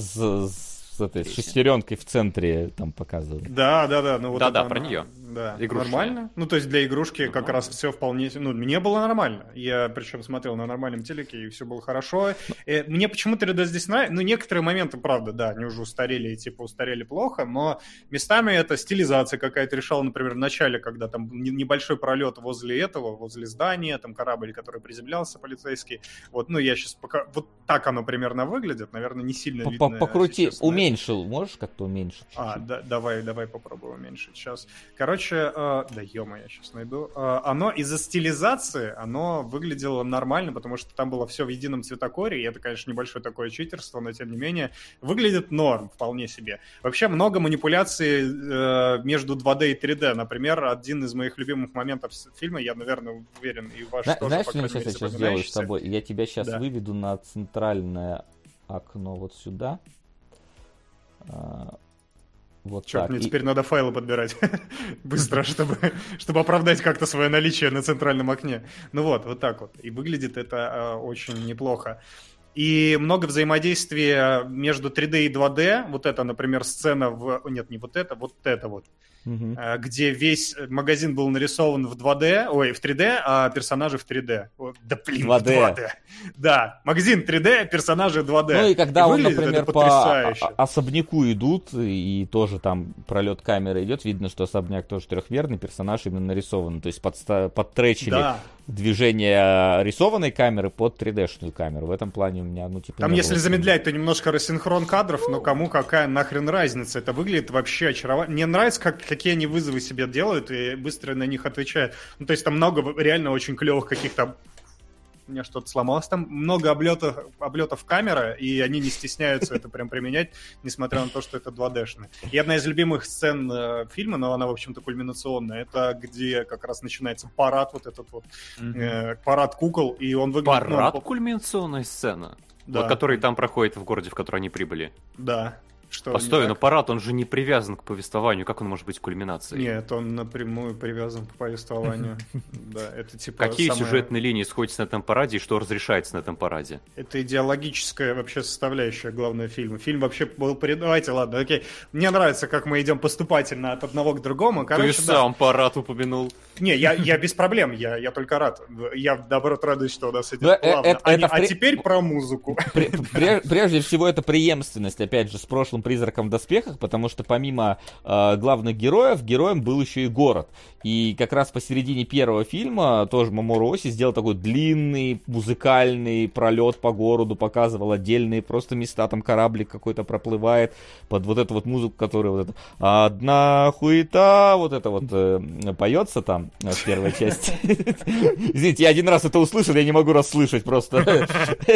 с, этой шестеренкой в центре там показывают. Да, да, да. Ну, вот это про она- неё. Да, Игрушечная. нормально. Ну, то есть для игрушки как раз все вполне... Ну, мне было нормально. Я причем смотрел на нормальном телеке, и все было хорошо. Э, Мне почему 3D здесь нравится. Ну, некоторые моменты, правда, да, они уже устарели, и типа устарели плохо, но местами это стилизация какая-то решала, например, в начале, когда там не- небольшой пролет возле этого, возле здания, там корабль, который приземлялся, полицейский. Вот, ну, я сейчас пока... Вот так оно примерно выглядит, наверное, не сильно видно. по- Покрути, на- уменьшил, можешь как-то уменьшить? а, чуть-чуть? да, давай, давай попробую уменьшить сейчас. Короче, э, да ё я сейчас найду. Э, оно из-за стилизации, оно выглядело нормально, потому что там было все в едином цветокоре, и это, конечно, небольшое такое читерство, но тем не менее выглядит норм вполне себе. Вообще много манипуляций э, между 2D и 3D. Например, один из моих любимых моментов фильма, я, наверное, уверен, и ваш Зна- тоже, Знаешь, что я сейчас, сейчас сделаю с тобой? Я тебя сейчас Да. выведу на центральное окно вот сюда. А, Вот Черт, так. мне И- теперь надо файлы подбирать быстро, чтобы, чтобы оправдать как-то свое наличие на центральном окне. Ну вот, вот так вот. И выглядит это э, очень неплохо. И много взаимодействия между 3D и 2D. Вот это, например, сцена в... Нет, не вот это, вот это вот. Э, Где весь магазин был нарисован в 2D, ой, в 3D, а персонажи в 3D. Вот, Да блин, 2D. в 2D. Да, магазин 3D, персонажи 2D. Ну и когда он, выглядит это например, по особняку идут, и тоже там пролет камеры идет, видно, что особняк тоже трехмерный, персонаж именно нарисован. То есть подста- подтречили Да, движение рисованной камеры под 3D-шную камеру. В этом плане у меня, ну, типа... Там, если было. замедлять, то немножко рассинхрон кадров, но кому какая нахрен разница? Это выглядит вообще очаровательно. Мне нравится, как, какие они вызовы себе делают и быстро на них отвечают. Ну, то есть там много реально очень клевых каких-то... У меня что-то сломалось там. Много облетов, облетов камеры, и они не стесняются это прям применять, несмотря на то, что это 2D-шно. И одна из любимых сцен э, фильма, но она, в общем-то, кульминационная, это где как раз начинается парад вот этот вот, э, парад кукол, и он выглядит... ну, Парад по- кульминационная сцена. Да. Вот, который там проходит в городе, в который они прибыли. Да. Что Постой, но парад, он же не привязан к повествованию. Как он может быть кульминацией? Нет, он напрямую привязан к повествованию. Да, это типа... Какие самое- сюжетные линии сходятся на этом параде и что разрешается на этом параде? Это идеологическая вообще составляющая главного фильма. Фильм вообще был... Давайте, ладно, окей. Мне нравится, как мы идем поступательно от одного к другому. Короче, Ты да. сам парад упомянул. Не, я, я без проблем, я, я только рад. Я, наоборот, радуюсь, что у нас идет Ну, э, плавно. это- А это а теперь про музыку. Пре- пре- Прежде всего, это преемственность, опять же, с прошлым призраком в доспехах, потому что помимо э, главных героев, героем был еще и город. И как раз посередине первого фильма тоже Мамору Оси сделал такой длинный музыкальный пролет по городу, показывал отдельные просто места, там кораблик какой-то проплывает под вот эту вот музыку, которая вот это «Одна хуета», вот это вот э, поется там э, в первой части. Извините, я один раз это услышал, я не могу расслышать просто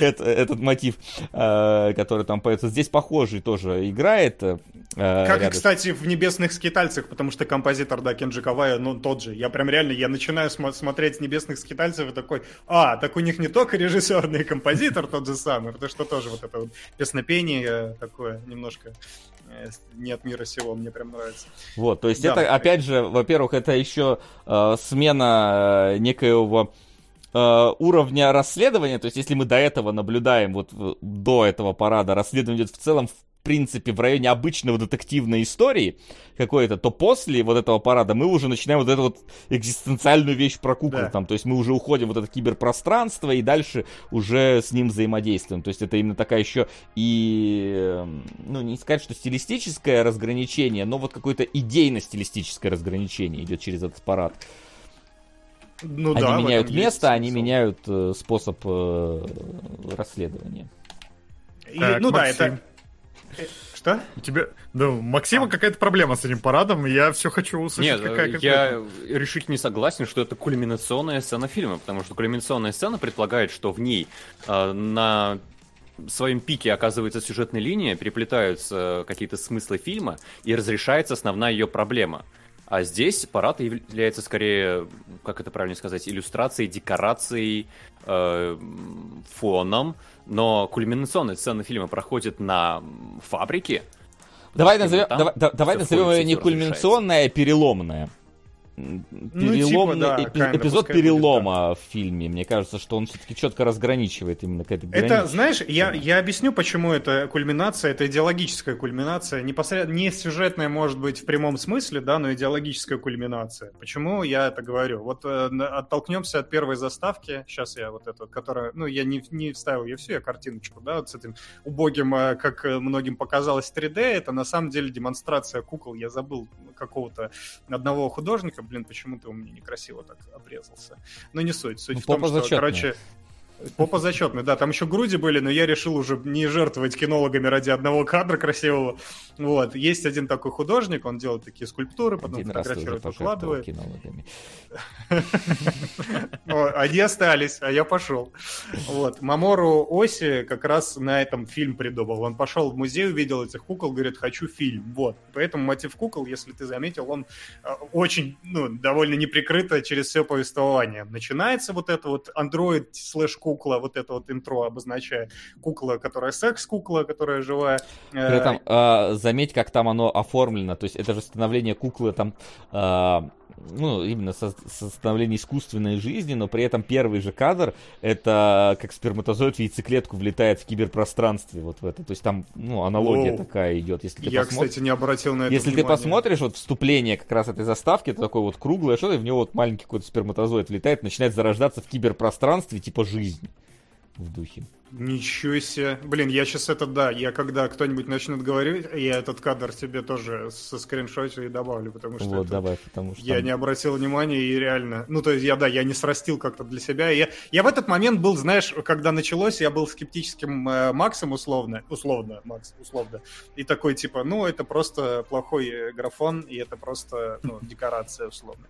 это- этот мотив, э, который там поется. Здесь похожий тоже играет. э, Как и, рядом. кстати, в «Небесных скитальцах», потому что композитор, да, Кенджи Кавая, ну, тот же. Я прям реально, я начинаю смо- смотреть «Небесных скитальцев» и такой, а, так у них не только режиссер, но и композитор тот же самый, потому что тоже вот это вот песнопение э, такое немножко э, с- не от мира сего, мне прям нравится. Вот, то есть Да. это, опять же, во-первых, это еще э, смена э, некоего уровня расследования, то есть если мы до этого наблюдаем, вот до этого парада, расследование идет в целом в принципе, в районе обычного детективной истории какой-то, то после вот этого парада мы уже начинаем вот эту вот экзистенциальную вещь про куклу Да. там, то есть мы уже уходим в вот это киберпространство и дальше уже с ним взаимодействуем. То есть это именно такая еще и, эм, ну, не сказать, что стилистическое разграничение, но вот какое-то идейно-стилистическое разграничение идет через этот парад. Ну они да, меняют есть место, они смысл. меняют э, способ э, расследования. И- Так, ну да, Максим. это... Э, Что? У тебя, да, у Максима А. какая-то проблема с этим парадом, я все хочу услышать, Нет, какая конкретно. я решительно не согласен, что это кульминационная сцена фильма, потому что кульминационная сцена предполагает, что в ней э, на своем пике оказывается сюжетная линия, переплетаются какие-то смыслы фильма и разрешается основная ее проблема. А здесь парад является скорее, как это правильно сказать, иллюстрацией, декорацией, э, фоном, но кульминационная сцена фильма проходит на фабрике. Давай назовем, давай, да- давай назовем ее не кульминационная, а переломная. Переломный типа, да, эпи- эпизод пускай будет перелома в фильме. Мне кажется, что он все-таки четко разграничивает именно к этой Это, знаешь, я, я объясню, почему это кульминация, это идеологическая кульминация, непосредственно не сюжетная, может быть, в прямом смысле, да, но идеологическая кульминация. Почему я это говорю? Вот э, оттолкнемся от первой заставки, сейчас я вот эту, которая, ну, я не, не вставил ее всю, я картиночку, да, вот с этим убогим, э, как э, многим показалось, 3D, это на самом деле демонстрация кукол, я забыл какого-то одного художника, блин, почему-то у меня некрасиво так обрезался. Но не суть, суть Ну, в том, что, зачетная. короче, Попа зачетный, да, там еще груди были, но я решил уже не жертвовать кинологами ради одного кадра красивого. Вот, есть один такой художник, он делает такие скульптуры, потом Один фотографирует. О, Они остались, а я пошел. Вот. Мамору Оси как раз на этом фильм придумал. Он пошел в музей, увидел этих кукол, говорит, хочу фильм. Вот. Поэтому мотив кукол, если ты заметил, он э, очень, ну, довольно неприкрыто через все повествование. Начинается вот это вот андроид слэш кукла, вот это вот интро обозначает. Кукла, которая секс-кукла, которая живая. Э, При этом, а, заметь, как там оно оформлено. То есть это же становление куклы там, а, ну, именно со, со становление искусственной жизни, но при этом первый же кадр это как сперматозоид в яйцеклетку влетает в киберпространстве вот в это. То есть там, ну, аналогия Воу. такая идет. Если ты Я, посмотришь- кстати, не обратил на это Если ты внимания. посмотришь вот вступление как раз этой заставки, это такое вот круглое что-то, и в него вот маленький какой-то сперматозоид влетает, начинает зарождаться в киберпространстве, типа жизни в духе. Ничего себе. Блин, я сейчас это, да, я когда кто-нибудь начнет говорить, я этот кадр себе тоже со скриншотью и добавлю, потому что вот, это- давай, потому что я там- не обратил внимания и реально... Ну, то есть я, да, я не срастил как-то для себя. Я, я в этот момент был, знаешь, когда началось, я был скептическим э, Максом условно, условно, Макс, условно. И такой, типа, ну, это просто плохой графон, и это просто, ну, декорация условно.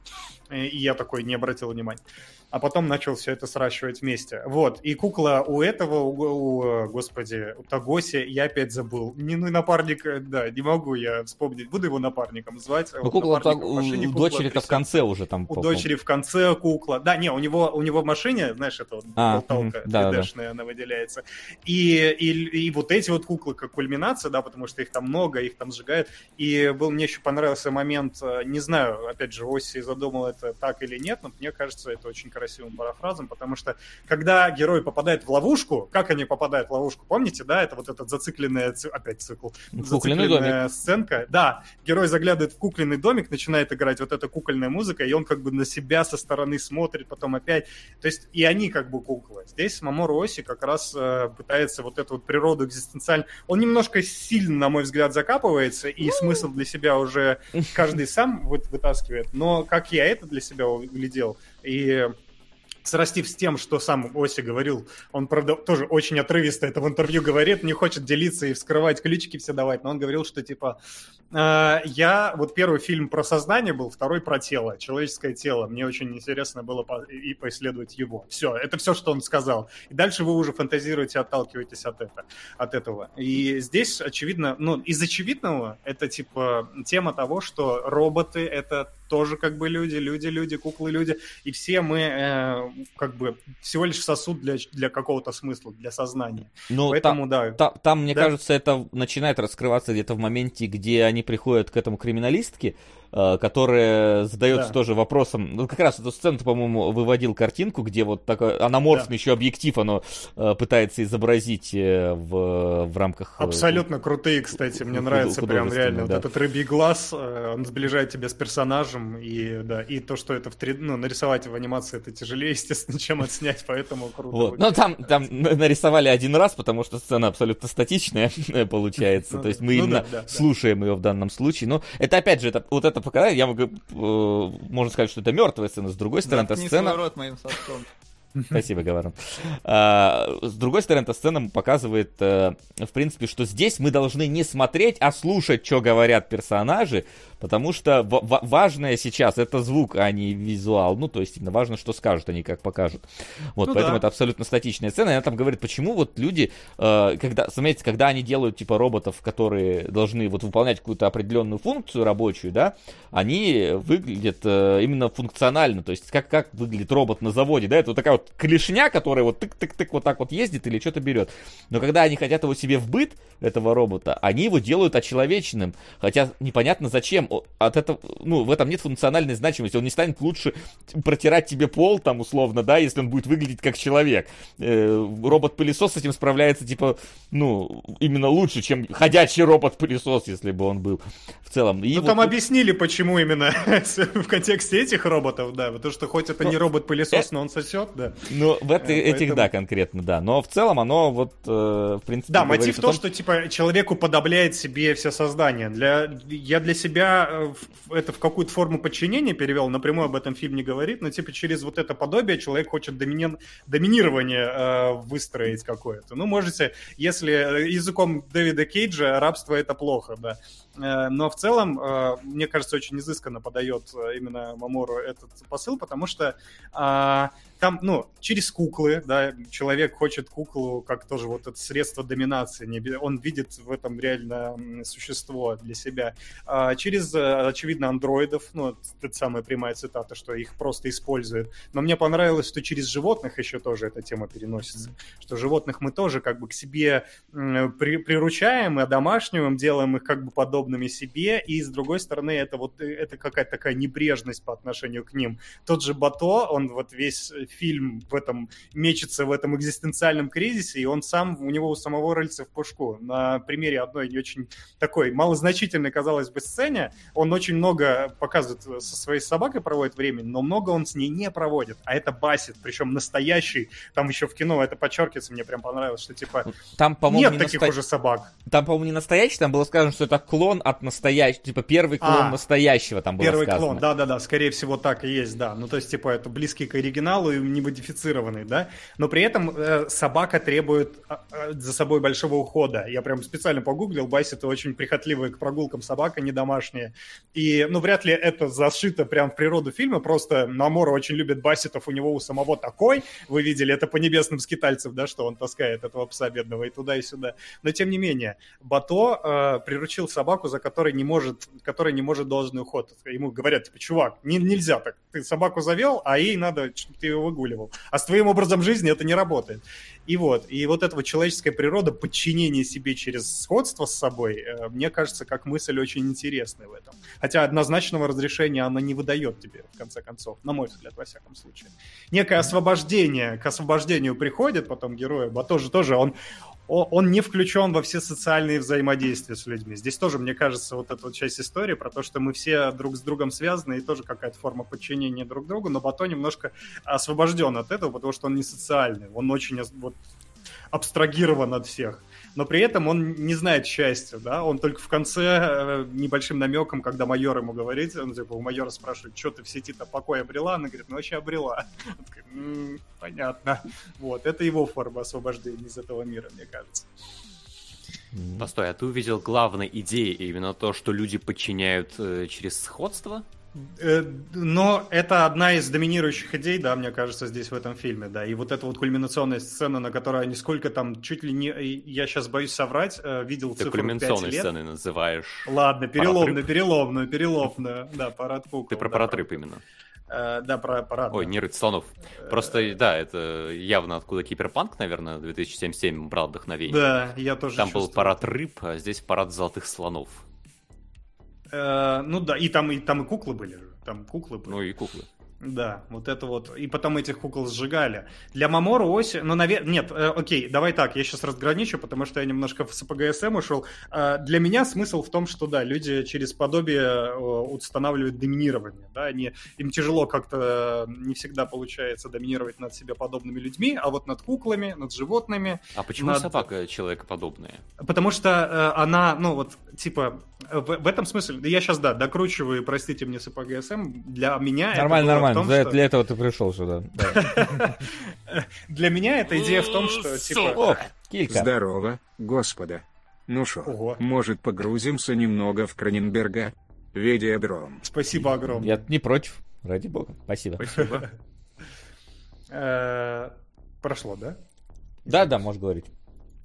И, и я такой не обратил внимания. А потом начал все это сращивать вместе. Вот. И кукла у этого, у, у, э, господи, у Тагоси, я опять забыл. Не, ну, напарник, э, да, не могу я вспомнить. Буду его напарником звать. Ну, Вот кукла машине, у кукла дочери-то в конце уже там. У дочери в конце кукла. Да, не, у него, у него в машине, знаешь, это вот А, болталка мгм, да, да. 3D-шная, она выделяется. И, и, и вот эти вот куклы как кульминация, да, потому что их там много, их там сжигают. И был, мне еще понравился момент, э, не знаю, опять же, Оси задумал это так или нет, но мне кажется, это очень красивым парафразом, потому что когда герой попадает в ловушку, как они попадают в ловушку, помните, да, это вот этот зацикленный, ци- опять цикл, зацикленная сценка. Да, герой заглядывает в кукольный домик, начинает играть вот эта кукольная музыка, и он как бы на себя со стороны смотрит, потом опять. То есть и они как бы куклы. Здесь Мамору Оси как раз э, пытается вот эту вот природу экзистенциально... Он немножко сильно, на мой взгляд, закапывается, и смысл для себя уже каждый сам вытаскивает. Но как я это для себя углядел, и срастив с тем, что сам Оси говорил, он, правда, тоже очень отрывисто это в интервью говорит, не хочет делиться и вскрывать ключики все давать, но он говорил, что типа э, я, вот первый фильм про сознание был, второй про тело, человеческое тело, мне очень интересно было по- и поисследовать его. Все, это все, что он сказал. И дальше вы уже фантазируете, отталкиваетесь от, это, от этого. И здесь, очевидно, ну, из очевидного, это типа тема того, что роботы это тоже как бы люди, люди, люди, куклы, люди, и все мы э, как бы всего лишь сосуд для, для какого-то смысла, для сознания. Ну, Поэтому, да, Та- Там, мне Да. кажется, это начинает раскрываться где-то в моменте, где они приходят к этому криминалистке, которая задается Да. тоже вопросом. Ну, как раз эту сцену, по-моему, выводил картинку, где вот такой аноморфный еще объектив оно э, пытается изобразить э, в, в рамках... э, Абсолютно крутые, кстати, мне нравится прям реально. да. Вот этот рыбий глаз, э, он сближает тебя с персонажем, и да, и то, что это в 3D, ну, нарисовать в анимации это тяжелее, естественно, чем отснять, поэтому круто. Вот. Ну, там, там нарисовали один раз, потому что сцена абсолютно статичная получается. Ну То есть да. мы Ну именно да, да, да. слушаем ее в данном случае. Но это опять же, это, вот это показание, я могу, э, можно сказать, что это мертвая сцена. С другой стороны, это сцена... свой рот моим соском. Спасибо, Говорон. А, С другой стороны, эта сцена показывает, э, в принципе, что здесь мы должны не смотреть, а слушать, что говорят персонажи, потому что ва- ва- важное сейчас это звук, а не визуал. Ну, то есть, именно важно, что скажут, они как покажут. Вот, Ну поэтому да. это абсолютно статичная сцена. И она там говорит, почему вот люди, э, когда, заметьте, когда они делают, типа, роботов, которые должны вот выполнять какую-то определенную функцию рабочую, да, они выглядят э, именно функционально. То есть, как, как выглядит робот на заводе, да, это вот такая вот робот клешня, который вот тык-тык-тык вот так вот ездит или что-то берет. Но когда они хотят его себе в быт, этого робота, они его делают очеловеченным. Хотя непонятно зачем. От этого, ну, в этом нет функциональной значимости. Он не станет лучше протирать тебе пол, там, условно, да, если он будет выглядеть как человек. Э, робот-пылесос с этим справляется, типа, ну, именно лучше, чем ходячий робот-пылесос, если бы он был в целом. И ну, вот... там объяснили, почему именно в контексте этих роботов, да, потому что хоть это не ну, робот-пылесос, э, но он сосет, да. Ну, в это, этих, да, конкретно, да. Но в целом оно вот, э, в принципе... Да, мотив то, что, типа, человеку подобляет себе все создания. Для, я для себя э, это в какую-то форму подчинения перевел, напрямую об этом фильм не говорит, но, типа, через вот это подобие человек хочет домини... доминирование э, выстроить какое-то. Ну, можете, если э, языком Дэвида Кейджа рабство это плохо, да. Э, но в целом, мне кажется, очень изысканно подает именно Мамору этот посыл, потому что а, там, ну, через куклы, да, человек хочет куклу как тоже вот это средство доминации, он видит в этом реально существо для себя. А через, э, очевидно, андроидов, ну, это самая прямая цитата, что их просто используют. Но мне понравилось, что через животных еще тоже эта тема переносится, что животных мы тоже как бы к себе при, приручаем и одомашниваем, делаем их как бы подобными себе, и с другой стороны это вот, э, это какая-то такая небрежность по отношению к ним. Тот же Бато, он вот весь фильм в этом мечется в этом экзистенциальном кризисе, и он сам, у него у самого рыльца в пушку. На примере одной не очень такой малозначительной, казалось бы, сцене, он очень много показывает со своей собакой проводит время, но много он с ней не проводит, а это басит, причем настоящий, там еще в кино это подчеркивается, мне прям понравилось, что типа там, нет таких насто... уже собак. Там, по-моему, не настоящий, там было сказано, что это клон от настоящего, типа первый клон а, настоящего там было первый сказано. клон, да-да-да, скорее всего так и есть, да. Ну, то есть, типа, это близкий к оригиналу, и не модифицированный, да, но при этом э, собака требует э, за собой большого ухода. Я прям специально погуглил, Баси это очень прихотливая к прогулкам собака, не домашняя. И, ну, вряд ли это зашито прям в природу фильма, просто Намора очень любит Баситов, у него у самого такой, вы видели, это по небесным скитальцам, да, что он таскает этого пса бедного и туда, и сюда. Но, тем не менее, Бато э, приручил собаку, за которой не может, которой не может должный уход. Ему говорят, типа, чувак, не, нельзя так, ты собаку завел, а ей надо, чтобы ты ее выгуливал. А с твоим образом жизни это не работает. И вот, и вот эта вот человеческая природа, подчинение себе через сходство с собой, э, мне кажется, как мысль очень интересная в этом. Хотя однозначного разрешения она не выдает тебе, в конце концов, на мой взгляд, во всяком случае. Некое освобождение, к освобождению приходит потом героя, а тоже, тоже он, он не включен во все социальные взаимодействия с людьми. Здесь тоже, мне кажется, вот эта вот часть истории про то, что мы все друг с другом связаны, и тоже какая-то форма подчинения друг другу, но Бато немножко освобожден от этого, потому что он не социальный, он очень вот, абстрагирован от всех но при этом он не знает счастья, да, он только в конце э, небольшим намеком, когда майор ему говорит, он типа у майора спрашивает, что ты в сети-то покой обрела, она говорит, ну вообще обрела. Он такой, м-м, понятно. Вот, это его форма освобождения из этого мира, мне кажется. Постой, а ты увидел главной идеей именно то, что люди подчиняют э, через сходство? Э, но это одна из доминирующих идей, да, мне кажется, здесь в этом фильме, да. И вот эта вот кульминационная сцена, на которой они сколько там, чуть ли не, я сейчас боюсь соврать, э, видел Ты цифру кульминационной 5 лет. сценой называешь. Ладно, переломную, переломную, переломную, да, парад кукол. Ты про да, парад рыб именно. Uh, да, про парад. Ой, не рыть слонов. Просто, да, это явно откуда Киберпанк, наверное, 2077 брал вдохновение. Да, я тоже Там чувствую. был парад рыб, а здесь парад золотых слонов. Э, ну да, и там, и там и куклы были. Там куклы были. Ну и куклы. Да, вот это вот. И потом этих кукол сжигали. Для Мамору ось... Ну, наверное... Нет, э, окей, давай так, я сейчас разграничу, потому что я немножко в СПГСМ ушел. Э, для меня смысл в том, что, да, люди через подобие э, устанавливают доминирование, да, они, им тяжело как-то, э, не всегда получается доминировать над себе подобными людьми, а вот над куклами, над животными... А почему над... собака человекоподобная? Потому что э, она, ну, вот, типа, в, в этом смысле... Я сейчас, да, докручиваю, простите мне СПГСМ, для меня нормально, это нормально. Том, для, что... для этого ты пришел сюда. Для меня эта идея в том, что типа... Здорово, господа. Ну шо, может погрузимся немного в Кроненберга? Видеодром. Спасибо огромное. Я не против, ради бога. Спасибо. Спасибо. Э, прошло, да? Да, да, можешь говорить.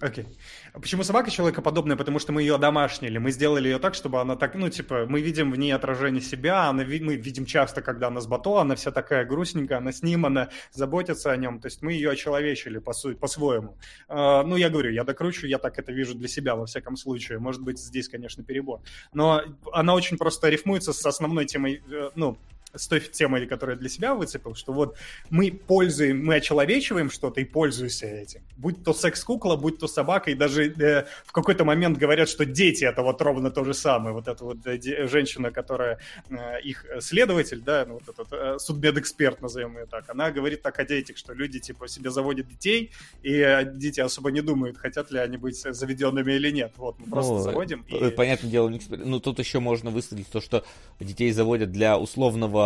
Окей. Okay. Почему собака человекоподобная? Потому что мы ее домашнили. Мы сделали ее так, чтобы она так, ну, типа, мы видим в ней отражение себя, она, мы видим часто, когда она с бато, она вся такая грустненькая, она с ним, она заботится о нем. То есть мы ее очеловечили по сути, по-своему. Uh, ну, я говорю, я докручу, я так это вижу для себя, во всяком случае. Может быть, здесь, конечно, перебор. Но она очень просто рифмуется с основной темой, э, ну, с той темой, которую я для себя выцепил, что вот мы пользуем, мы очеловечиваем что-то и пользуемся этим. Будь то секс-кукла, будь то собака, и даже э, в какой-то момент говорят, что дети это вот ровно то же самое. Вот эта вот э, женщина, которая э, их следователь, да, ну, вот этот э, судмедэксперт, назовем ее так, она говорит так о детях, что люди типа себе заводят детей, и э, дети особо не думают, хотят ли они быть заведенными или нет. Вот, мы просто ну, заводим. И... Понятное дело, ну тут еще можно выставить то, что детей заводят для условного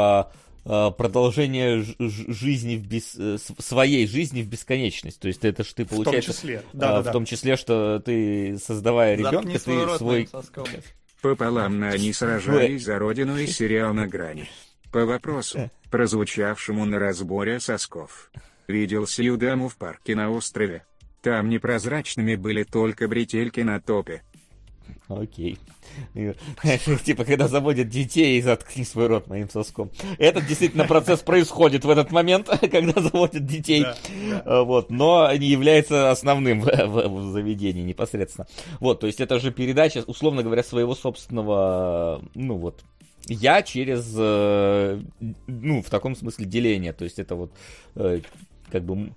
Э, продолжение жизни в бес... Э, своей жизни в бесконечность. То есть это же ты получается... В том числе. Да, да, в да. том числе, что ты, создавая ребенка, ты свой... Пополам на «Они сражались за родину» и сериал «На грани». По вопросу, прозвучавшему на разборе сосков. Видел сию даму в парке на острове. Там непрозрачными были только бретельки на топе. Окей. Типа, когда заводят детей, заткни свой рот моим соском. Этот действительно процесс происходит в этот момент, когда заводят детей. А, вот, но не является основным в заведении непосредственно. Вот, то есть это же передача, условно говоря, своего собственного, ну вот, я через, э, ну, в таком смысле деление. То есть это вот э, как бы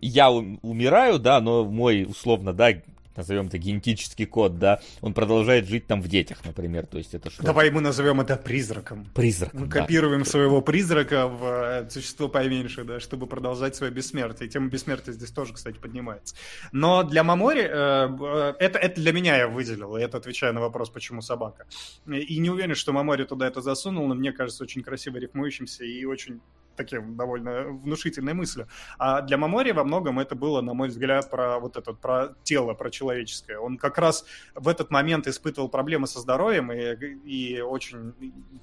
я умираю, да, но мой условно, да, назовем это генетический код, да, он продолжает жить там в детях, например, то есть это что? Давай мы назовем это призраком. Призраком, Мы да. копируем своего призрака в э, существо поменьше, да, чтобы продолжать свое бессмертие. Тема бессмертия здесь тоже, кстати, поднимается. Но для Мамори, э, э, это, это для меня я выделил, и это отвечая на вопрос, почему собака. И не уверен, что Мамори туда это засунул, но мне кажется очень красиво рифмующимся и очень таким довольно внушительной мыслью. А для Мамори во многом это было, на мой взгляд, про вот это, про тело, про человеческое. Он как раз в этот момент испытывал проблемы со здоровьем и, и очень,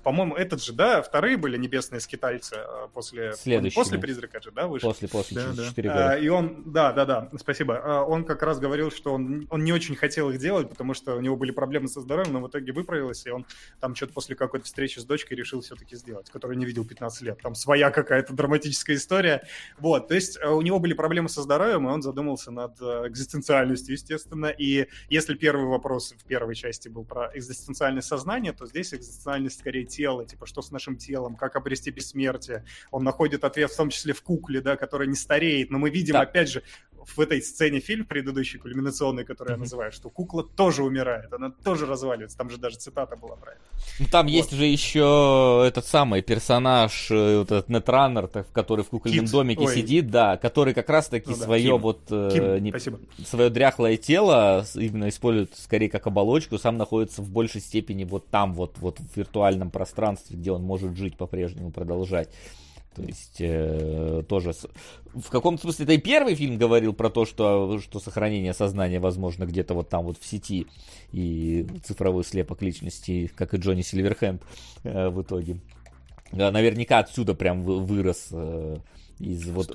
по-моему, этот же, да, вторые были небесные скитальцы а, после, после призрака же, да, вышел? После, после, да, 4 да. года. А, и он, да, да, да, спасибо. А, он как раз говорил, что он, он не очень хотел их делать, потому что у него были проблемы со здоровьем, но в итоге выправилось, и он там что-то после какой-то встречи с дочкой решил все-таки сделать, которую не видел 15 лет. Там своя какая-то драматическая история. Вот, то есть э, у него были проблемы со здоровьем, и он задумался над э, экзистенциальностью, естественно. И если первый вопрос в первой части был про экзистенциальное сознание, то здесь экзистенциальность скорее тела, типа что с нашим телом, как обрести бессмертие. Он находит ответ в том числе в кукле, да, которая не стареет. Но мы видим, да. опять же, в этой сцене фильм предыдущий, кульминационный, который я называю, что кукла тоже умирает, она тоже разваливается. Там же даже цитата была про это. Ну, там вот. есть же еще этот самый персонаж, э, вот этот Нетранер, который в кукольном Кит. домике Ой. сидит, да, который как раз-таки ну, да. свое Ким. вот э, Ким. Не, свое дряхлое тело именно использует скорее как оболочку, сам находится в большей степени вот там вот, вот в виртуальном пространстве, где он может жить по-прежнему, продолжать. То есть э, тоже в каком-то смысле это и первый фильм говорил про то, что, что сохранение сознания возможно где-то вот там вот в сети и цифровой слепок личности, как и Джонни Сильверхенд э, в итоге. Наверняка отсюда прям вырос э, из вот,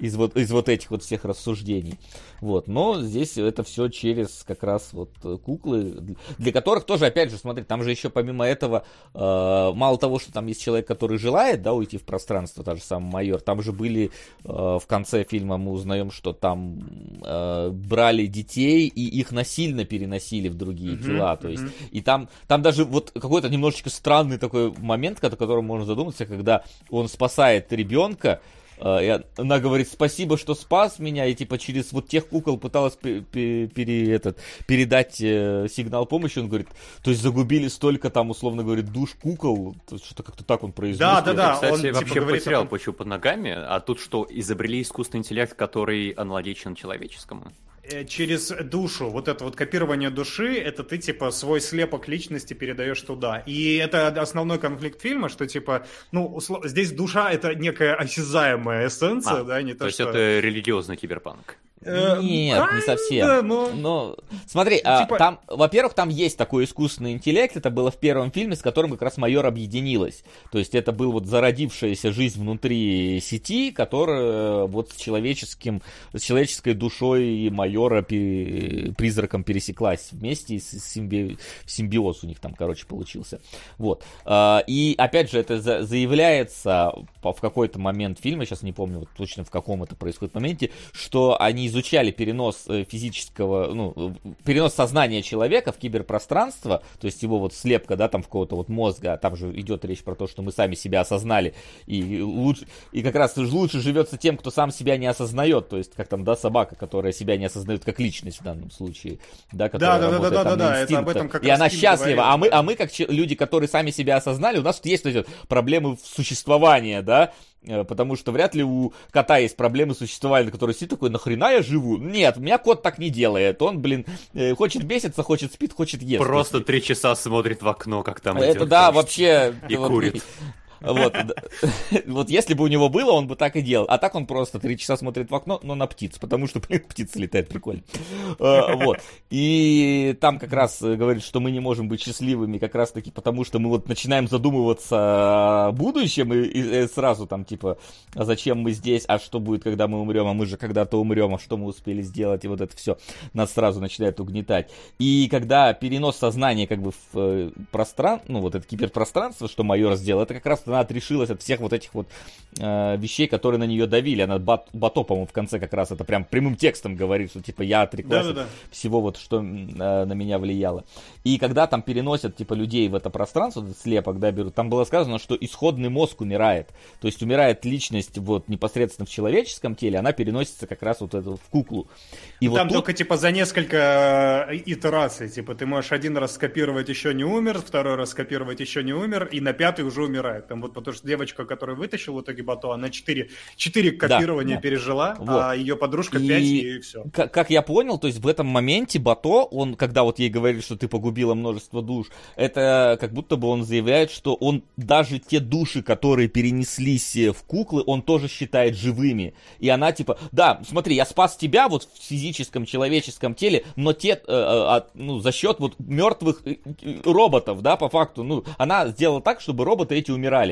из вот из вот этих вот всех рассуждений. Вот. Но здесь это все через как раз вот куклы, для которых тоже, опять же, смотри, там же еще помимо этого, э, мало того, что там есть человек, который желает, да, уйти в пространство, та же самая майор, там же были э, в конце фильма мы узнаем, что там э, брали детей и их насильно переносили в другие mm-hmm, тела, то есть, mm-hmm. и там, там даже вот какой-то немножечко странный такой момент, о котором можно задуматься, когда он спасает ребенка, и она говорит, спасибо, что спас меня, и типа через вот тех кукол пыталась пере, этот, передать э, сигнал помощи. Он говорит, то есть загубили столько там, условно говорит, душ кукол, что-то как-то так он произнес. Да, да, да. Кстати, он, типа, вообще типа, потерял почву под ногами, а тут что, изобрели искусственный интеллект, который аналогичен человеческому? Э, через душу, вот это вот копирование души, это ты, типа, свой слепок личности передаешь туда. И это основной конфликт фильма, что, типа, ну, услов... здесь душа — это некая осязаемая эссенция, а, да, не то, то что... есть это религиозный киберпанк. Э, Нет, не совсем. но- Но смотри, а, Типа- там, во-первых, там есть такой искусственный интеллект. Это было в первом фильме, с которым как раз майор объединилась. То есть это был вот зародившаяся жизнь внутри сети, которая вот с человеческим, с человеческой душой майора пи- призраком пересеклась вместе, и с- симби- симбиоз у них там, короче, получился. Вот. А, И опять же, это за- заявляется в какой-то момент фильма, сейчас не помню вот точно в каком это происходит моменте, что они изучали перенос э, физического, ну, э, перенос сознания человека в киберпространство, то есть его вот слепка, да, там в какого-то вот мозга, а там же идет речь про то, что мы сами себя осознали, и лучше, и как раз лучше живется тем, кто сам себя не осознает, то есть как там, да, собака, которая себя не осознает как личность в данном случае, да, которая да, да, работает да, там да, на да, это об этом как и она счастлива, говорил, а мы, да. а мы как люди, которые сами себя осознали, у нас тут есть вот проблемы в существовании, да, Потому что вряд ли у кота есть проблемы существования, который сидит такой, нахрена я живу? Нет, у меня кот так не делает. Он, блин, э, хочет беситься, хочет спит, хочет ест. Просто три часа смотрит в окно, как там Это идет да, вообще... И вот, курит. Вот, вот если бы у него было, он бы так и делал. А так он просто три часа смотрит в окно, но на птиц, потому что, блин, птица летает прикольно. Э, Вот. И там как раз э, говорит, что мы не можем быть счастливыми как раз таки потому, что мы вот начинаем задумываться о будущем и, и, э, сразу там типа, а зачем мы здесь, а что будет, когда мы умрем, а мы же когда-то умрем, а что мы успели сделать, и вот это все нас сразу начинает угнетать. И когда перенос сознания как бы в пространство, ну вот это киберпространство, что майор сделал, это как раз она отрешилась от всех вот этих вот э, вещей, которые на нее давили. Она бат, Бато, по-моему, в конце как раз это прям прямым текстом говорит, что типа я отреклась от Да-да-да. всего вот, что э, на меня влияло. И когда там переносят, типа, людей в это пространство, этот слепок, да, берут, там было сказано, что исходный мозг умирает. То есть умирает личность вот непосредственно в человеческом теле, она переносится как раз вот эту в куклу. И вот Там тут- только типа за несколько э, итераций, типа ты можешь один раз скопировать еще не умер, второй раз скопировать еще не умер, и на пятый уже умирает. Там вот потому что девочка, которая вытащила в итоге Бато, она четыре, четыре копирования да. пережила, Вот. а ее подружка И- пять и все. Как, как я понял, то есть в этом моменте Бато, он, когда вот ей говорили, что ты погубила множество душ, это как будто бы он заявляет, что он даже те души, которые перенеслись э, в куклы, он тоже считает живыми. И она типа, да, смотри, я спас тебя вот в физическом человеческом теле, но те, э, э, от- ну, за счет вот мертвых э, роботов, да, по факту, ну, она сделала так, чтобы роботы эти умирали.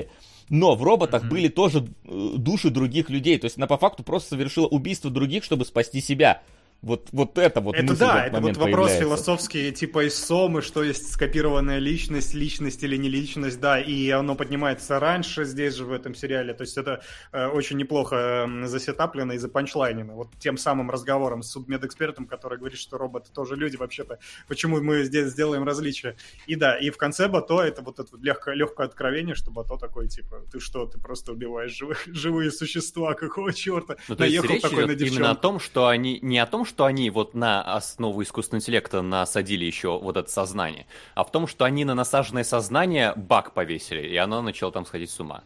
Но в роботах были тоже э, души других людей. То есть она по факту просто совершила убийство других, чтобы спасти себя. Вот, вот это вот Это да, это вот вопрос появляется. философский, типа из Сомы, что есть скопированная личность, личность или не личность, да, и оно поднимается раньше здесь же в этом сериале, то есть это э, очень неплохо э, засетаплено и запанчлайнено, вот тем самым разговором с судмедэкспертом, который говорит, что роботы тоже люди вообще-то, почему мы здесь сделаем различия. И да, и в конце Бато это вот это вот легкое, легкое откровение, что Бато такой, типа, ты что, ты просто убиваешь живых, живые существа, какого черта? Ну, то есть Наехал речь такой на идет именно о девчонку. том, что они не о том, что они вот на основу искусственного интеллекта насадили еще вот это сознание, а в том, что они на насаженное сознание баг повесили, и оно начало там сходить с ума.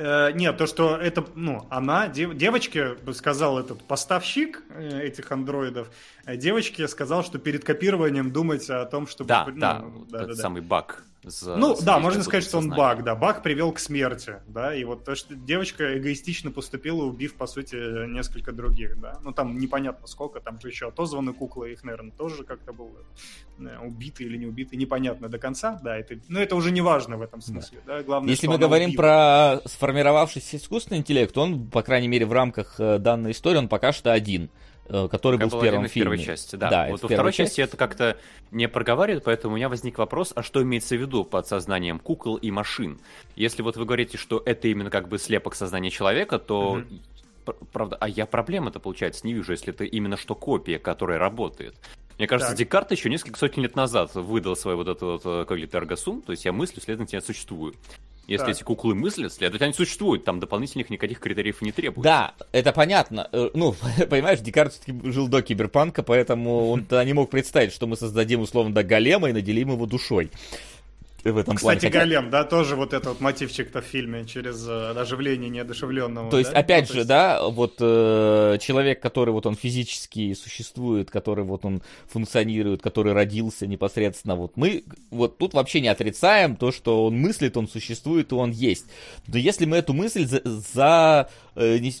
Э, нет, то, что это, ну, она, дев- девочке сказал этот поставщик э, этих андроидов, девочке сказал, что перед копированием думать о том, чтобы... Да, ну, да, да, этот да, да. самый баг. за- Ну, за да, можно сказать, что он баг, да, баг привел к смерти, да, и вот то, что девочка эгоистично поступила, убив, по сути, несколько других, да, ну, там непонятно сколько, там же еще отозваны куклы, их, наверное, тоже как-то было э, убиты или не убиты, непонятно до конца, да, это, ну, это уже не важно в этом смысле, да, главное, Если мы говорим убила. про сформировавшийся искусственный интеллект, он, по крайней мере, в рамках э, данной истории, он пока что один, э, который Как был в был первом один в фильме. первой части, да. Да, вот во второй части это как-то не проговаривает, поэтому у меня возник вопрос, а что имеется в виду под сознанием кукол и машин? Если вот вы говорите, что это именно как бы слепок сознания человека, то... Пр- Правда, а я проблемы-то, получается, не вижу, если это именно что копия, которая работает. Мне кажется, Так. Декарт еще несколько сотен лет назад выдал свой вот этот вот э, какой-то эргосум, то есть я мыслю, следовательно, я существую. Если Так. эти куклы мыслят, следовательно, они существуют, там дополнительных никаких критериев не требуется. Да, это понятно. Э, Ну, понимаешь, Декарт все-таки жил до киберпанка, поэтому он тогда не мог представить, что мы создадим условно до голема и наделим его душой. В этом Кстати, плане. Хотя- Голем, да, тоже вот этот вот мотивчик-то в фильме через э, оживление неодушевленного. То есть, да? опять Ну, же, есть- да, вот э, человек, который вот он физически существует, который вот он функционирует, который родился непосредственно, вот мы вот тут вообще не отрицаем то, что он мыслит, он существует и он есть. Но если мы эту мысль за, за, э, не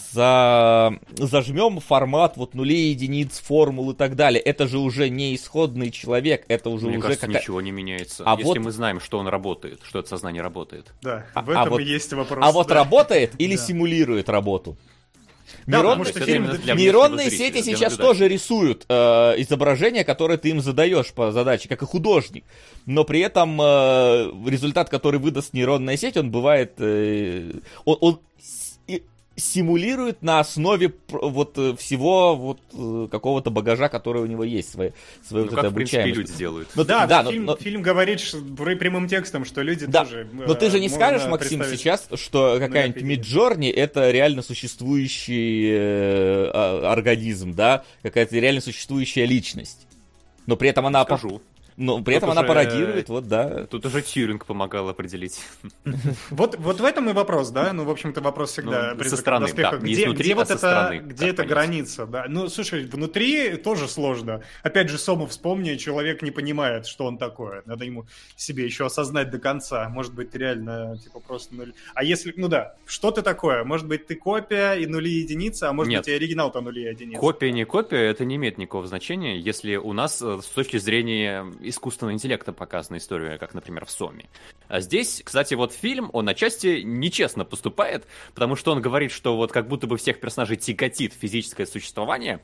за зажмем формат вот нулей, единиц, формул и так далее, это же уже не исходный человек, это уже Мне уже кажется, какая- ничего не меняется. А Если вот- мы знаем, что он работает, что это сознание работает. Да, А- в а этом вот- и есть вопрос. А вот да. работает или Да. симулирует работу? Да, Нейрон- потому что фильм... Нейронные сети сейчас тоже рисуют э, изображения, которые ты им задаешь по задаче, как и художник. Но при этом э, результат, который выдаст нейронная сеть, он бывает... э, он, он симулирует на основе вот э, всего вот э, какого-то багажа, который у него есть, своей, своей Ну, вот как, этой в принципе, люди делают. Ну, Да, да, но- фильм, но- фильм говорит прямым текстом, что люди Да, тоже... но ты э, же не можно скажешь, Максим, сейчас, что какая-нибудь. Миджорни это реально существующий э, а- организм, да, какая-то реально существующая личность. Но при этом она, Скажу. Но при Тут этом она пародирует, вот, да. Тут уже Тьюринг помогал определить. Вот, вот в этом и вопрос, да? Ну, в общем-то, вопрос всегда Ну, при со стороны, доспехах. да, не Где, изнутри, где а вот это, стороны, где эта понять? граница, да? Ну, слушай, внутри тоже сложно. Опять же, Сому вспомни, человек не понимает, что он такое. Надо ему себе еще осознать до конца. Может быть, ты реально, типа, просто нуль. А если, ну да, что ты такое? Может быть, ты копия и нули и единицы, а может Нет. быть, и оригинал-то нули и единицы. Копия, не копия, это не имеет никакого значения, если у нас э, с точки зрения искусственного интеллекта показана история, как, например, в Соме. А здесь, кстати, вот фильм, он отчасти нечестно поступает, потому что он говорит, что вот как будто бы всех персонажей тяготит физическое существование,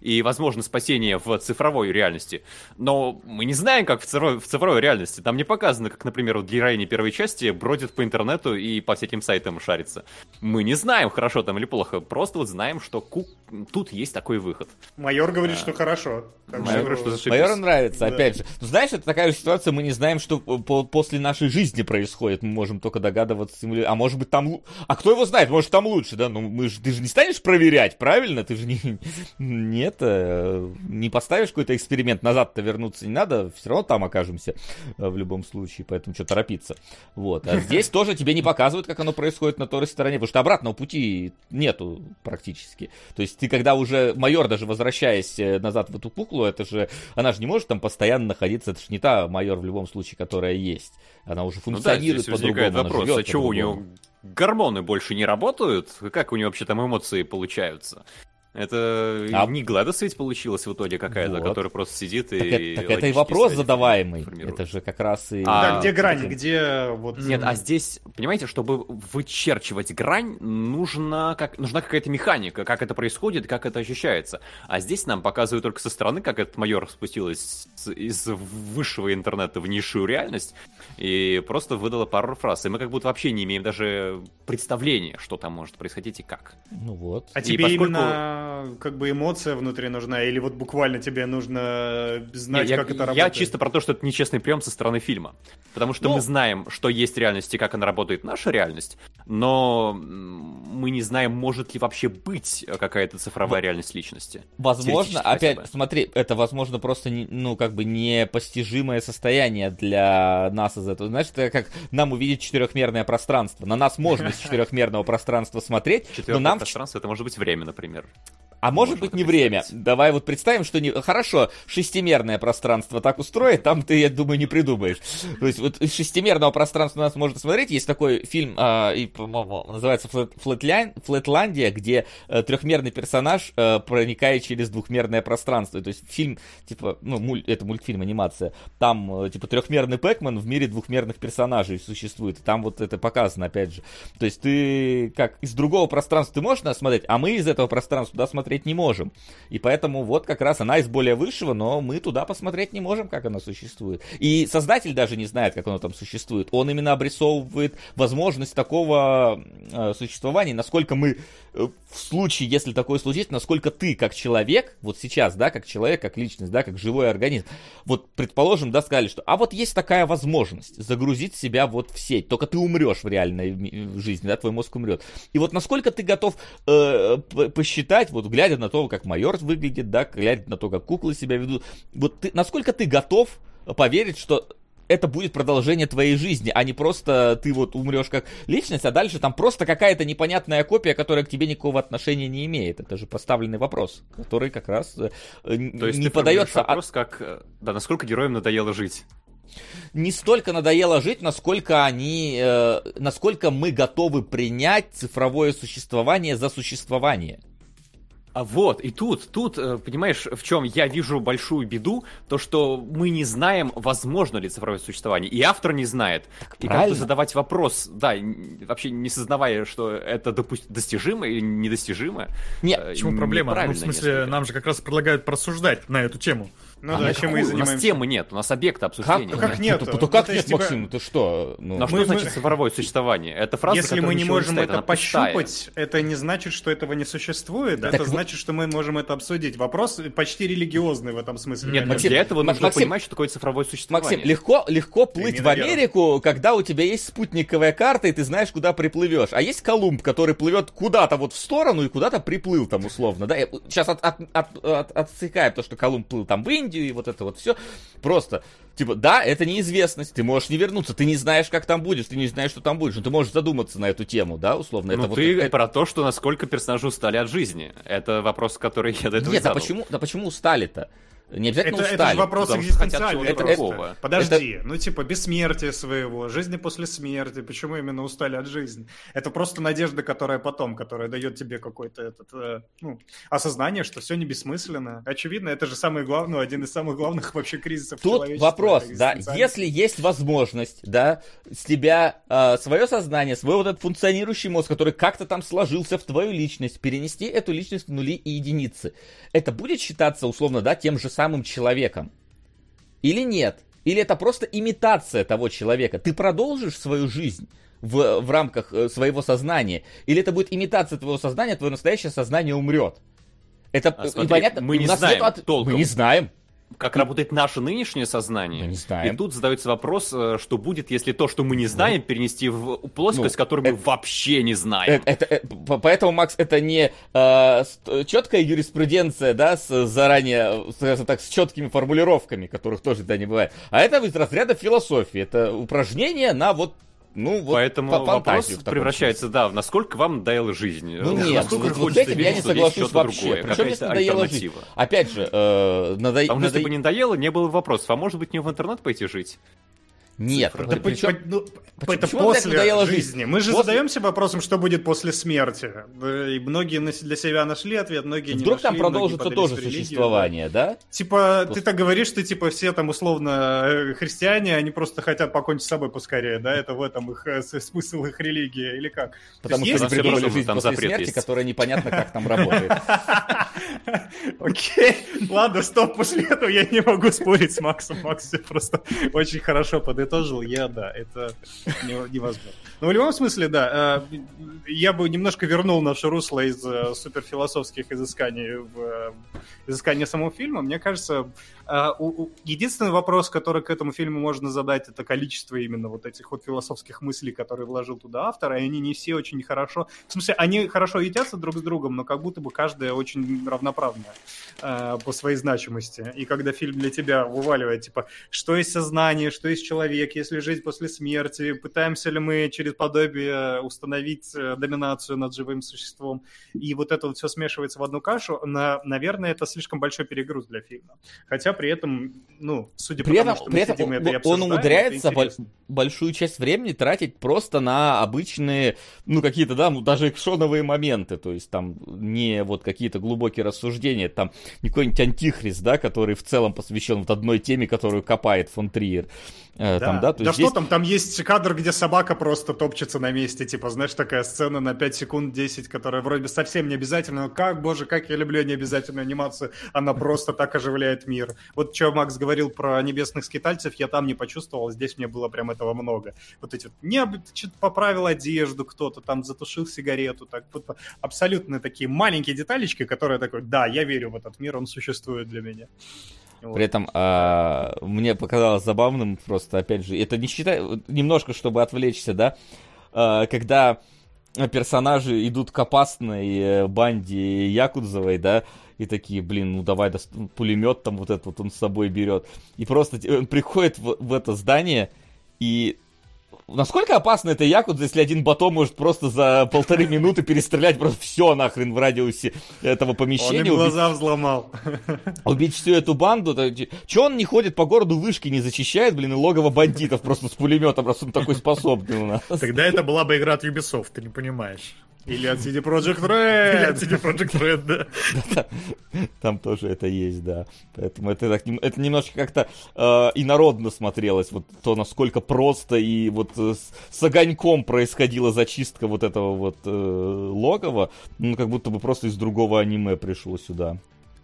и, возможно, спасение в цифровой реальности. Но мы не знаем, как в цифровой, в цифровой реальности. Там не показано, как, например, вот героини первой части бродят по интернету и по всяким сайтам шарится. Мы не знаем, хорошо там или плохо, просто вот знаем, что ку- тут есть такой выход. Майор говорит, что хорошо. Майор говорит, что. Майору нравится, Да. опять же. Ну, знаешь, это такая же ситуация, мы не знаем, что по- после нашей жизни происходит. Мы можем только догадываться, а может быть там... А кто его знает, может там лучше, да? Ну, мы же, ты же не станешь проверять, правильно? Ты же не... Нет, э, не поставишь какой-то эксперимент, назад-то вернуться не надо, все равно там окажемся э, в любом случае, поэтому что торопиться. Вот. А здесь тоже тебе не показывают, как оно происходит на той стороне, потому что обратного пути нету практически. То есть ты когда уже майор, даже возвращаясь э, назад в эту куклу, это же, она же не может там постоянно находиться, это же не та майор в любом случае, которая есть. Она уже Ну да, функционирует возникает вопрос, живет а что у него гормоны больше не работают? Как у него вообще там эмоции получаются? Это А- не Гладос ведь получилась в итоге какая-то, Вот. которая просто сидит и... Так, это, так это и вопрос задаваемый. формирует. Это же как раз и... А, Да, где грань, где вот... Нет, а здесь, понимаете, чтобы вычерчивать грань, нужна, как, нужна какая-то механика, как это происходит, как это ощущается. А здесь нам показывают только со стороны, как этот майор спустилась из высшего интернета в низшую реальность и просто выдала пару фраз. И мы как будто вообще не имеем даже представления, что там может происходить и как. Ну вот. А И тебе поскольку- именно как бы эмоция внутри нужна, или вот буквально тебе нужно знать, Не, я, как это я работает? чисто про то, что это нечестный прием со стороны фильма. Потому что Ну- мы знаем, что есть реальность и как она работает, наша реальность, но мы не знаем, может ли вообще быть какая-то цифровая реальность личности. Возможно, опять, бы. смотри, это, возможно, просто, ну, как бы непостижимое состояние для нас из этого. Знаешь, это как нам увидеть четырехмерное пространство. На нас можно из четырехмерного пространства смотреть, но нам... пространство, это может быть время, например. А может можно быть не время. Давай вот представим, что не... Хорошо, шестимерное пространство так устроит, там ты, я думаю, не придумаешь. То есть вот из шестимерного пространства у нас можно смотреть. Есть такой фильм, а, и, по-моему, называется Флэтлайн- Флэтландия, где э, трехмерный персонаж э, проникает через двухмерное пространство. То есть фильм, типа, ну, муль- это мультфильм, анимация. Там, э, типа, трехмерный Пэкман в мире двухмерных персонажей существует. И там вот это показано, опять же. То есть ты как из другого пространства ты можешь нас смотреть, а мы из этого пространства туда смотреть не можем. И поэтому вот как раз она из более высшего, но мы туда посмотреть не можем, как она существует. И создатель даже не знает, как оно там существует. Он именно обрисовывает возможность такого э, существования, насколько мы в случае, если такое случится, насколько ты как человек, вот сейчас, да, как человек, как личность, да, как живой организм, вот предположим, да, сказали, что, а вот есть такая возможность загрузить себя вот в сеть, только ты умрешь в реальной в жизни, да, твой мозг умрет. И вот насколько ты готов э, посчитать, вот глядя на то, как майор выглядит, да, глядя на то, как куклы себя ведут, вот ты, насколько ты готов поверить, что это будет продолжение твоей жизни, а не просто ты вот умрешь как личность, а дальше там просто какая-то непонятная копия, которая к тебе никакого отношения не имеет. Это же поставленный вопрос, который как раз э, То есть не ты подается... вопрос, как, э, да, насколько героям надоело жить. не столько надоело жить, насколько они, э, насколько мы готовы принять цифровое существование за существование. А вот, и тут, тут, э, понимаешь, в чем я вижу большую беду, то, что мы не знаем, возможно ли цифровое существование, и автор не знает. И правильно. как-то задавать вопрос, да, вообще не сознавая, что это допу- достижимо или недостижимо. Не, э, В чем проблема? Ну, в смысле, несколько. нам же как раз предлагают порассуждать на эту тему. Ну А да, чем мы и У нас занимаемся. темы нет, у нас объекта как, обсуждения. как нет. нет? Ну, Ну, как то нет, типа- Максим, ты что? Ну, Ну а что Мы- значит мы- цифровое существование? Это фраза, Если мы не можем стоит, это она пустая. пощупать, это не значит, что этого не существует. Так это вы- значит, что мы можем это обсудить. Вопрос почти религиозный в этом смысле. Нет. Максим, для этого нужно Максим, понимать, что такое цифровое существование. Максим, легко, легко плыть в. Америку, когда у тебя есть спутниковая карта, и ты знаешь, куда приплывешь. А есть Колумб, который плывет куда-то вот в сторону и куда-то приплыл там условно. Да, сейчас от, от, от, от- отсекаем то, что Колумб плыл там в Индию и вот это вот все. Просто, типа, да, это неизвестность, ты можешь не вернуться, ты не знаешь, как там будешь, ты не знаешь, что там будешь, но ты можешь задуматься на эту тему, да, условно. Ну, это вот, ты это- про то, что насколько персонажи устали от жизни. Это вопрос, который я до этого Нет, а задал. почему, да почему устали-то? Не обязательно Это, это устали. же вопрос экзистенциальный. просто. другого. Подожди, ну типа бессмертие своего, жизни после смерти. Почему именно устали от жизни? Это просто надежда, которая потом, которая дает тебе какое-то этот, э, ну, осознание, что все не бессмысленно. Очевидно, это же самый главный, ну, один из самых главных вообще кризисов Тут вопрос, это да, если есть возможность, да, с тебя свое сознание, свой вот этот функционирующий мозг, который как-то там сложился в твою личность, перенести эту личность в нули и единицы, это будет считаться условно, да, тем же самым человеком? Или нет? Или это просто имитация того человека? Ты продолжишь свою жизнь? В, в рамках э, своего сознания? Или это будет имитация твоего сознания, твое настоящее сознание умрет? Это А смотри, непонятно. мы не знаем от- толком. Мы не знаем. Как работает наше нынешнее сознание? Мы не знаем. И тут задается вопрос, э, что будет, если то, что мы не знаем, перенести в плоскость, Ну, которую мы вообще не знаем. Это, это- э, по- поэтому, Макс, это не э, четкая юриспруденция, да, с заранее, э, скажем так, с четкими формулировками, которых тоже да не бывает. А это из разряда философии. Это упражнение на вот, ну, вот Поэтому вопрос превращается, да, в насколько вам надоела жизнь. Ну нет, насколько вот, вот с этим я не что соглашусь вообще. другое, Причем здесь жить? альтернатива. Опять же, э, надо... А потому что если надо- бы не надоело, не было бы вопросов. А может быть, мне в интернет пойти жить? Нет, цифры. при- Да причем- по- ну, почему- это почему после надоела жизни. жизнь? Мы же После- задаемся вопросом, что будет после смерти. И многие для себя нашли ответ, многие не Вдруг там нашли, многие продолжится подались тоже религию, существование, да? да. Типа, После- ты так говоришь, что типа все там условно э, христиане, они просто хотят покончить с собой поскорее, да? Это в этом их э, смысл их религии, или как? Потому есть- что есть- придумали жизнь там после запрет смерти, есть. которая непонятно, как там работает. Окей, ладно, стоп, после этого я не могу спорить с Максом. Макс все просто очень хорошо подытожил. Я, да, это не- невозможно. Но в любом смысле, да, э, я бы немножко вернул наше русло из э, суперфилософских изысканий в э, изыскание самого фильма. Мне кажется, единственный вопрос, который к этому фильму можно задать, это количество именно вот этих вот философских мыслей, которые вложил туда автор, и они не все очень хорошо... В смысле, они хорошо едятся друг с другом, но как будто бы каждая очень равноправная по своей значимости. И когда фильм для тебя вываливает, типа, что есть сознание, что есть человек, есть ли жизнь после смерти, пытаемся ли мы через подобие установить э, доминацию над живым существом, и вот это вот все смешивается в одну кашу, на, наверное, это слишком большой перегруз для фильма. Хотя при этом, ну, судя При по этом, тому, что при мы этом сидим это он умудряется это большую часть времени тратить просто на обычные, ну, какие-то, да, ну, даже экшоновые моменты, то есть там не вот какие-то глубокие рассуждения, там не какой-нибудь антихрист, да, который в целом посвящен вот одной теме, которую копает фон Триер. Э, Да, там, да, то да есть что здесь- там, там есть кадр, где собака просто топчется на месте, типа, знаешь, такая сцена на 5 секунд 10, которая вроде совсем не обязательна, но как, боже, как я люблю необязательную анимацию, она просто так оживляет мир. Вот что Макс говорил про небесных скитальцев, я там не почувствовал, здесь мне было прям этого много. Вот эти вот, не, что-то поправил одежду кто-то, там затушил сигарету, так вот абсолютно такие маленькие деталечки, которые такой, да, я верю в этот мир, он существует для меня. Вот. При этом а, мне показалось забавным просто, опять же, это не считай, немножко, чтобы отвлечься, да, а, когда персонажи идут к опасной банде Якудзовой, да, и такие, блин, ну давай, даст- пулемет там вот этот вот он с собой берет. И просто он приходит в, в это здание, и Насколько опасно это Якудза, если один батон может просто за полторы минуты перестрелять просто все нахрен в радиусе этого Он помещения, им убить, глаза взломал. убить всю эту банду? Че он не ходит по городу, вышки не зачищает, блин, и логово бандитов просто с пулеметом, раз он такой способный у нас. Тогда это была бы игра от Ubisoft, ты не понимаешь. Или от CD Projekt Или от Red. CD Projekt Red, да. Там тоже это есть, да. Поэтому это, так это немножко как-то э, инородно смотрелось, вот то, насколько просто и вот э, с, с огоньком происходила зачистка вот этого вот э, логова, ну, как будто бы просто из другого аниме пришло сюда.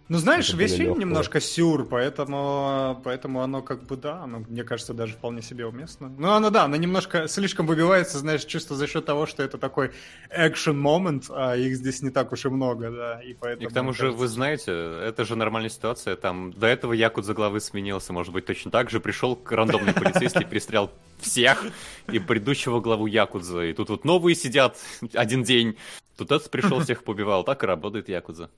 Ну, знаешь, Это весь фильм легкое. немножко сюр, поэтому, поэтому оно как бы, да, оно, мне кажется, даже вполне себе уместно. Ну, оно, да, оно немножко слишком выбивается, знаешь, чувство за счет того, что это такой экшен момент, а их здесь не так уж и много, да, и И поэтому... к тому же, кажется, вы знаете, это же нормальная ситуация. Там до этого Якут за главы сменился, может быть, точно так же. Пришел к рандомный полицейский, перестрелял всех и предыдущего главу Якудза. И тут вот новые сидят один день. Тут этот пришел, всех побивал. Так и работает Якудза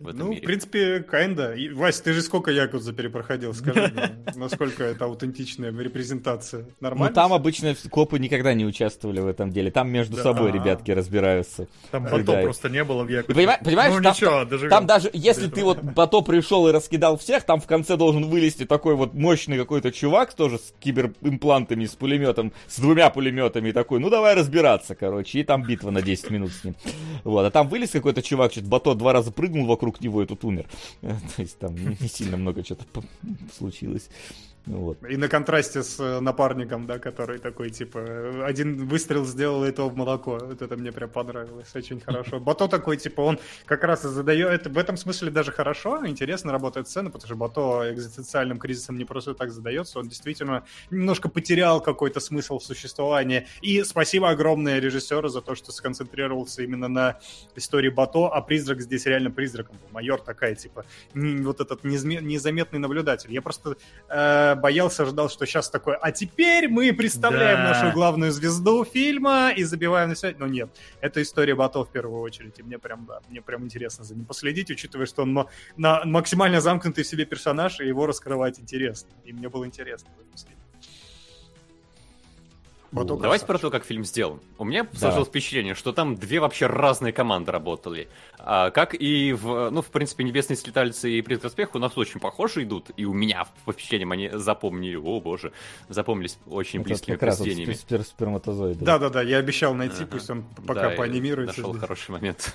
в этом Ну, в мире. принципе, kinda. И, Вась, ты же сколько Якудза перепроходил, скажи мне, насколько это аутентичная репрезентация? Ну, Нормально? там обычно копы никогда не участвовали в этом деле. Там между Да. собой А. ребятки разбираются. Там. Бато просто не было в Якудзе. Понимаешь- понимаешь, ну там- ничего, доживем. Там даже, если ты вот Бато пришел и раскидал всех, там в конце должен вылезти такой вот мощный какой-то чувак, тоже с киберимплантами, с пулеметом, с двумя пулеметами, и такой, ну давай разбираться, короче, и там битва на 10 минут с ним. Вот, а там вылез какой-то чувак, что-то Бато два раза прыгнул вокруг него и тут умер. То есть там не сильно много что-то случилось. Вот. И на контрасте с э, напарником, да, который такой, типа, один выстрел сделал, и то в молоко. Вот это мне прям понравилось, очень хорошо. Бато такой, типа, он как раз и задает, это в этом смысле даже хорошо, интересно работает сцена, потому что Бато экзистенциальным кризисом не просто так задается, он действительно немножко потерял какой-то смысл в существовании. И спасибо огромное режиссеру за то, что сконцентрировался именно на истории Бато, а призрак здесь реально призраком был. Майор такая, типа, вот этот незаметный наблюдатель. Я просто э, боялся, ждал, что сейчас такое. А теперь мы представляем Да. нашу главную звезду фильма и забиваем на себя. Но нет, это история Бато в первую очередь. И мне прям, да, мне прям интересно за ним последить, учитывая, что он на, максимально замкнутый в себе персонаж, и его раскрывать интересно. И мне было интересно в этом смысле. Бато Давайте про то, как фильм сделан. У меня Да. сложилось впечатление, что там две вообще разные команды работали. А, как и в, ну, в принципе, «Небесные слетальцы» и «Призрак успеха» у нас очень похоже идут, и у меня по впечатлениям они запомнили, о боже, запомнились очень Это близкими как раз вот произведениями. спер- сперматозоиды. Да-да-да, я обещал найти, Ага. пусть он пока Да, поанимируется. Нашел здесь. хороший момент.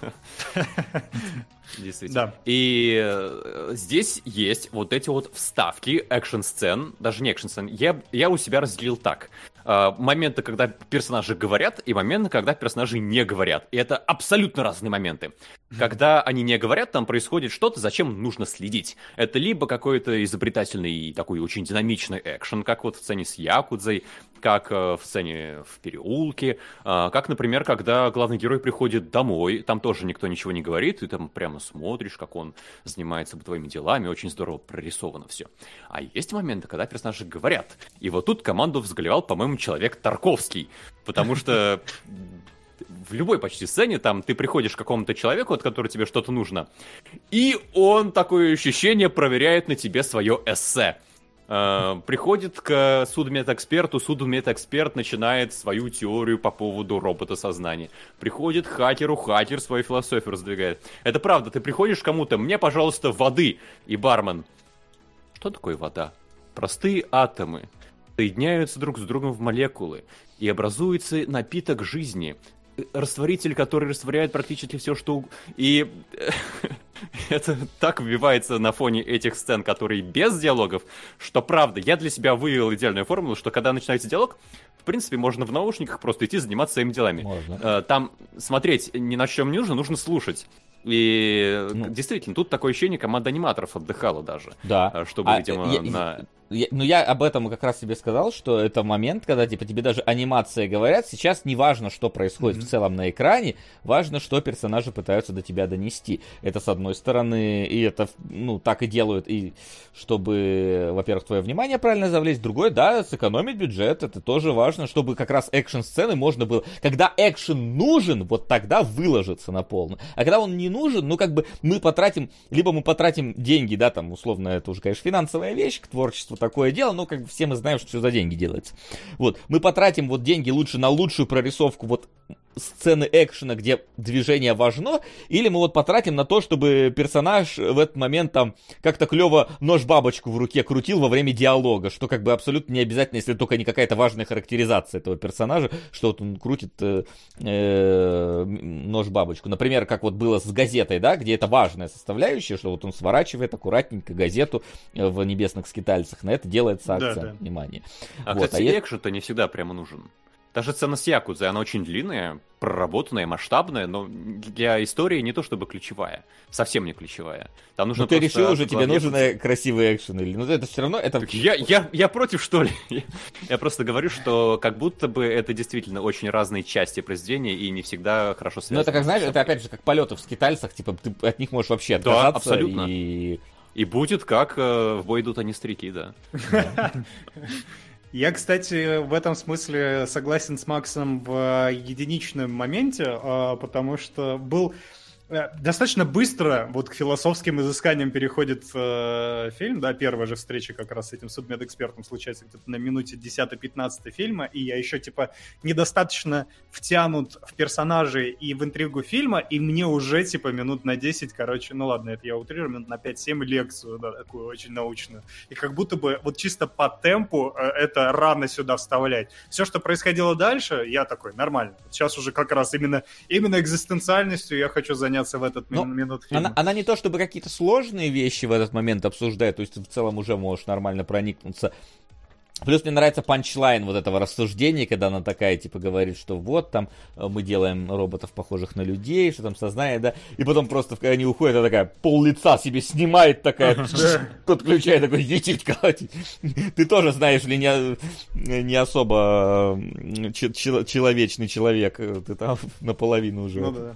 Действительно. Да. И э, здесь есть вот эти вот вставки экшн-сцен, даже не экшн-сцен. Я, я у себя разделил так. Э, моменты, когда персонажи говорят, и моменты, когда персонажи не говорят. И это абсолютно разные моменты. Когда они не говорят, там происходит что-то, зачем нужно следить. Это либо какой-то изобретательный такой очень динамичный экшен, как вот в сцене с Якудзой, как э, в сцене в переулке, а, как, например, когда главный герой приходит домой, там тоже никто ничего не говорит, ты там прямо смотришь, как он занимается бытовыми делами, очень здорово прорисовано все. А есть моменты, когда персонажи говорят. И вот тут команду взглевал, по-моему, человек Тарковский, потому что в любой почти сцене там ты приходишь к какому-то человеку, от которого тебе что-то нужно, и он такое ощущение проверяет на тебе свое эссе. Э, приходит к судмедэксперту, судмедэксперт начинает свою теорию по поводу робота сознания. Приходит к хакеру, хакер свою философию раздвигает. Это правда, ты приходишь к кому-то, мне, пожалуйста, воды, и бармен. Что такое вода? Простые атомы соединяются друг с другом в молекулы, и образуется напиток жизни. Растворитель, который растворяет практически все, что... И это так вбивается на фоне этих сцен, которые без диалогов, что правда, я для себя вывел идеальную формулу, что когда начинается диалог, в принципе, можно в наушниках просто идти заниматься своими делами. Можно. Э, Там смотреть ни на чем не нужно, нужно слушать. И Ну. действительно, тут такое ощущение, команда аниматоров отдыхала даже. Да. э, Чтобы, А, видимо, я- на... я- ну я об этом как раз тебе сказал, что это момент, когда типа тебе даже анимация говорят, сейчас не важно, что происходит в целом на экране, важно, что персонажи пытаются до тебя донести. Это с одной стороны, и это, ну, так и делают, и чтобы, во-первых, твое внимание правильно завлечь, другое, да, сэкономить бюджет, это тоже важно, чтобы как раз экшн-сцены можно было, когда экшен нужен, вот тогда выложиться на полную. А когда он не нужен, ну, как бы мы потратим, либо мы потратим деньги, да, там, условно, это уже, конечно, финансовая вещь, к творчеству такое дело, но как бы все мы знаем, что за деньги делается. Вот, мы потратим вот деньги лучше на лучшую прорисовку вот сцены экшена, где движение важно, или мы вот потратим на то, чтобы персонаж в этот момент там как-то клево нож-бабочку в руке крутил во время диалога, что как бы абсолютно не обязательно, если только не какая-то важная характеризация этого персонажа, что вот он крутит э, э, нож-бабочку. Например, как вот было с газетой, да, где это важная составляющая, что вот он сворачивает аккуратненько газету э, в небесных скитальцах. На это делается Да, акцент да. внимания. А, Вот, кстати, а экшен-то не всегда прямо нужен. Даже сцена с Якудзой, она очень длинная, проработанная, масштабная, но для истории не то чтобы ключевая. Совсем не ключевая. Там нужно Ну ты решил уже, тебе нужен красивый экшен или... Ну это все равно, это... Так Я, я, я против, что ли? Я просто говорю, что как будто бы это действительно очень разные части произведения и не всегда хорошо связаны. Ну это как, знаешь, это опять же как полеты в скитальцах, типа ты от них можешь вообще Да, отказаться. абсолютно. И... И будет как э, в бой идут они старики, да. Я, кстати, в этом смысле согласен с Максом в единичном моменте, а, потому что был достаточно быстро вот к философским изысканиям переходит э, фильм, да, первая же встреча как раз с этим судмедэкспертом случается где-то на минуте 10-15 фильма, и я еще, типа, недостаточно втянут в персонажей и в интригу фильма, и мне уже, типа, минут на 10, короче, ну ладно, это я утрирую, минут на 5-7 лекцию, да, такую очень научную. И как будто бы вот чисто по темпу э, это рано сюда вставлять. Все, что происходило дальше, я такой, нормально. Сейчас уже как раз именно, именно экзистенциальностью я хочу заняться в этот Ну, мин- минут фильма. Она, она не то чтобы какие-то сложные вещи в этот момент обсуждает, то есть ты в целом уже можешь нормально проникнуться. Плюс мне нравится панчлайн вот этого рассуждения, когда она такая, типа, говорит, что вот там э, мы делаем роботов, похожих на людей, что там сознание, да, и потом просто, когда они уходят, она такая пол лица себе снимает, такая, подключает, такой, идите колотить. Ты тоже, знаешь ли, не, не особо че- че- человечный человек, э, ты там наполовину уже. Ну да.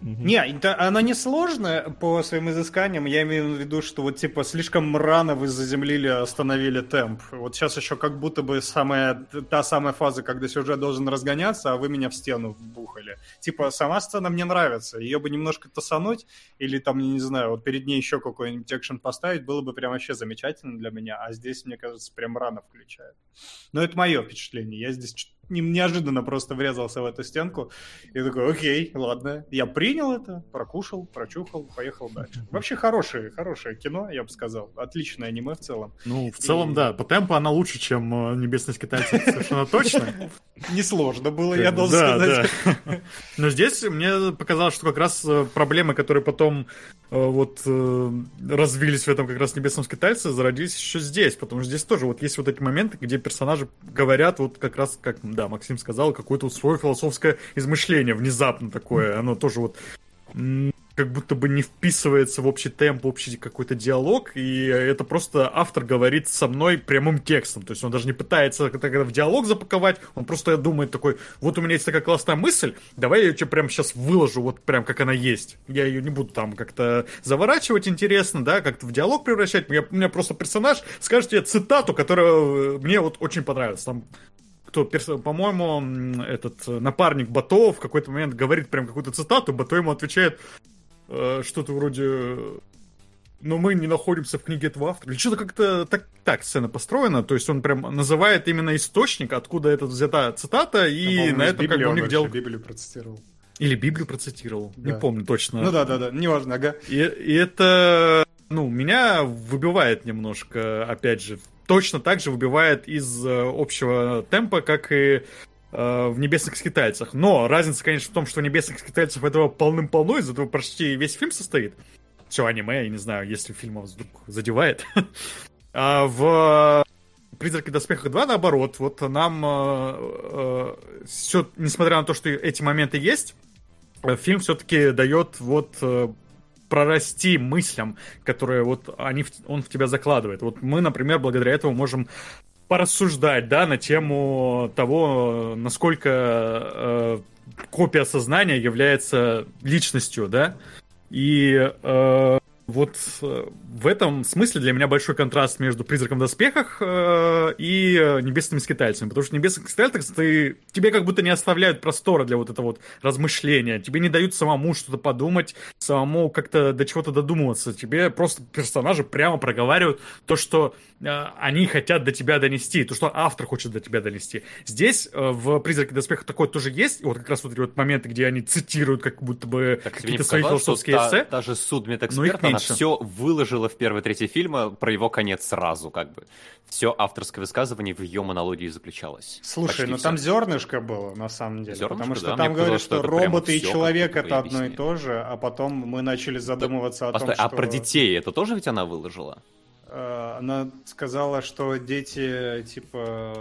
Не, она не сложная по своим изысканиям. Я имею в виду, что вот типа слишком рано вы заземлили, остановили темп. Вот сейчас еще как будто бы самая та самая фаза, когда сюжет должен разгоняться, а вы меня в стену бухали. Типа сама сцена мне нравится. Ее бы немножко тасануть, или там, не знаю, вот перед ней еще какой-нибудь экшен поставить, было бы прям вообще замечательно для меня. А здесь, мне кажется, прям рано включают. Но это мое впечатление. Я здесь неожиданно просто врезался в эту стенку. И такой, окей, ладно. Я принял это, прокушал, прочухал, поехал дальше. Вообще хорошее, хорошее кино, я бы сказал. Отличное аниме в целом. Ну, в целом, И- да, по темпу она лучше, чем э, «Небесный скитальцы», совершенно точно. Несложно было, я должен сказать. Но здесь мне показалось, что как раз э, проблемы, которые потом э, вот развились в этом как раз небесном скитальце, зародились еще здесь, потому что здесь тоже вот есть вот эти моменты, где персонажи говорят вот как раз, как, да, Максим сказал, какое-то вот свое философское измышление внезапно такое, оно тоже вот как будто бы не вписывается в общий темп, общий какой-то диалог, и это просто автор говорит со мной прямым текстом, то есть он даже не пытается это в диалог запаковать, он просто думает такой, вот у меня есть такая классная мысль, давай я ее прямо сейчас выложу, вот прям как она есть. Я ее не буду там как-то заворачивать интересно, да, как-то в диалог превращать, Я- у меня просто персонаж скажет тебе цитату, которая э, мне вот очень понравилась, там кто, по-моему, этот э, напарник Бато в какой-то момент говорит прям какую-то цитату, Бато ему отвечает э, что-то вроде но мы не находимся в книге этого автора. Или что-то как-то так, так сцена построена, то есть он прям называет именно источник, откуда это взята цитата, и на этом как бы у них делал... Библию процитировал. Или Библию процитировал, не Да. помню точно. Ну да, да, да, неважно, ага. И, и это, ну, меня выбивает немножко, опять же, точно так же выбивает из э, общего темпа, как и э, в «Небесных скитальцах». Но разница, конечно, в том, что в «Небесных скитальцах» этого полным-полно, из этого почти весь фильм состоит. Все аниме, я не знаю, если фильм вас вдруг задевает. А в «Призраки в доспехах 2» наоборот, вот нам все, несмотря на то, что эти моменты есть, э, фильм все-таки дает вот э, прорасти мыслям, которые вот они, он в тебя закладывает. Вот мы, например, благодаря этому можем порассуждать, да, на тему того, насколько э, копия сознания является личностью, да, и э, вот э, в этом смысле для меня большой контраст между «Призраком в доспехах» э, и э, «Небесными скитальцами», потому что «Небесных скитальцев» ты, тебе как будто не оставляют простора для вот этого вот размышления, тебе не дают самому что-то подумать, самому как-то до чего-то додумываться, тебе просто персонажи прямо проговаривают то, что они хотят до тебя донести, то, что автор хочет до тебя донести. Здесь в «Призраке в доспехах» такое тоже есть, и вот как раз вот эти вот моменты, где они цитируют как будто бы какие-то свои философские эссе. та же судмедэксперт, она меньше. все выложила в первой трети фильма про его конец сразу, как бы. Все авторское высказывание в ее монологии заключалось. Слушай, ну там зернышко было, на самом деле. Зернышко, потому что да, там говорят, что, что роботы и человек это одно и то же, а потом мы начали задумываться о том, Постой, что... А про детей это тоже ведь она выложила? э, Она сказала, что дети, типа,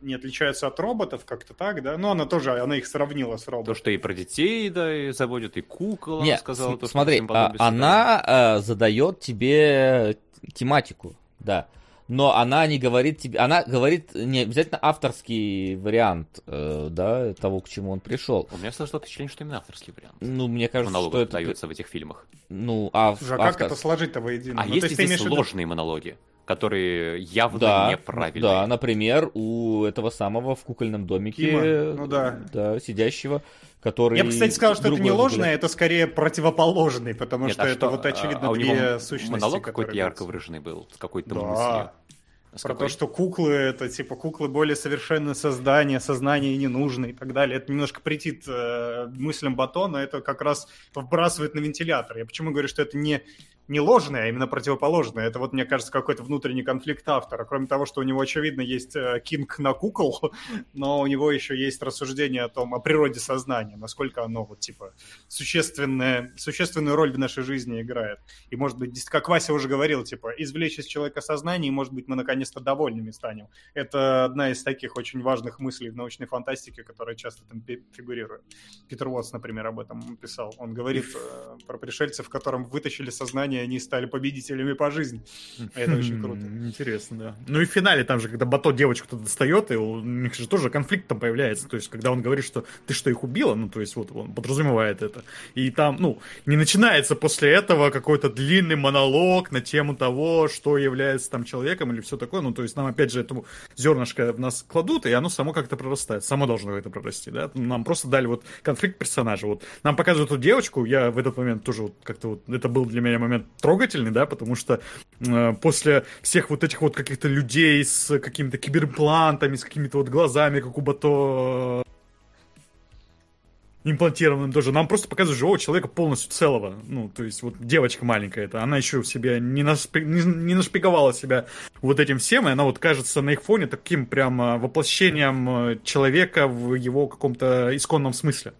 не отличаются от роботов, как-то так, да? Ну, она тоже, она их сравнила с То, роботами. что и про детей, да, и заводит, и кукол, Не, она сказала. см- то, смотри, а, она а, задает тебе тематику, да. Но она не говорит тебе, она говорит не обязательно авторский вариант, э, да, того, к чему он пришел. У меня сложилось впечатление, что именно авторский вариант. Ну, мне кажется, Монолог что это... дается в этих фильмах. Ну, а... Слушай, а автор- как это сложить-то воедино? А Ну, то есть ты здесь в виду- сложные монологи, которые явно Да, неправильные. да, например, у этого самого в кукольном домике, Кима, ну да. да, сидящего, который... Я бы, кстати, сказал, что это не ложное, это скорее противоположный, потому Нет, что а это что, вот, очевидно, а у две него сущности, монолог какой-то ярко выраженный был, с какой-то Да. мыслью. С Про какой? то, что куклы это типа куклы более совершенное создание, сознание не нужно и так далее. Это немножко претит э, мыслям Батона, это как раз вбрасывает на вентилятор. Я почему говорю, что это не, не ложное, а именно противоположное. Это вот, мне кажется, какой-то внутренний конфликт автора. Кроме того, что у него, очевидно, есть э, кинг на кукол, но у него еще есть рассуждение о том, о природе сознания, насколько оно вот типа существенное, существенную роль в нашей жизни играет. И, может быть, как Вася уже говорил, типа, извлечь из человека сознание, и, может быть, мы наконец-то довольными станем. Это одна из таких очень важных мыслей в научной фантастике, которая часто там фигурирует. Питер Уотс, например, об этом писал. Он говорит э, про пришельцев, которым вытащили сознание, они стали победителями по жизни. Это очень круто. М, Интересно, да. Ну и в финале там же, когда Бато девочку-то достает, и у них же тоже конфликт там появляется. То есть, когда он говорит, что ты что, их убила? Ну, то есть, вот он подразумевает это. И там, ну, не начинается после этого какой-то длинный монолог на тему того, что является там человеком или все такое. Ну, то есть, нам опять же этому зернышко в нас кладут, и оно само как-то прорастает. Само должно это прорасти, да. Нам просто дали вот конфликт персонажа. Вот нам показывают эту девочку, я в этот момент тоже вот как-то вот, это был для меня момент трогательный, да, потому что э, после всех вот этих вот каких-то людей с какими-то киберимплантами, с какими-то вот глазами, как у Бато имплантированным тоже. Нам просто показывают живого человека полностью целого. Ну, то есть вот девочка маленькая эта, она еще в себе не, наспи- не, не нашпиговала себя вот этим всем, и она вот кажется на их фоне таким прям э, воплощением э, человека в его каком-то исконном смысле.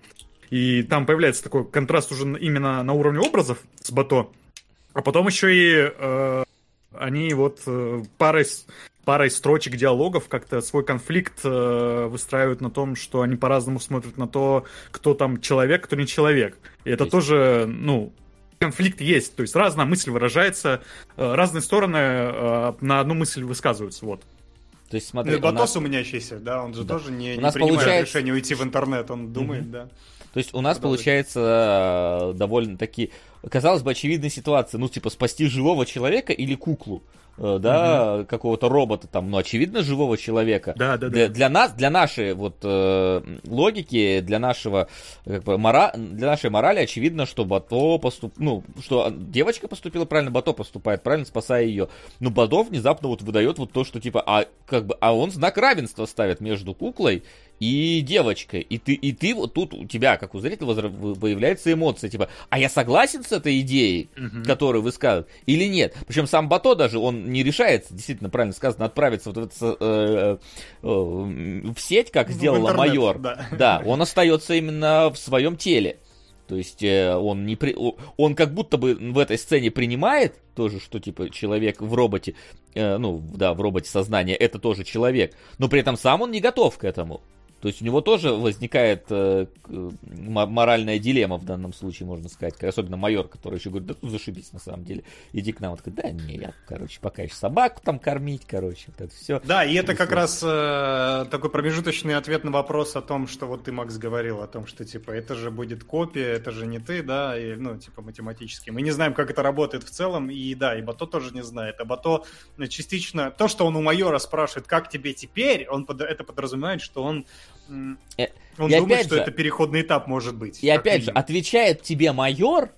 И там появляется такой контраст уже именно на уровне образов с Бато. А потом еще и э, они вот э, парой, парой строчек диалогов как-то свой конфликт э, выстраивают на том, что они по-разному смотрят на то, кто там человек, кто не человек. И это Есть. тоже, ну, конфликт есть. То есть разная мысль выражается, э, разные стороны э, на одну мысль высказываются. Вот. То есть, Ну смотри, и у Батос нас- умнящийся, да, он же Да. тоже не, У не нас принимает получается- решение уйти в интернет, он думает, да. То есть у нас Продолжай. получается э, довольно-таки, казалось бы, очевидная ситуация, ну, типа, спасти живого человека или куклу, э, да, какого-то робота там, ну, очевидно, живого человека. Да, да, Для, да. для нас, для нашей вот э, логики, для нашего как бы, мора... для нашей морали очевидно, что Бато поступ... ну, что девочка поступила правильно, Бато поступает правильно, спасая ее. Но Бато внезапно вот выдает вот то, что типа, а как бы, а он знак равенства ставит между куклой и девочкой. И ты, и ты вот тут у тебя, как у зрителя, появляется эмоция, типа, а я согласен с этой идеей, которую высказывают, или нет. Причем сам Бато даже, он не решается, действительно правильно сказано, отправиться вот в, э, э, в сеть, как В сделала интернет, майор. да. Да, он остается именно в своем теле. То есть э, он не при... он как будто бы в этой сцене принимает тоже, что типа человек в роботе, э, ну да, в роботе сознание это тоже человек, но при этом сам он не готов к этому. То есть у него тоже возникает э, моральная дилемма в данном случае, можно сказать. Особенно майор, который еще говорит, да ну зашибись на самом деле. Иди к нам. Он такой, да не, я, короче, пока еще собаку там кормить, короче, вот это все. Да, и это как раз э, такой промежуточный ответ на вопрос о том, что вот ты, Макс, говорил, о том, что, типа, это же будет копия, это же не ты, да, и, ну, типа, математически. Мы не знаем, как это работает в целом, и да, и Бато тоже не знает. А Бато ну, частично... То, что он у майора спрашивает, как тебе теперь, он под... это подразумевает, что он Э, он и думает, что же, это переходный этап может быть. И опять же, отвечает тебе майор,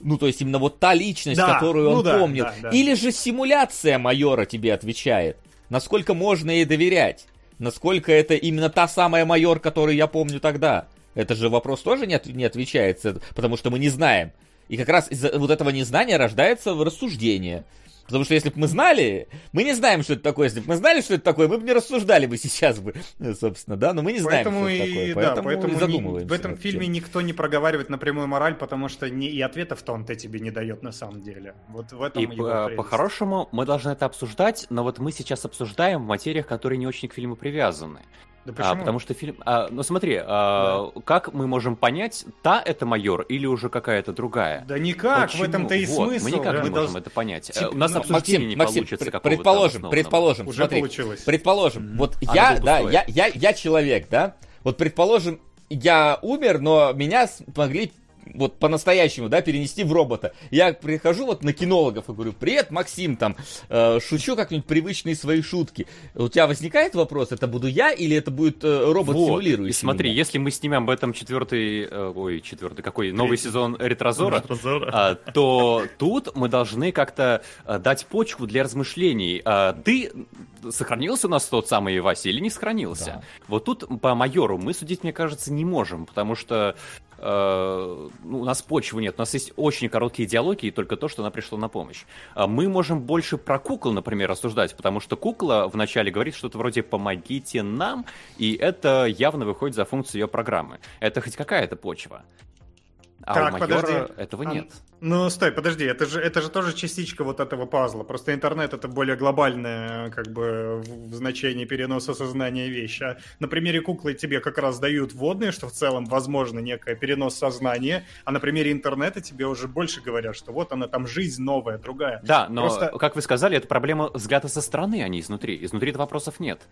ну, то есть именно вот та личность, да, которую ну он да, помнит, да, да. или же симуляция майора тебе отвечает. Насколько можно ей доверять? Насколько это именно та самая майор, которую я помню тогда? Это же вопрос тоже не, от, не отвечается, потому что мы не знаем. И как раз из-за вот этого незнания рождается рассуждение. Потому что если бы мы знали, мы не знаем, что это такое. Если бы мы знали, что это такое, мы бы не рассуждали бы сейчас бы, собственно, да, но мы не знаем, поэтому что это и, такое. Да, Поэтому, поэтому и не- задумываемся. в этом фильме чем. никто не проговаривает напрямую мораль, потому что не, и ответов-то он-то тебе не дает на самом деле. Вот в этом И по- прелесть. по-хорошему мы должны это обсуждать, но вот мы сейчас обсуждаем в материях, которые не очень к фильму привязаны. Да А, почему? потому что фильм... а, ну смотри, а, как мы можем понять, та это майор или уже какая-то другая? Да никак, Почему? в этом-то и Вот, смысл. Мы никак Мы не можем должны- это понять. Э, У нас ну, обсуждение Максим, не Максим, получится какого-то предположим, предположим, Уже смотри, получилось. предположим, вот Оно я, да, я, я, я человек, да, вот предположим, я умер, но меня смогли вот по-настоящему, да, перенести в робота. Я прихожу вот на кинологов и говорю, привет, Максим, там, э, шучу как-нибудь привычные свои шутки. У тебя возникает вопрос, это буду я или это будет э, робот Вот. симулирующий И смотри, меня? если мы снимем об этом четвертый, э, ой, четвертый, какой, новый сезон Ретрозора, Ретрозора. а, то тут мы должны как-то а, дать почву для размышлений. А, Ты сохранился у нас тот самый Вася или не сохранился? Да. Вот тут по майору мы судить, мне кажется, не можем, потому что э, ну, у нас почвы нет, у нас есть очень короткие диалоги и только то, что она пришла на помощь. А Мы можем больше про кукол, например, рассуждать, потому что кукла вначале говорит что-то вроде «помогите нам», и это явно выходит за функцию ее программы. Это хоть какая-то почва. А Так, у майора подожди. этого А, нет. Ну, стой, подожди, это же, это же тоже частичка вот этого пазла. Просто интернет это более глобальное, как бы, в значении переноса сознания вещь. А на примере куклы тебе как раз дают вводные, что в целом возможно некое перенос сознания, а на примере интернета тебе уже больше говорят, что вот она там жизнь новая, другая. Да, но, Просто- как вы сказали, это проблема взгляда со стороны, а не изнутри. Изнутри-то вопросов нет.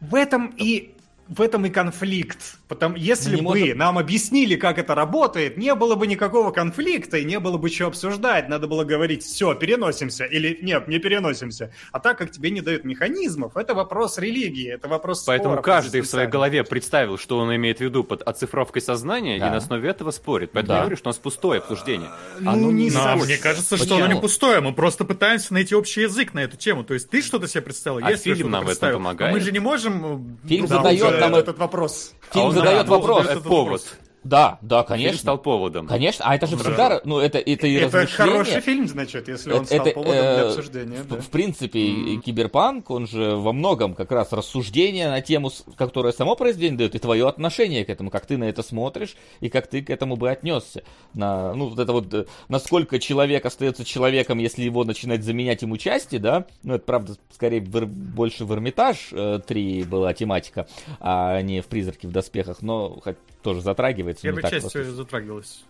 В этом и в этом и конфликт. Потому если Не бы можем- нам объяснили, как это работает, не было бы никакого конфликта и не было бы что обсуждать. Надо было говорить, все, переносимся. Или нет, не переносимся. А так как тебе не дают механизмов, это вопрос религии, это вопрос Поэтому спора каждый в своей голове представил, что он имеет в виду под оцифровкой сознания, Да. и на основе этого спорит. Поэтому Да. я говорю, что у нас пустое обсуждение. Ну, Оно не Но мне кажется, что Почему? оно не пустое. Мы просто пытаемся найти общий язык на эту тему. То есть ты что-то себе представил, А я фильм нам в этом представил. помогает? А мы же не можем... Фильм друг задает нам этот вопрос. Фильм А задает да, вопрос. Повод. Да, да, Фильм конечно. стал поводом. Конечно, а это же Да. всегда, ну, это, это и Это хороший фильм, значит, если он стал это, поводом для э, обсуждения. В, да. в принципе, киберпанк, он же во многом как раз рассуждение на тему, которое само произведение дает, и твое отношение к этому, как ты на это смотришь, и как ты к этому бы отнесся. На, ну, вот это вот, э, насколько человек остается человеком, если его начинать заменять ему части, да, ну, это, правда, скорее в больше в Эрмитаж э, 3 была тематика, а не в Призраке в доспехах, но хоть тоже затрагивается. ну, Первая так часть просто затрагивалась.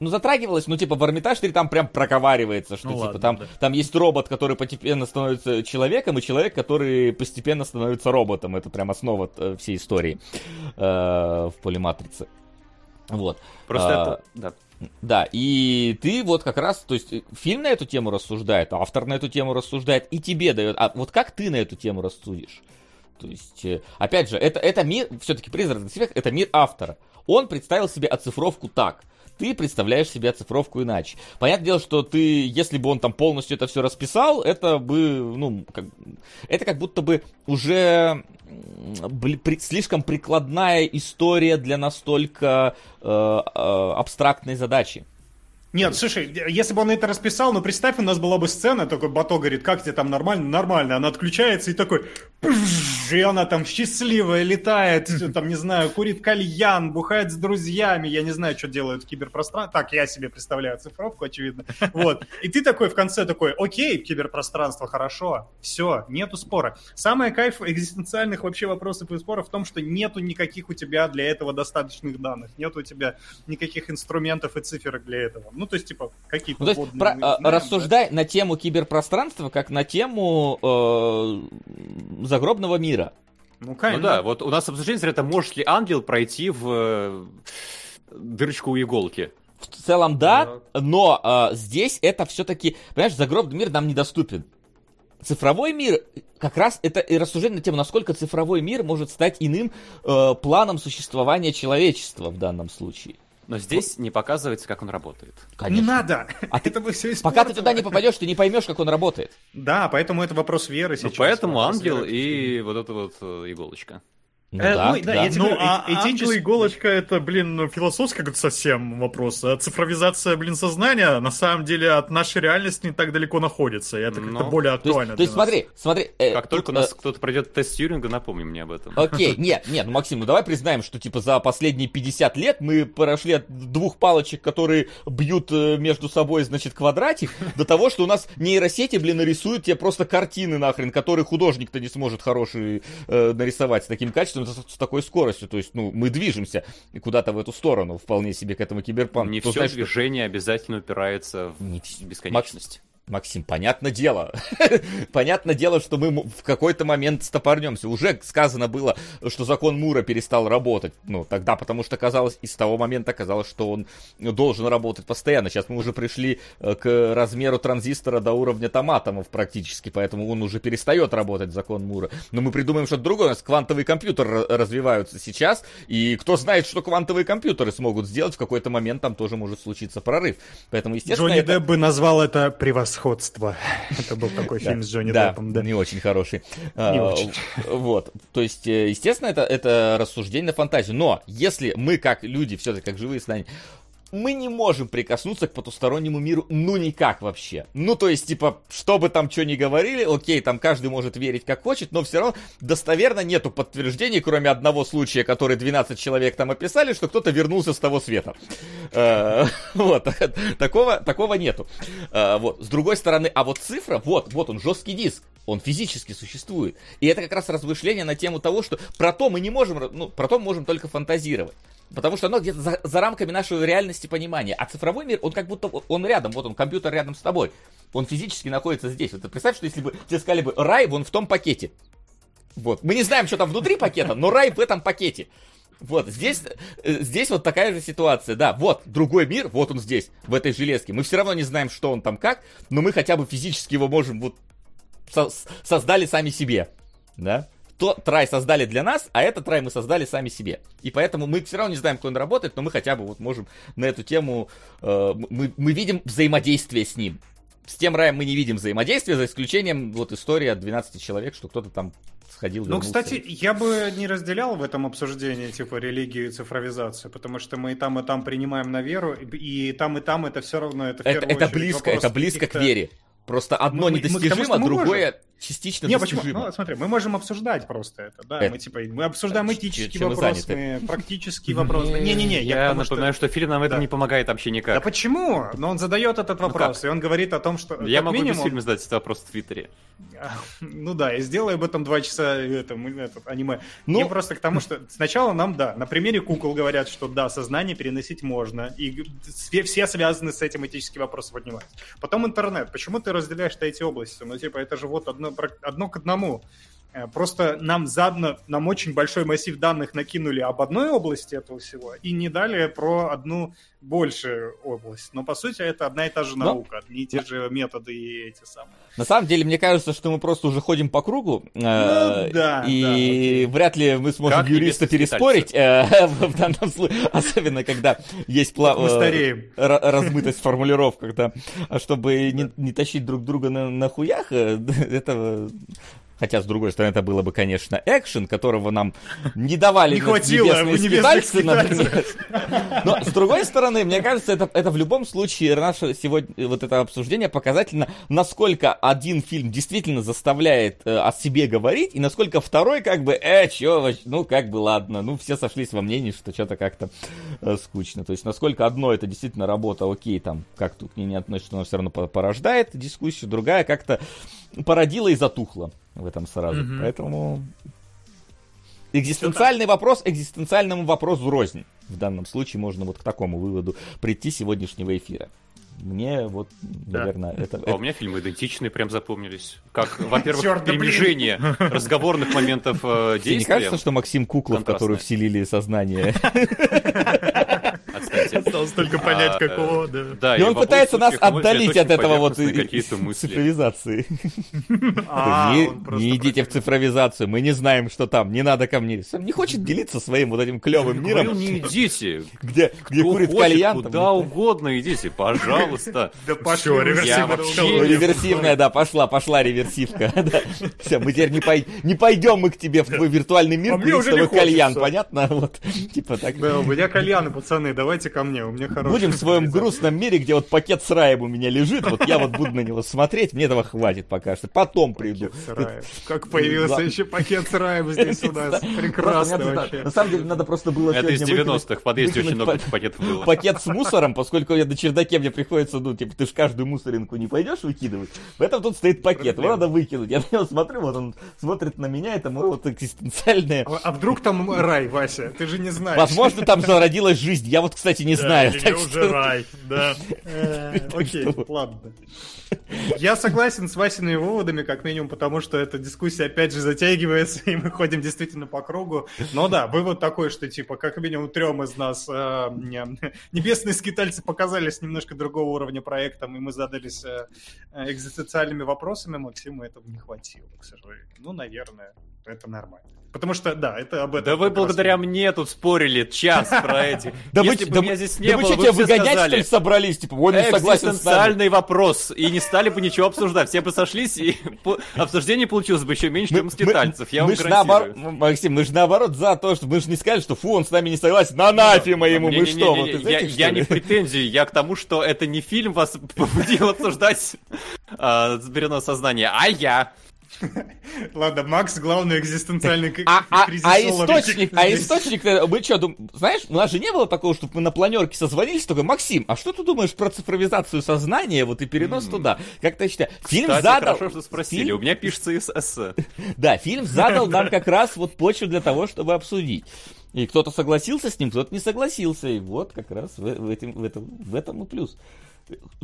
ну, затрагивалось, ну, типа, в Эрмитаж 3 там прям проговаривается, что, Ну типа, ладно, там, да. там есть робот, который постепенно становится человеком, и человек, который постепенно становится роботом. Это прям основа э, всей истории э, в полиматрице. Вот. Просто А, это... Да. Да, и ты вот как раз, то есть фильм на эту тему рассуждает, автор на эту тему рассуждает, и тебе дает. А вот как ты на эту тему рассудишь? То есть, э, опять же, это, это мир, все-таки призрак смех, это мир автора. Он представил себе оцифровку так. Ты представляешь себе оцифровку иначе. Понятное дело, что ты, если бы он там полностью это все расписал, это бы, ну, как, это как будто бы уже слишком прикладная история для настолько э, э, абстрактной задачи. Нет, слушай, если бы он это расписал, ну представь, у нас была бы сцена, такой Бато говорит, как тебе там нормально? Нормально. Она отключается и такой... «Пф». Жена там счастливая, летает, там, не знаю, курит кальян, бухает с друзьями, я не знаю, что делают в киберпространстве. Так, я себе представляю цифровку, очевидно. Вот. И ты такой в конце такой, окей, киберпространство, хорошо, все, нету спора. Самое кайф экзистенциальных вообще вопросов и споров в том, что нету никаких у тебя для этого достаточных данных, нету у тебя никаких инструментов и циферок для этого. Ну, то есть, типа, какие-то Ну, то есть, про- а, рассуждай на тему киберпространства, как на тему э, загробного мира. Ну, Ну конечно. да, вот у нас обсуждение, это может ли ангел пройти в э, дырочку у иголки. В целом, да, но э, здесь это все-таки, понимаешь, загробный мир нам недоступен. Цифровой мир, как раз это и рассуждение на тему, насколько цифровой мир может стать иным э, планом существования человечества в данном случае. Но здесь не показывается, как он работает. Не Конечно. надо. А ты- это бы все Пока ты туда не попадешь, ты не поймешь, как он работает. Да, поэтому это вопрос веры Ну, сейчас. поэтому Вопрос ангел веры. и вот эта вот э, иголочка. Ну Э, да, ну, да, да. я тебе Ну, говорю, а э- этически- иголочка это, блин, философский какой-то совсем вопрос. А цифровизация, блин, сознания на самом деле от нашей реальности не так далеко находится. И это как-то Ну, более То есть, актуально. то есть нас. смотри, смотри. э, Как тут, только у э, нас кто-то пройдет тест Тьюринга, напомни мне об этом. Окей, нет, нет, ну Максим, ну давай признаем, что типа за последние 50 лет мы прошли от двух палочек, которые бьют э, между собой, значит, квадратик, до того, что у нас нейросети, блин, нарисуют тебе просто картины нахрен, которые художник-то не сможет хорошие э, нарисовать с таким качеством, с, с такой скоростью. То есть, ну, мы движемся куда-то в эту сторону, вполне себе к этому киберпанку. Не Кто все знает, что- движение обязательно упирается Не в вс- бесконечность. Максим, понятное дело. понятное дело, что мы в какой-то момент стопорнемся. Уже сказано было, что закон Мура перестал работать. Ну, тогда, потому что казалось, и с того момента казалось, что он должен работать постоянно. Сейчас мы уже пришли э, к размеру транзистора до уровня томатомов практически, поэтому он уже перестает работать, закон Мура. Но мы придумаем что-то другое. У нас квантовый компьютер р- развиваются сейчас, и кто знает, что квантовые компьютеры смогут сделать, в какой-то момент там тоже может случиться прорыв. Поэтому, естественно, Джонни это... Депп бы назвал это превосходство. Это был такой фильм с Джонни Деппом, да. не очень хороший. Не А, очень. Вот. То есть, э, естественно, это, это рассуждение на фантазию. Но если мы, как люди, все-таки как живые создания, мы не можем прикоснуться к потустороннему миру, ну никак вообще. Ну, то есть, типа, что бы там что ни говорили, окей, там каждый может верить как хочет, но все равно достоверно нету подтверждений, кроме одного случая, который 12 человек там описали, что кто-то вернулся с того света. Э, Вот, такого, такого нету. Э, Вот, с другой стороны, а вот цифра, вот, вот он, жесткий диск, он физически существует. И это как раз размышление на тему того, что про то мы не можем, ну, про то мы можем только фантазировать. Потому что оно где-то за, за рамками нашей реальности понимания. А цифровой мир, он как будто, он рядом, вот он, компьютер рядом с тобой. Он физически находится здесь. Вот представь, что если бы тебе сказали бы, рай вон в том пакете. Вот. Мы не знаем, что там внутри пакета, но рай в этом пакете. Вот, здесь, э, здесь вот такая же ситуация, да, вот, другой мир, вот он здесь, в этой железке. Мы все равно не знаем, что он там как, но мы хотя бы физически его можем вот со- создали сами себе, да. Тот рай создали для нас, а этот рай мы создали сами себе. И поэтому мы все равно не знаем, как он работает, но мы хотя бы вот можем на эту тему, э, мы, мы видим взаимодействие с ним. С тем раем мы не видим взаимодействия, за исключением вот истории от 12 человек, что кто-то там сходил. Ну, вернулся. кстати, я бы не разделял в этом обсуждении, типа, религию и цифровизацию, потому что мы и там, и там принимаем на веру, и там, и там это все равно, это это, это близко, это близко к вере. Просто одно Мы- мы- мы недостижимо, что мы другое частично Не, почему? Ну, смотри, мы можем обсуждать просто это, да, Это. мы типа, мы обсуждаем Ч- этические чем вопросы, заняты? практические вопросы. Не-не-не, я, Я потому что- напоминаю, что фильм нам Да. не помогает вообще Да никак. почему? Но он задает этот вопрос, и он говорит о том, что Я могу минимум, без фильма задать этот вопрос в Твиттере. Ну да, и сделай об этом два часа это, мы- этот, аниме. Ну- Не просто к тому, что сначала нам, да, на примере кукол говорят, что да, сознание переносить можно, и все, связаны с этим этические вопросы поднимать. Потом интернет. Почему ты разделяешь эти области? Ну, типа, это же вот одно, одно к одному. Э, Просто нам задно, нам очень большой массив данных накинули об одной области этого всего и не дали про одну большую область. Но, по сути, это одна и та же Но- наука, одни и те же методы и эти самые. На самом деле, мне кажется, что мы просто уже ходим по кругу. э, Ну да, да, И окей. вряд ли мы сможем Как юриста переспорить э, в данном случае. Особенно, когда есть пла- Мы э, стареем. ра- размытость в формулировках, да. А чтобы не, не тащить друг друга на, на хуях, э, этого Хотя, с другой стороны, это было бы, конечно, экшен, которого нам не давали Не хватило небесные «Небесных скитальцы, например. Но, с другой стороны, мне кажется, это, это в любом случае наше сегодня вот это обсуждение показательно, насколько один фильм действительно заставляет э, о себе говорить, и насколько второй как бы, э, чё, ну, как бы, ладно, ну, все сошлись во мнении, что что-то как-то э, скучно. То есть, насколько одно это действительно работа, окей, там, как тут к ней не относится, но все равно по- порождает дискуссию, другая как-то породила и затухла в этом сразу. Мгм. Поэтому экзистенциальный вопрос экзистенциальному вопросу рознь. В данном случае можно вот к такому выводу прийти сегодняшнего эфира. Мне вот, Да. наверное, это... А у меня фильмы идентичные прям запомнились. Как, во-первых, перемежение разговорных моментов э, Тебе не действия. кажется, что Максим Куклов, который вселили сознание. Осталось только понять, А, какого, да. Да, и он пытается нас отдалить от этого вот цифровизации. А, Не идите в цифровизацию, мы не знаем, что там, не надо ко мне. Сам не хочет делиться своим вот этим клевым Говорю, миром, не идите. где, где Кто курит хочет, кальян. там, Куда угодно идите, пожалуйста. Да долгу. Реверсивная, да, пошла, пошла реверсивка. Все, мы теперь не, пой- не пойдем мы к тебе в твой виртуальный мир А курить с тобой не хочется. кальян, понятно? Вот, типа так. Да, у меня кальяны, пацаны, давайте ко мне, у меня хороший. Будем в своем грустном мире, где вот пакет с раем у меня лежит, вот я вот буду на него смотреть, мне этого хватит пока что. Потом приду. Как появился еще пакет с раем здесь у нас. Прекрасно вообще. На самом деле надо просто было Это из сегодня выкинуть- 90-х. В подъезде очень много па- пакетов было. пакет с мусором, поскольку я на чердаке мне приходится, ну, типа, ты ж каждую мусоринку не пойдешь выкидывать. Поэтому тут стоит пакет, его надо выкинуть. Я на него смотрю, вот он смотрит на меня, это мое вот экзистенциальное. А а вдруг там рай, Вася? Ты же не знаешь. Возможно, там зародилась жизнь. Я вот, кстати, не Да, знаю. или так уже что- рай, да. Э, Окей, ладно. Я согласен с Васиными выводами, как минимум, потому что эта дискуссия опять же затягивается, и мы ходим действительно по кругу. Но да, вывод такой, что типа как минимум трем из нас э, не- небесные скитальцы показались немножко другого уровня проектом, и мы задались э, экзистенциальными вопросами, Максиму этого не хватило, к сожалению. Ну, наверное, это нормально. Потому что, да, это об этом. Да вы как раз благодаря мне тут спорили час про эти. Да вы, Если бы да, меня вы- здесь да не вы было, что, вы тебя все выгонять, что ли, сказали. собрались? Типа, он не согласен с нами. Вопрос. И не стали бы ничего обсуждать. Все бы сошлись, и обсуждение получилось бы еще меньше, чем у скитальцев. Я вам гарантирую. Максим, мы же наоборот за то, что мы же не сказали, что фу, он с нами не согласен, на нафима ему, мы что, я, что не претензии, я к тому, что это не фильм вас побудил обсуждать а, «Сберено сознание», а я. Ладно, Макс, главный экзистенциальный А, а, а источник, а источник, э, мы что, дум... знаешь, у нас же не было такого, чтобы мы на планерке созвонились, такой, Максим, а что ты думаешь про цифровизацию сознания, вот и перенос туда? Как ты считаешь? Фильм Кстати, задал... хорошо, что спросили. фильм- У меня пишется эссе. Да, фильм задал нам как раз вот почву для того, чтобы обсудить. И кто-то согласился с ним, кто-то не согласился. И вот как раз в, в этом, в, этом, в этом и плюс.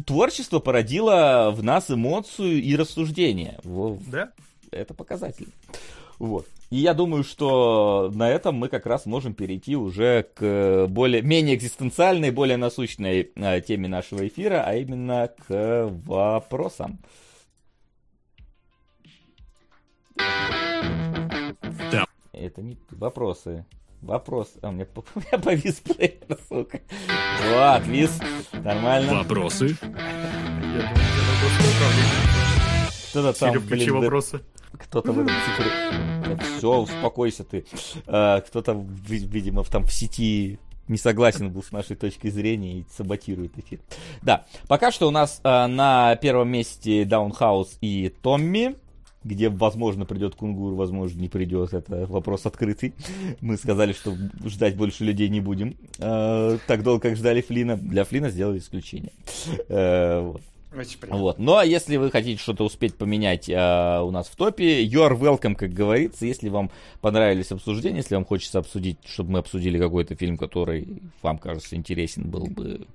Творчество породило в нас эмоцию и рассуждение. Да? Это показатель. Вот. И я думаю, что на этом мы как раз можем перейти уже к более, менее экзистенциальной, более насущной э, теме нашего эфира, а именно к вопросам. Да. Это не вопросы. Вопрос. А, у меня, у меня повис плеер, сука. Вот, вис. Нормально. Вопросы? Кто-то там, блин, да- вопросы. кто-то в этом цифре... Все, успокойся ты. А, Кто-то, ви- видимо, в- там в сети не согласен был с нашей точкой зрения и саботирует эфир. Да, пока что у нас а, на первом месте Даунхаус и Томми, где, возможно, придет Кунгур, возможно, не придет. Это вопрос открытый. Мы сказали, что ждать больше людей не будем. А, так долго, как ждали Флина. Для Флина сделали исключение. Э, вот. Очень приятно. Вот. Но если вы хотите что-то успеть поменять а, у нас в топе, you are welcome, как говорится. Если вам понравились обсуждения, если вам хочется обсудить, чтобы мы обсудили какой-то фильм, который вам кажется интересен, был бы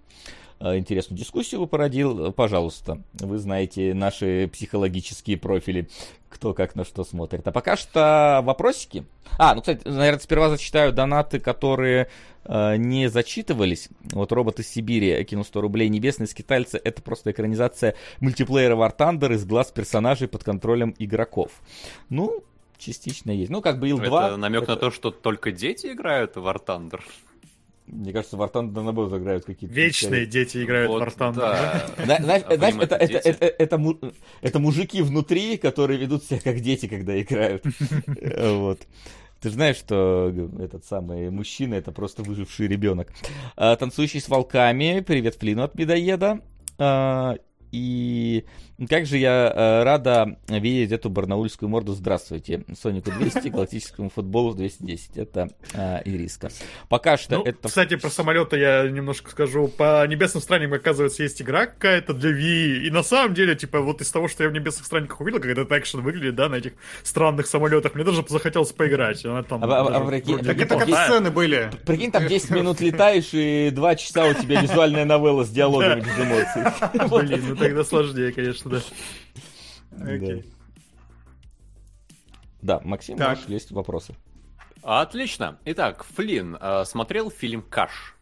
а, интересную дискуссию вы породил, э, пожалуйста, вы знаете наши психологические профили, кто как на что смотрит. А пока что вопросики. А, ну, кстати, наверное, сперва зачитаю донаты, которые э, не зачитывались. Вот робот из Сибири кинул 100 рублей. Небесные скитальцы это просто экранизация мультиплеера War Thunder из глаз персонажей под контролем игроков. Ну, частично есть. Ну, как бы Ил-2. Это намек на то, что только дети играют в War Thunder. Мне кажется, War Thunder наоборот играют какие-то... Вечные дети играют Вот, в War Thunder. да. Зна- Знаешь, А это, это, это, это, му- это мужики внутри, которые ведут себя как дети, когда играют. Вот. Ты знаешь, что этот самый мужчина это просто выживший ребенок. А, Танцующий с волками. Привет Флину от Медоеда. А, И как же я э, рада видеть эту барнаульскую морду. Здравствуйте. Сонику 200, галактическому футболу 210. Это а, Ириска. Пока что Ну, это... Кстати, про самолеты я немножко скажу. По Небесным Странникам, оказывается, есть игра какая-то для Wii. И на самом деле, типа, вот из того, что я в Небесных Странниках увидел, как этот экшен выглядит, да, на этих странных самолетах, мне даже захотелось поиграть. Она там А- а- а даже прикинь, вроде Так это как сцены были. Прикинь, там 10 минут летаешь, и 2 часа у тебя визуальная новелла с диалогами без эмоций. Блин, ну тогда сложнее, конечно, да. Окей. Да, Максим, Так. можешь есть вопросы? Отлично. Итак, Флинн э, смотрел фильм «Каш»?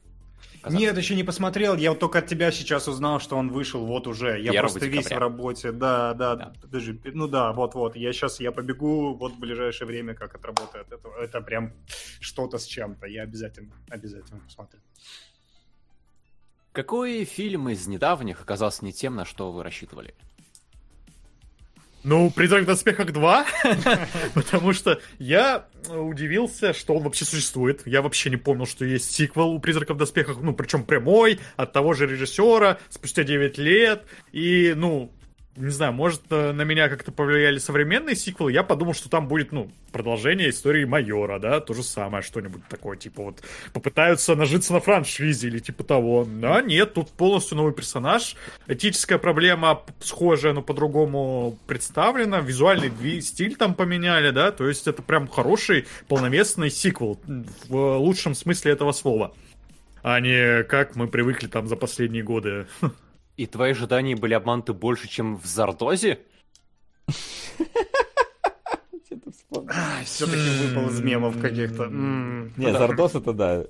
Казахский. Нет, еще не посмотрел. Я вот только от тебя сейчас узнал, что он вышел вот уже. Я 1 просто весь декабря. в работе. Да, да, Да. Подожди, ну да, вот-вот. Я сейчас я побегу вот в ближайшее время, как отработает. Это, это прям что-то с чем-то. Я обязательно, обязательно посмотрю. Какой фильм из недавних оказался не тем, на что вы рассчитывали? Ну, «Призрак в доспехах 2», потому что я удивился, что он вообще существует. Я вообще не помнил, что есть сиквел у «Призрака в доспехах», ну, причем прямой, от того же режиссера, спустя 9 лет. И, ну, не знаю, может, э, на меня как-то повлияли современные сиквелы. Я подумал, что там будет, ну, продолжение истории Майора, да, то же самое, что-нибудь такое, типа вот попытаются нажиться на франшизе или типа того. А нет, тут полностью новый персонаж. Этическая проблема схожая, но по-другому представлена. Визуальный ви- стиль там поменяли, да, то есть это прям хороший полновесный сиквел в лучшем смысле этого слова. А не как мы привыкли там за последние годы. И твои ожидания были обмануты больше, чем в Зардозе? Все-таки выпал из мемов каких-то. Не, Зардос это да.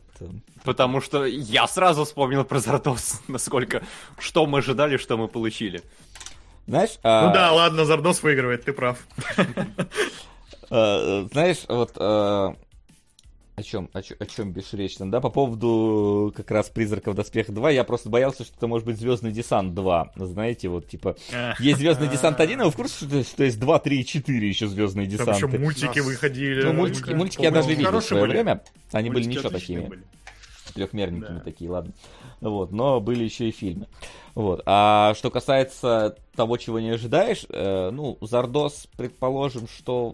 Потому что я сразу вспомнил про Зардоз, насколько... Что мы ожидали, что мы получили. Знаешь, а, Ну да, ладно, Зардос выигрывает, ты прав. э, знаешь, вот э, о чем, о, чё- о чем бесречно, да, по поводу как раз Призраков Доспех 2, я просто боялся, что это может быть Звездный десант 2, знаете, вот типа есть Звездный десант 1, а вы в курсе, что, что есть 2, 3 и 4 еще Звездные Там еще десанты? мультики выходили. Ну, мультики, мультики я даже видел в свое были. время. Они были Мультики ничего отличные такими. были. трехмерненькими Да. такие, ладно. Вот, но были еще и фильмы. Вот. А что касается того, чего не ожидаешь, э, ну, Зардос, предположим, что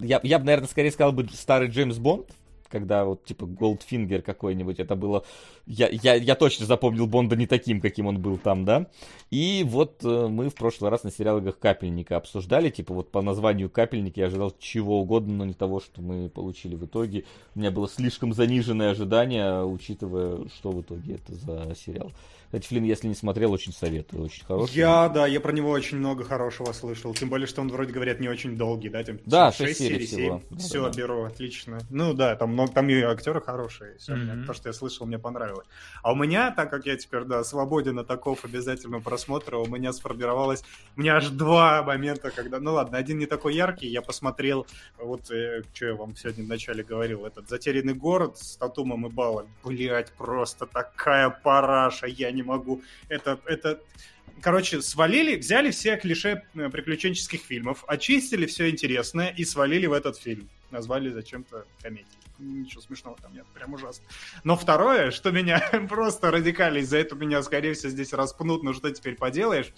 я, я бы, наверное, скорее сказал бы старый Джеймс Бонд, когда вот типа Голдфингер какой-нибудь, это было... Я, я, я точно запомнил Бонда не таким, каким он был там, да? И вот э, мы в прошлый раз на сериалах Капельника обсуждали, типа вот по названию Капельник я ожидал чего угодно, но не того, что мы получили в итоге. У меня было слишком заниженное ожидание, учитывая, что в итоге это за сериал. Кстати, Флинн, если не смотрел, очень советую, очень хороший. Я, да, я про него очень много хорошего слышал. Тем более, что он, вроде говорят, не очень долгий, да? Там Да, шесть шесть серий всего. Да, Все, да, беру, отлично. Ну да, там, много, там и актеры хорошие. Мне- Мгм. То, что я слышал, мне понравилось. А у меня, так как я теперь, да, свободен от таков обязательного просмотра, у меня сформировалось... У меня аж два момента, когда... Ну ладно, один не такой яркий. Я посмотрел, вот, э, что я вам сегодня вначале говорил, этот «Затерянный город» с Татумом и Балом. Блять, просто такая параша, я не могу. Это, это, Короче, свалили, взяли все клише э, приключенческих фильмов, очистили все интересное и свалили в этот фильм. Назвали зачем-то комедией. Ничего смешного там нет, прям ужасно. Но второе, что меня просто радикально из-за этого меня, скорее всего, здесь распнут, но что теперь поделаешь?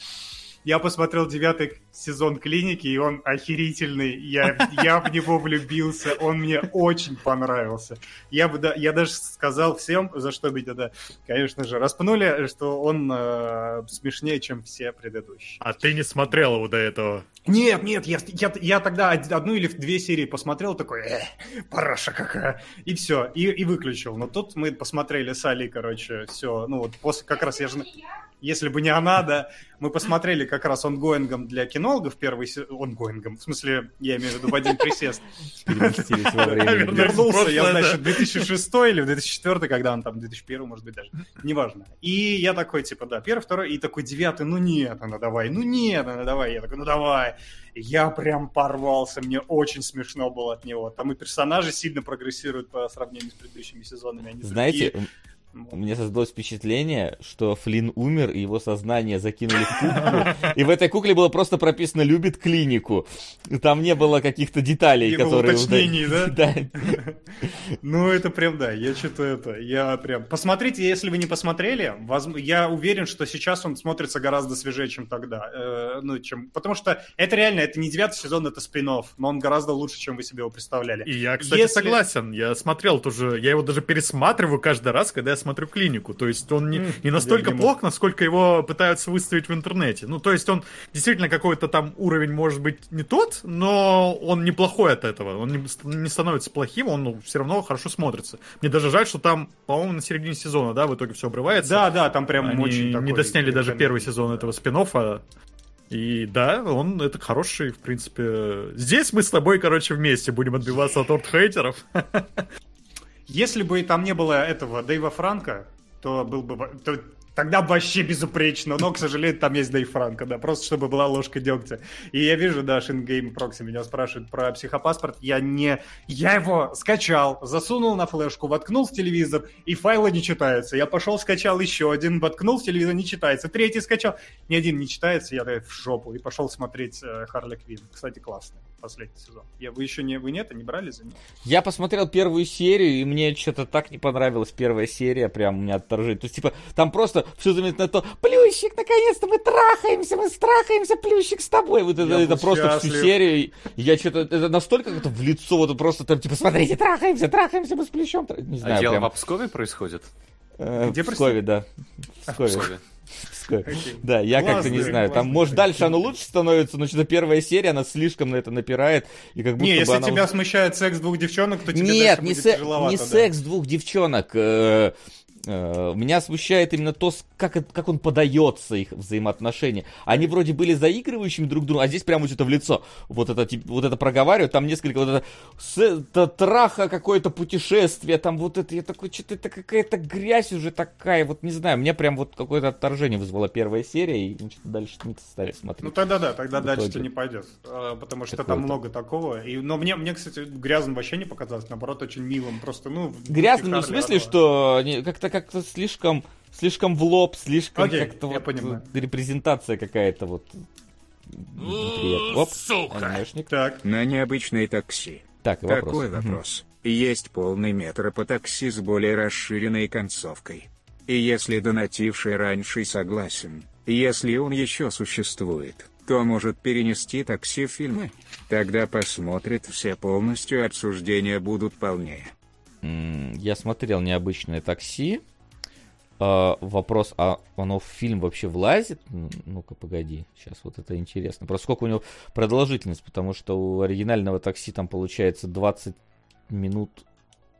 Я посмотрел девятый сезон клиники, и он охерительный. Я, я в него влюбился. Он мне очень понравился. Я, бы, да, я даже сказал всем, за что меня, да, конечно же, распнули, что он э, смешнее, чем все предыдущие. А ты не смотрел его до этого? Нет, нет, я, я, я тогда од- одну или две серии посмотрел, такой, э, параша какая, и все, и, и выключил. Но тут мы посмотрели с Али, короче, все, ну вот после, как раз я же... если бы не она, да, мы посмотрели как раз онгоингом для кинологов первый сезон, онгоингом, в смысле, я имею в виду в один присест. Вернулся я, значит, в 2006 или в 2004, когда он там, 2001, может быть, даже, неважно. И я такой, типа, да, первый, второй, и такой девятый, ну нет, ну давай, ну нет, ну давай, я такой, ну давай. Я прям порвался, мне очень смешно было от него. Там и персонажи сильно прогрессируют по сравнению с предыдущими сезонами. Они Знаете, у меня создалось впечатление, что Флинн умер, и его сознание закинули в куклу. И в этой кукле было просто прописано «любит клинику». Там не было каких-то деталей, Не которые... уточнений, да? Да. Ну, это прям, да, я что-то это, я прям... Посмотрите, если вы не посмотрели, я уверен, что сейчас он смотрится гораздо свежее, чем тогда. Э, ну, чем... Потому что это реально, это не девятый сезон, это спин но он гораздо лучше, чем вы себе его представляли. И я, кстати, согласен. Я смотрел тоже, я его даже пересматриваю каждый раз, когда я смотрю клинику. То есть он не, не настолько плох, насколько его пытаются выставить в интернете. Ну, то есть он действительно какой-то там уровень может быть не тот, но он неплохой от этого. Он не, не становится плохим, он все равно хорошо смотрится. Мне даже жаль, что там, по-моему, на середине сезона, да, в итоге все обрывается. Да, да, там прям Они очень такой не досняли даже первый сезон этого спин И да, он это хороший, в принципе. Здесь мы с тобой, короче, вместе будем отбиваться от орд-хейтеров. Если бы там не было этого Дэйва Франко, то был бы... то Тогда вообще безупречно, но, к сожалению, там есть Дэйв Франко, да, просто чтобы была ложка дегтя. И я вижу, да, Шингейм Прокси меня спрашивает про психопаспорт, я не... Я его скачал, засунул на флешку, воткнул в телевизор, и файлы не читаются. Я пошел, скачал еще один, воткнул в телевизор, не читается. Третий скачал, ни один не читается, я в жопу, и пошел смотреть э, Харли Квин. Кстати, классный последний сезон. Я, вы еще не... Вы нет, не брались за него? Я посмотрел первую серию, и мне что-то так не понравилась первая серия, прям у меня отторжение. То есть, типа, там просто все заметно на то, Плющик, наконец-то мы трахаемся, мы страхаемся, Плющик с тобой. Вот это, Я это просто всю серию. Я что-то, это настолько как-то в лицо, вот просто там, типа, смотрите, трахаемся, трахаемся, мы с Плющом. тра-». Не А знаю, дело прям. в Пскове происходит? э, Где, в? Пскове, да. В В Пскове. Пскове. Окей. Да, я как-то не знаю. Там, может, дальше оно лучше становится, но что-то первая серия, она слишком на это напирает. И как будто Не, если она тебя уже- смущает секс двух девчонок, то тебе Нет, дальше не, будет се- тяжеловато, не да. секс двух девчонок. Э, э, Меня смущает именно то, как, это- как он подается, их взаимоотношения. Они вроде были заигрывающими друг другу, а здесь прямо что-то в лицо. Вот это, вот это проговаривают, там несколько вот это, с- это траха какое-то путешествие, там вот это, я такой, что-то это какая-то грязь уже такая, вот не знаю, мне прям вот какое-то отторжение вызвала первая серия, и что-то дальше не стали смотреть. Ну тогда да, тогда дальше ты не пойдет, а, потому что там много такого. И, но мне, мне, кстати, грязным вообще не показалось, наоборот, очень милым. Просто, ну... Грязным не в смысле, что как-то как-то слишком слишком в лоб, слишком Окей, как-то я вот понимаю. репрезентация какая-то вот. Оп, анимешник. Так, На необычной такси. Так, и вопрос. Такой вопрос. Есть полный метр по такси с более расширенной концовкой. И если донативший раньше согласен, если он еще существует, то может перенести такси в фильмы. Тогда посмотрит все полностью, обсуждения будут полнее. Я смотрел необычное такси. А, вопрос, а оно в фильм вообще влазит? Ну-ка, погоди, сейчас вот это интересно. Просто сколько у него продолжительность, потому что у оригинального такси там получается 20 минут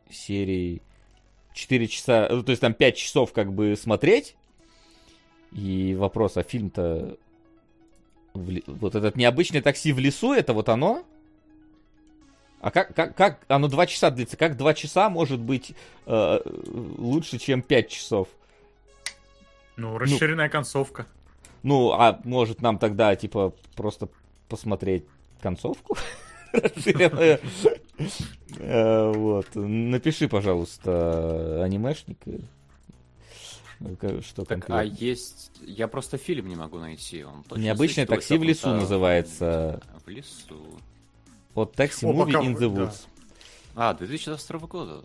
серии 4 часа, ну, то есть там 5 часов как бы смотреть. И вопрос, а фильм-то вот этот необычное такси в лесу, это вот оно? А как, как, как оно 2 часа длится? Как 2 часа может быть э, лучше, чем 5 часов? Ну, расширенная концовка. Ну, а может нам тогда, типа, просто посмотреть концовку? Расширенную. Э, Вот. Напиши, пожалуйста, анимешник. э, Что Так, а есть... Я просто фильм не могу найти. Он Необычное такси в лесу называется. В лесу. Вот Taxi О, Movie пока in the да. Woods. А, 2022 года.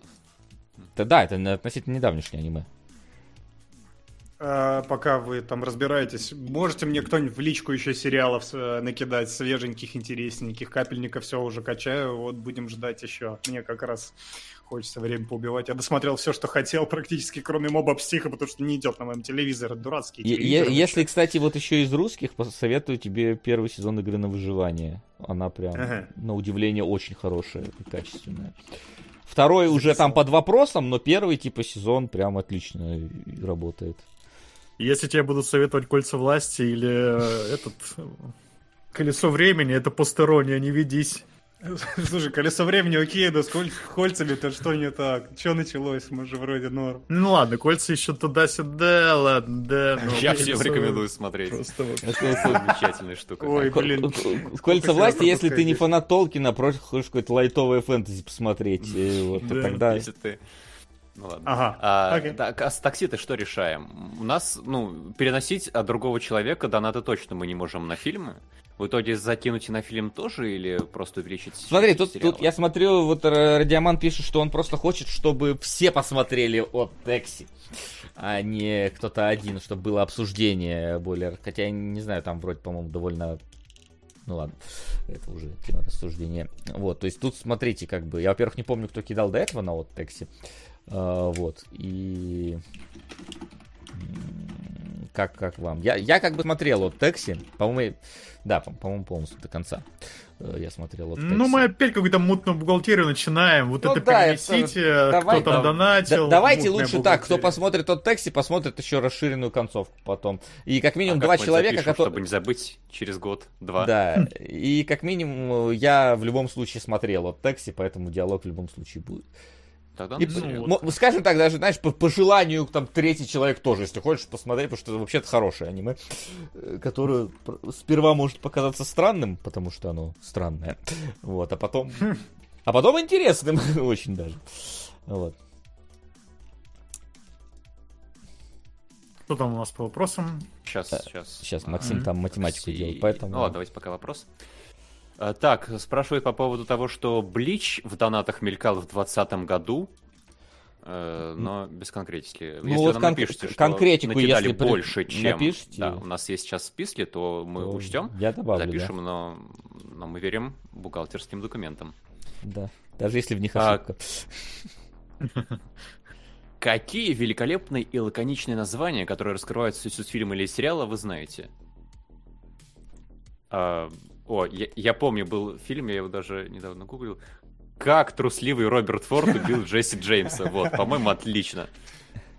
Да, да, это относительно недавнешнее аниме. а, пока вы там разбираетесь, можете мне кто-нибудь в личку еще сериалов э, накидать, свеженьких, интересненьких, капельника все уже качаю, вот будем ждать еще. Мне как раз хочется время поубивать. Я досмотрел все, что хотел, практически, кроме моба психа, потому что не идет на моем телевизоре, дурацкий телевизор. Если, кстати, вот еще из русских, посоветую тебе первый сезон игры на выживание. Она прям, Ага. на удивление, очень хорошая и качественная. Второй уже там под вопросом, но первый, типа, сезон прям отлично работает. Если тебе будут советовать кольца власти или э, этот колесо времени, это постерония, не ведись. Слушай, колесо времени окей, да с коль- кольцами-то что не так? Что началось? Мы же вроде норм. Ну ладно, кольца еще туда-сюда, ладно, да. но Я всем рекомендую смотреть. Просто вот. Это замечательная штука. Ой, блин. Кольца власти, если ты не фанат Толкина, а просто хочешь какое-то лайтовое фэнтези посмотреть. Вот, то Да. тогда... Если ты... Ну ладно. Ага, А, окей. так, а с такси-то что решаем? У нас, ну, переносить от другого человека донаты точно мы не можем на фильмы. В итоге закинуть на фильм тоже или просто увеличить? Смотри, тут, сериалы? тут я смотрю, вот Ра- Радиоман пишет, что он просто хочет, чтобы все посмотрели от Текси, а не кто-то один, чтобы было обсуждение более... Хотя, я не знаю, там вроде, по-моему, довольно... Ну ладно, это уже тема рассуждения. Вот, то есть тут, смотрите, как бы... Я, во-первых, не помню, кто кидал до этого на от Текси. А, вот, и... Как, как вам? Я, я как бы смотрел от Текси, по-моему, да, по- по-моему, полностью до конца э, я смотрел от Текси. Ну, мы опять какую-то мутную бухгалтерию начинаем. Вот Ну это да, перенесите, это- давай, кто там да. донатил. Да- давайте лучше так, кто посмотрит тот Текси, посмотрит еще расширенную концовку потом. И как А минимум как два человека, запишем, которые... Чтобы не забыть через год-два. Да, и как минимум я в любом случае смотрел от Текси, поэтому диалог в любом случае будет. Тогда И, ну, скажем так, даже, знаешь, по, по желанию, там, третий человек тоже, если хочешь посмотреть, потому что это вообще-то хорошее аниме, э, которое сперва может показаться странным, потому что оно странное, вот, а потом... А потом интересным очень даже. Вот. Что там у нас по вопросам? Сейчас, сейчас. Сейчас Максим там математику делает, поэтому... Ну ладно, давайте пока вопрос. А, Так, спрашивают по поводу того, что Блич в донатах мелькал в 2020 году, э, но без конкретики. Ну если вот нам кон- напишите, что конкретику, накидали если больше, чем напишите. да, у нас есть сейчас в списке, то мы то учтем, Я добавлю, запишем, но, но мы верим бухгалтерским документам. да. да. Даже если в них А, ошибка. Какие великолепные и лаконичные названия, которые раскрывают всю суть фильма или сериала, вы знаете? А, о, я, я помню, был фильм, я его даже недавно гуглил. Как трусливый Роберт Форд убил Джесси Джеймса. Вот, по-моему, отлично.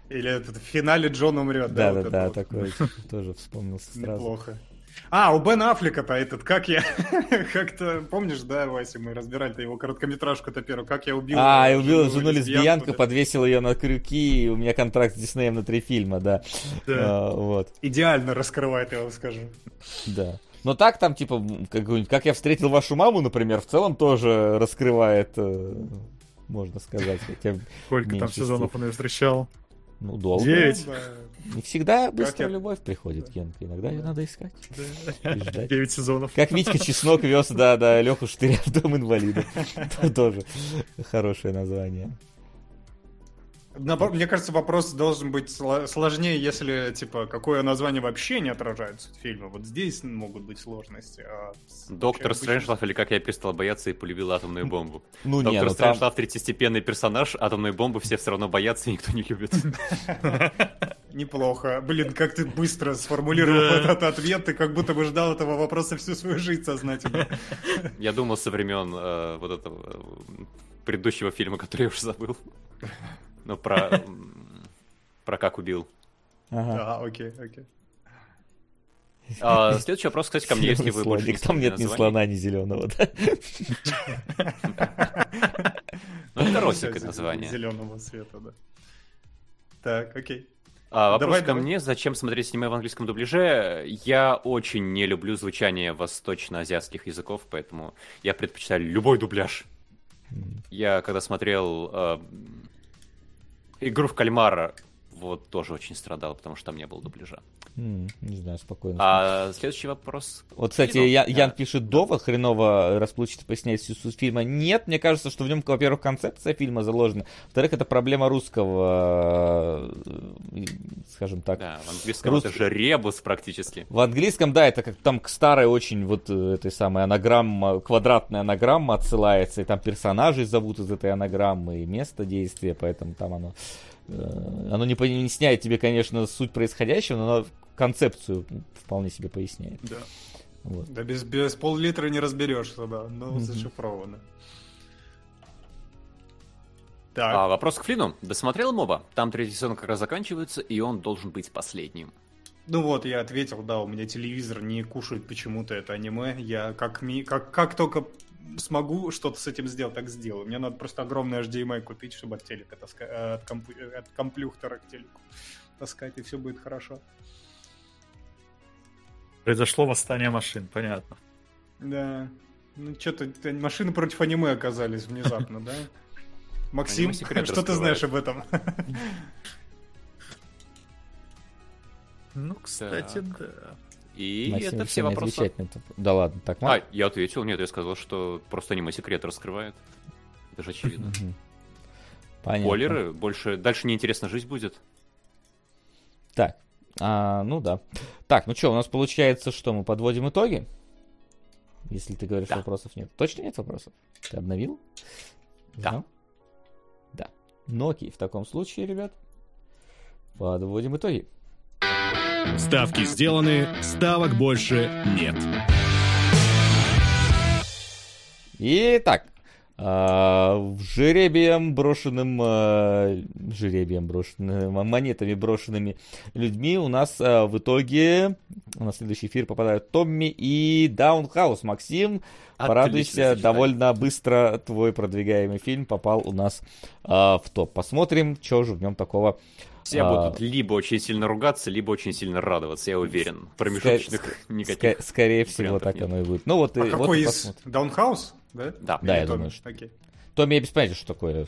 Или этот, в финале Джон умрет. Да, вот да, это да, вот. такой тоже вспомнился сразу. Неплохо. А, у Бена Аффлека-то этот, как я, как-то, помнишь, да, Вася, мы разбирали-то его короткометражку-то первую, как я убил... А, я убил жену лесбиянку, подвесил ее на крюки, и у меня контракт с Диснеем на три фильма, да. Да. А, вот, Идеально раскрывает, я вам скажу. да. Но так там, типа, какой-нибудь, как я встретил вашу маму, например, в целом тоже раскрывает, э, можно сказать, хотя, Сколько там сезонов он ее встречал? ну, долго. Девять. Не всегда быстрая я- любовь приходит, Генка, иногда ее надо искать. Девять сезонов. Как Витька Чеснок вез, да, да, Леху Штыря в дом инвалидов. Тоже хорошее название. Мне кажется, вопрос должен быть сло- сложнее, если, типа, какое название вообще не отражает суть фильма. Вот здесь могут быть сложности. а Доктор Стрэнджлав или как я перестал бояться и полюбил атомную бомбу. Ну не, Доктор ну там... Третьестепенный персонаж, атомную бомбу все все равно боятся и никто не любит. Неплохо. Блин, как ты быстро сформулировал этот ответ, ты как будто бы ждал этого вопроса всю свою жизнь сознательно. Я думал со времен э, вот этого э, предыдущего фильма, который я уже забыл. Ну, про... Про как убил. Ага. А, окей, окей. А, следующий вопрос, кстати, ко мне, если вы больше не. Там нет ни слона, ни зеленого, да? Ну, это росик название. Зеленого цвета, да. Так, окей. А, вопрос Давай, ко давай. мне, зачем смотреть аниме в английском дубляже? Я очень не люблю звучание восточно-азиатских языков, поэтому я предпочитаю любой дубляж. Я когда смотрел э, игру в кальмара, вот тоже очень страдал, потому что там не было дубляжа. Не знаю, спокойно. А следующий вопрос. Вот, кстати, Кино. Я- Да. Ян пишет, довод хреново расплывчато поясняет всю суть фильма. Нет, мне кажется, что в нем, во-первых, концепция фильма заложена, во-вторых, это проблема русского, э, скажем так. Да, в английском Рус- это же ребус практически. В английском, да, это как там к старой очень вот э, этой самой анаграмма, квадратная анаграмма отсылается, и там персонажей зовут из этой анаграммы, и место действия, поэтому там оно... э, Оно не поясняет тебе, конечно, суть происходящего, но концепцию вполне себе поясняет. Да. Вот. Да без, без пол-литра не разберешься, да. Ну, Мгм. зашифровано. Так, А, вопрос к Флину. Досмотрел моба? Там третий сезон как раз заканчивается, и он должен быть последним. Ну вот, я ответил, да, у меня телевизор не кушает почему-то это аниме. Я как, ми, как, как только смогу что-то с этим сделать, так сделаю. Мне надо просто огромный HDMI купить, чтобы от телека таскать, от, комп, от комплюхтера к телеку таскать, и все будет хорошо. Произошло восстание машин, понятно. Да. Ну, что-то машины против аниме оказались внезапно, да? Максим, что ты знаешь об этом? Ну, кстати, да. И Максим это все не вопросы. отвечать на это. Да ладно, так А, мало? я ответил, нет, я сказал, что просто аниме секрет раскрывает. Это же очевидно. Понятно. Спойлеры, больше, дальше неинтересно жить будет. Так, а, ну да. Так, ну что, у нас получается, что мы подводим итоги? Если ты говоришь, Да. вопросов нет. Точно нет вопросов? Ты обновил? Да. Знал? Да. Ну окей, в таком случае, ребят, подводим итоги. Ставки сделаны, ставок больше нет. Итак, а, в жеребием брошенным, а, жеребием брошенным, монетами брошенными людьми у нас а, в итоге на следующий эфир попадают Томми и Даунхаус. Максим, порадуйся, сочетание. довольно быстро твой продвигаемый фильм попал у нас а, в топ. Посмотрим, что же в нем такого. Все а, будут либо очень сильно ругаться, либо очень сильно радоваться, я уверен. Промежуточных ска- никаких. ска- скорее всего, так нет. оно и будет. Ну вот, и, А вот какой и из? посмотрим. Даунхаус? Да? Да. Да, я Томми? думаю, что- Окей. Томми, я без понятия, что такое.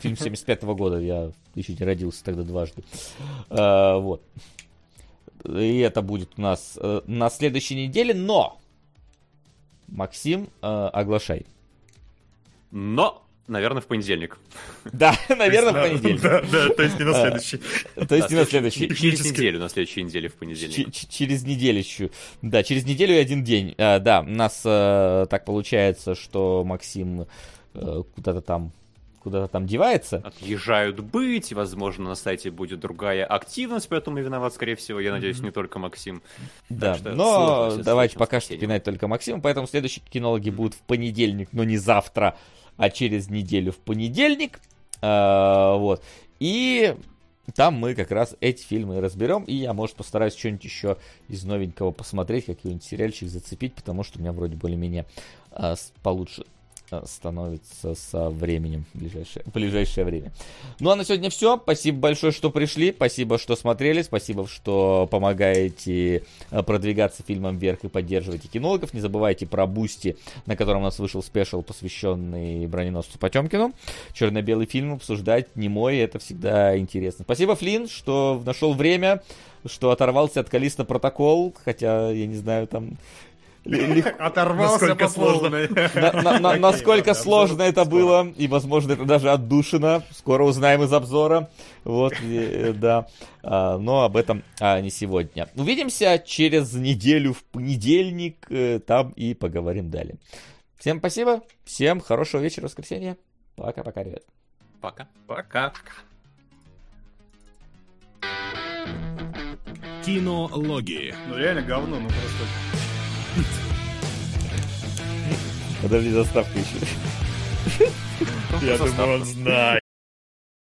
Фильм 75 года, я еще не родился тогда дважды. А, вот. И это будет у нас э, на следующей неделе, но... Максим, э, оглашай. Но, наверное, в понедельник. Да, наверное, в понедельник. Да, да, то есть не на А, следующий. То есть не на следующий-. Через неделю, на следующей неделе в понедельник. через неделю Да, через неделю и один день. А, да, у нас э, так получается, что Максим э, куда-то там куда-то там девается. Отъезжают быть, и, возможно, на сайте будет другая активность, поэтому я виноват, скорее всего, я надеюсь, не только Максим. Да, что но давайте пока что пинать только Максима, поэтому следующие кинологи будут в понедельник, но не завтра, а через неделю в понедельник. А, вот. И там мы как раз эти фильмы разберем, и я, может, постараюсь что-нибудь еще из новенького посмотреть, какой-нибудь сериальчик зацепить, потому что у меня вроде более-менее с- получше становится со временем в ближайшее, в ближайшее время. Ну а на сегодня все. Спасибо большое, что пришли. Спасибо, что смотрели. Спасибо, что помогаете э, продвигаться фильмом вверх и поддерживаете кинологов. Не забывайте про Boosty, на котором у нас вышел special, посвященный броненосцу Потемкину. Черно-белый фильм обсуждать немой, это всегда интересно. Спасибо, Флинн, что нашел время, что оторвался от Callisto Protocol, хотя, я не знаю, там... Оторвался Насколько по сложно. полной. на- на- на- Окей, насколько ладно, сложно это было, и, возможно, это даже отдушина. Скоро узнаем из обзора. Вот, и, э, да. А, но об этом а, не сегодня. Увидимся через неделю в понедельник. э, Там и поговорим далее. Всем спасибо. Всем хорошего вечера, воскресенья. Пока-пока, ребят. Пока. Пока. Кинологии. Ну реально говно, ну просто. Подожди, заставка еще. Я думаю, он знает.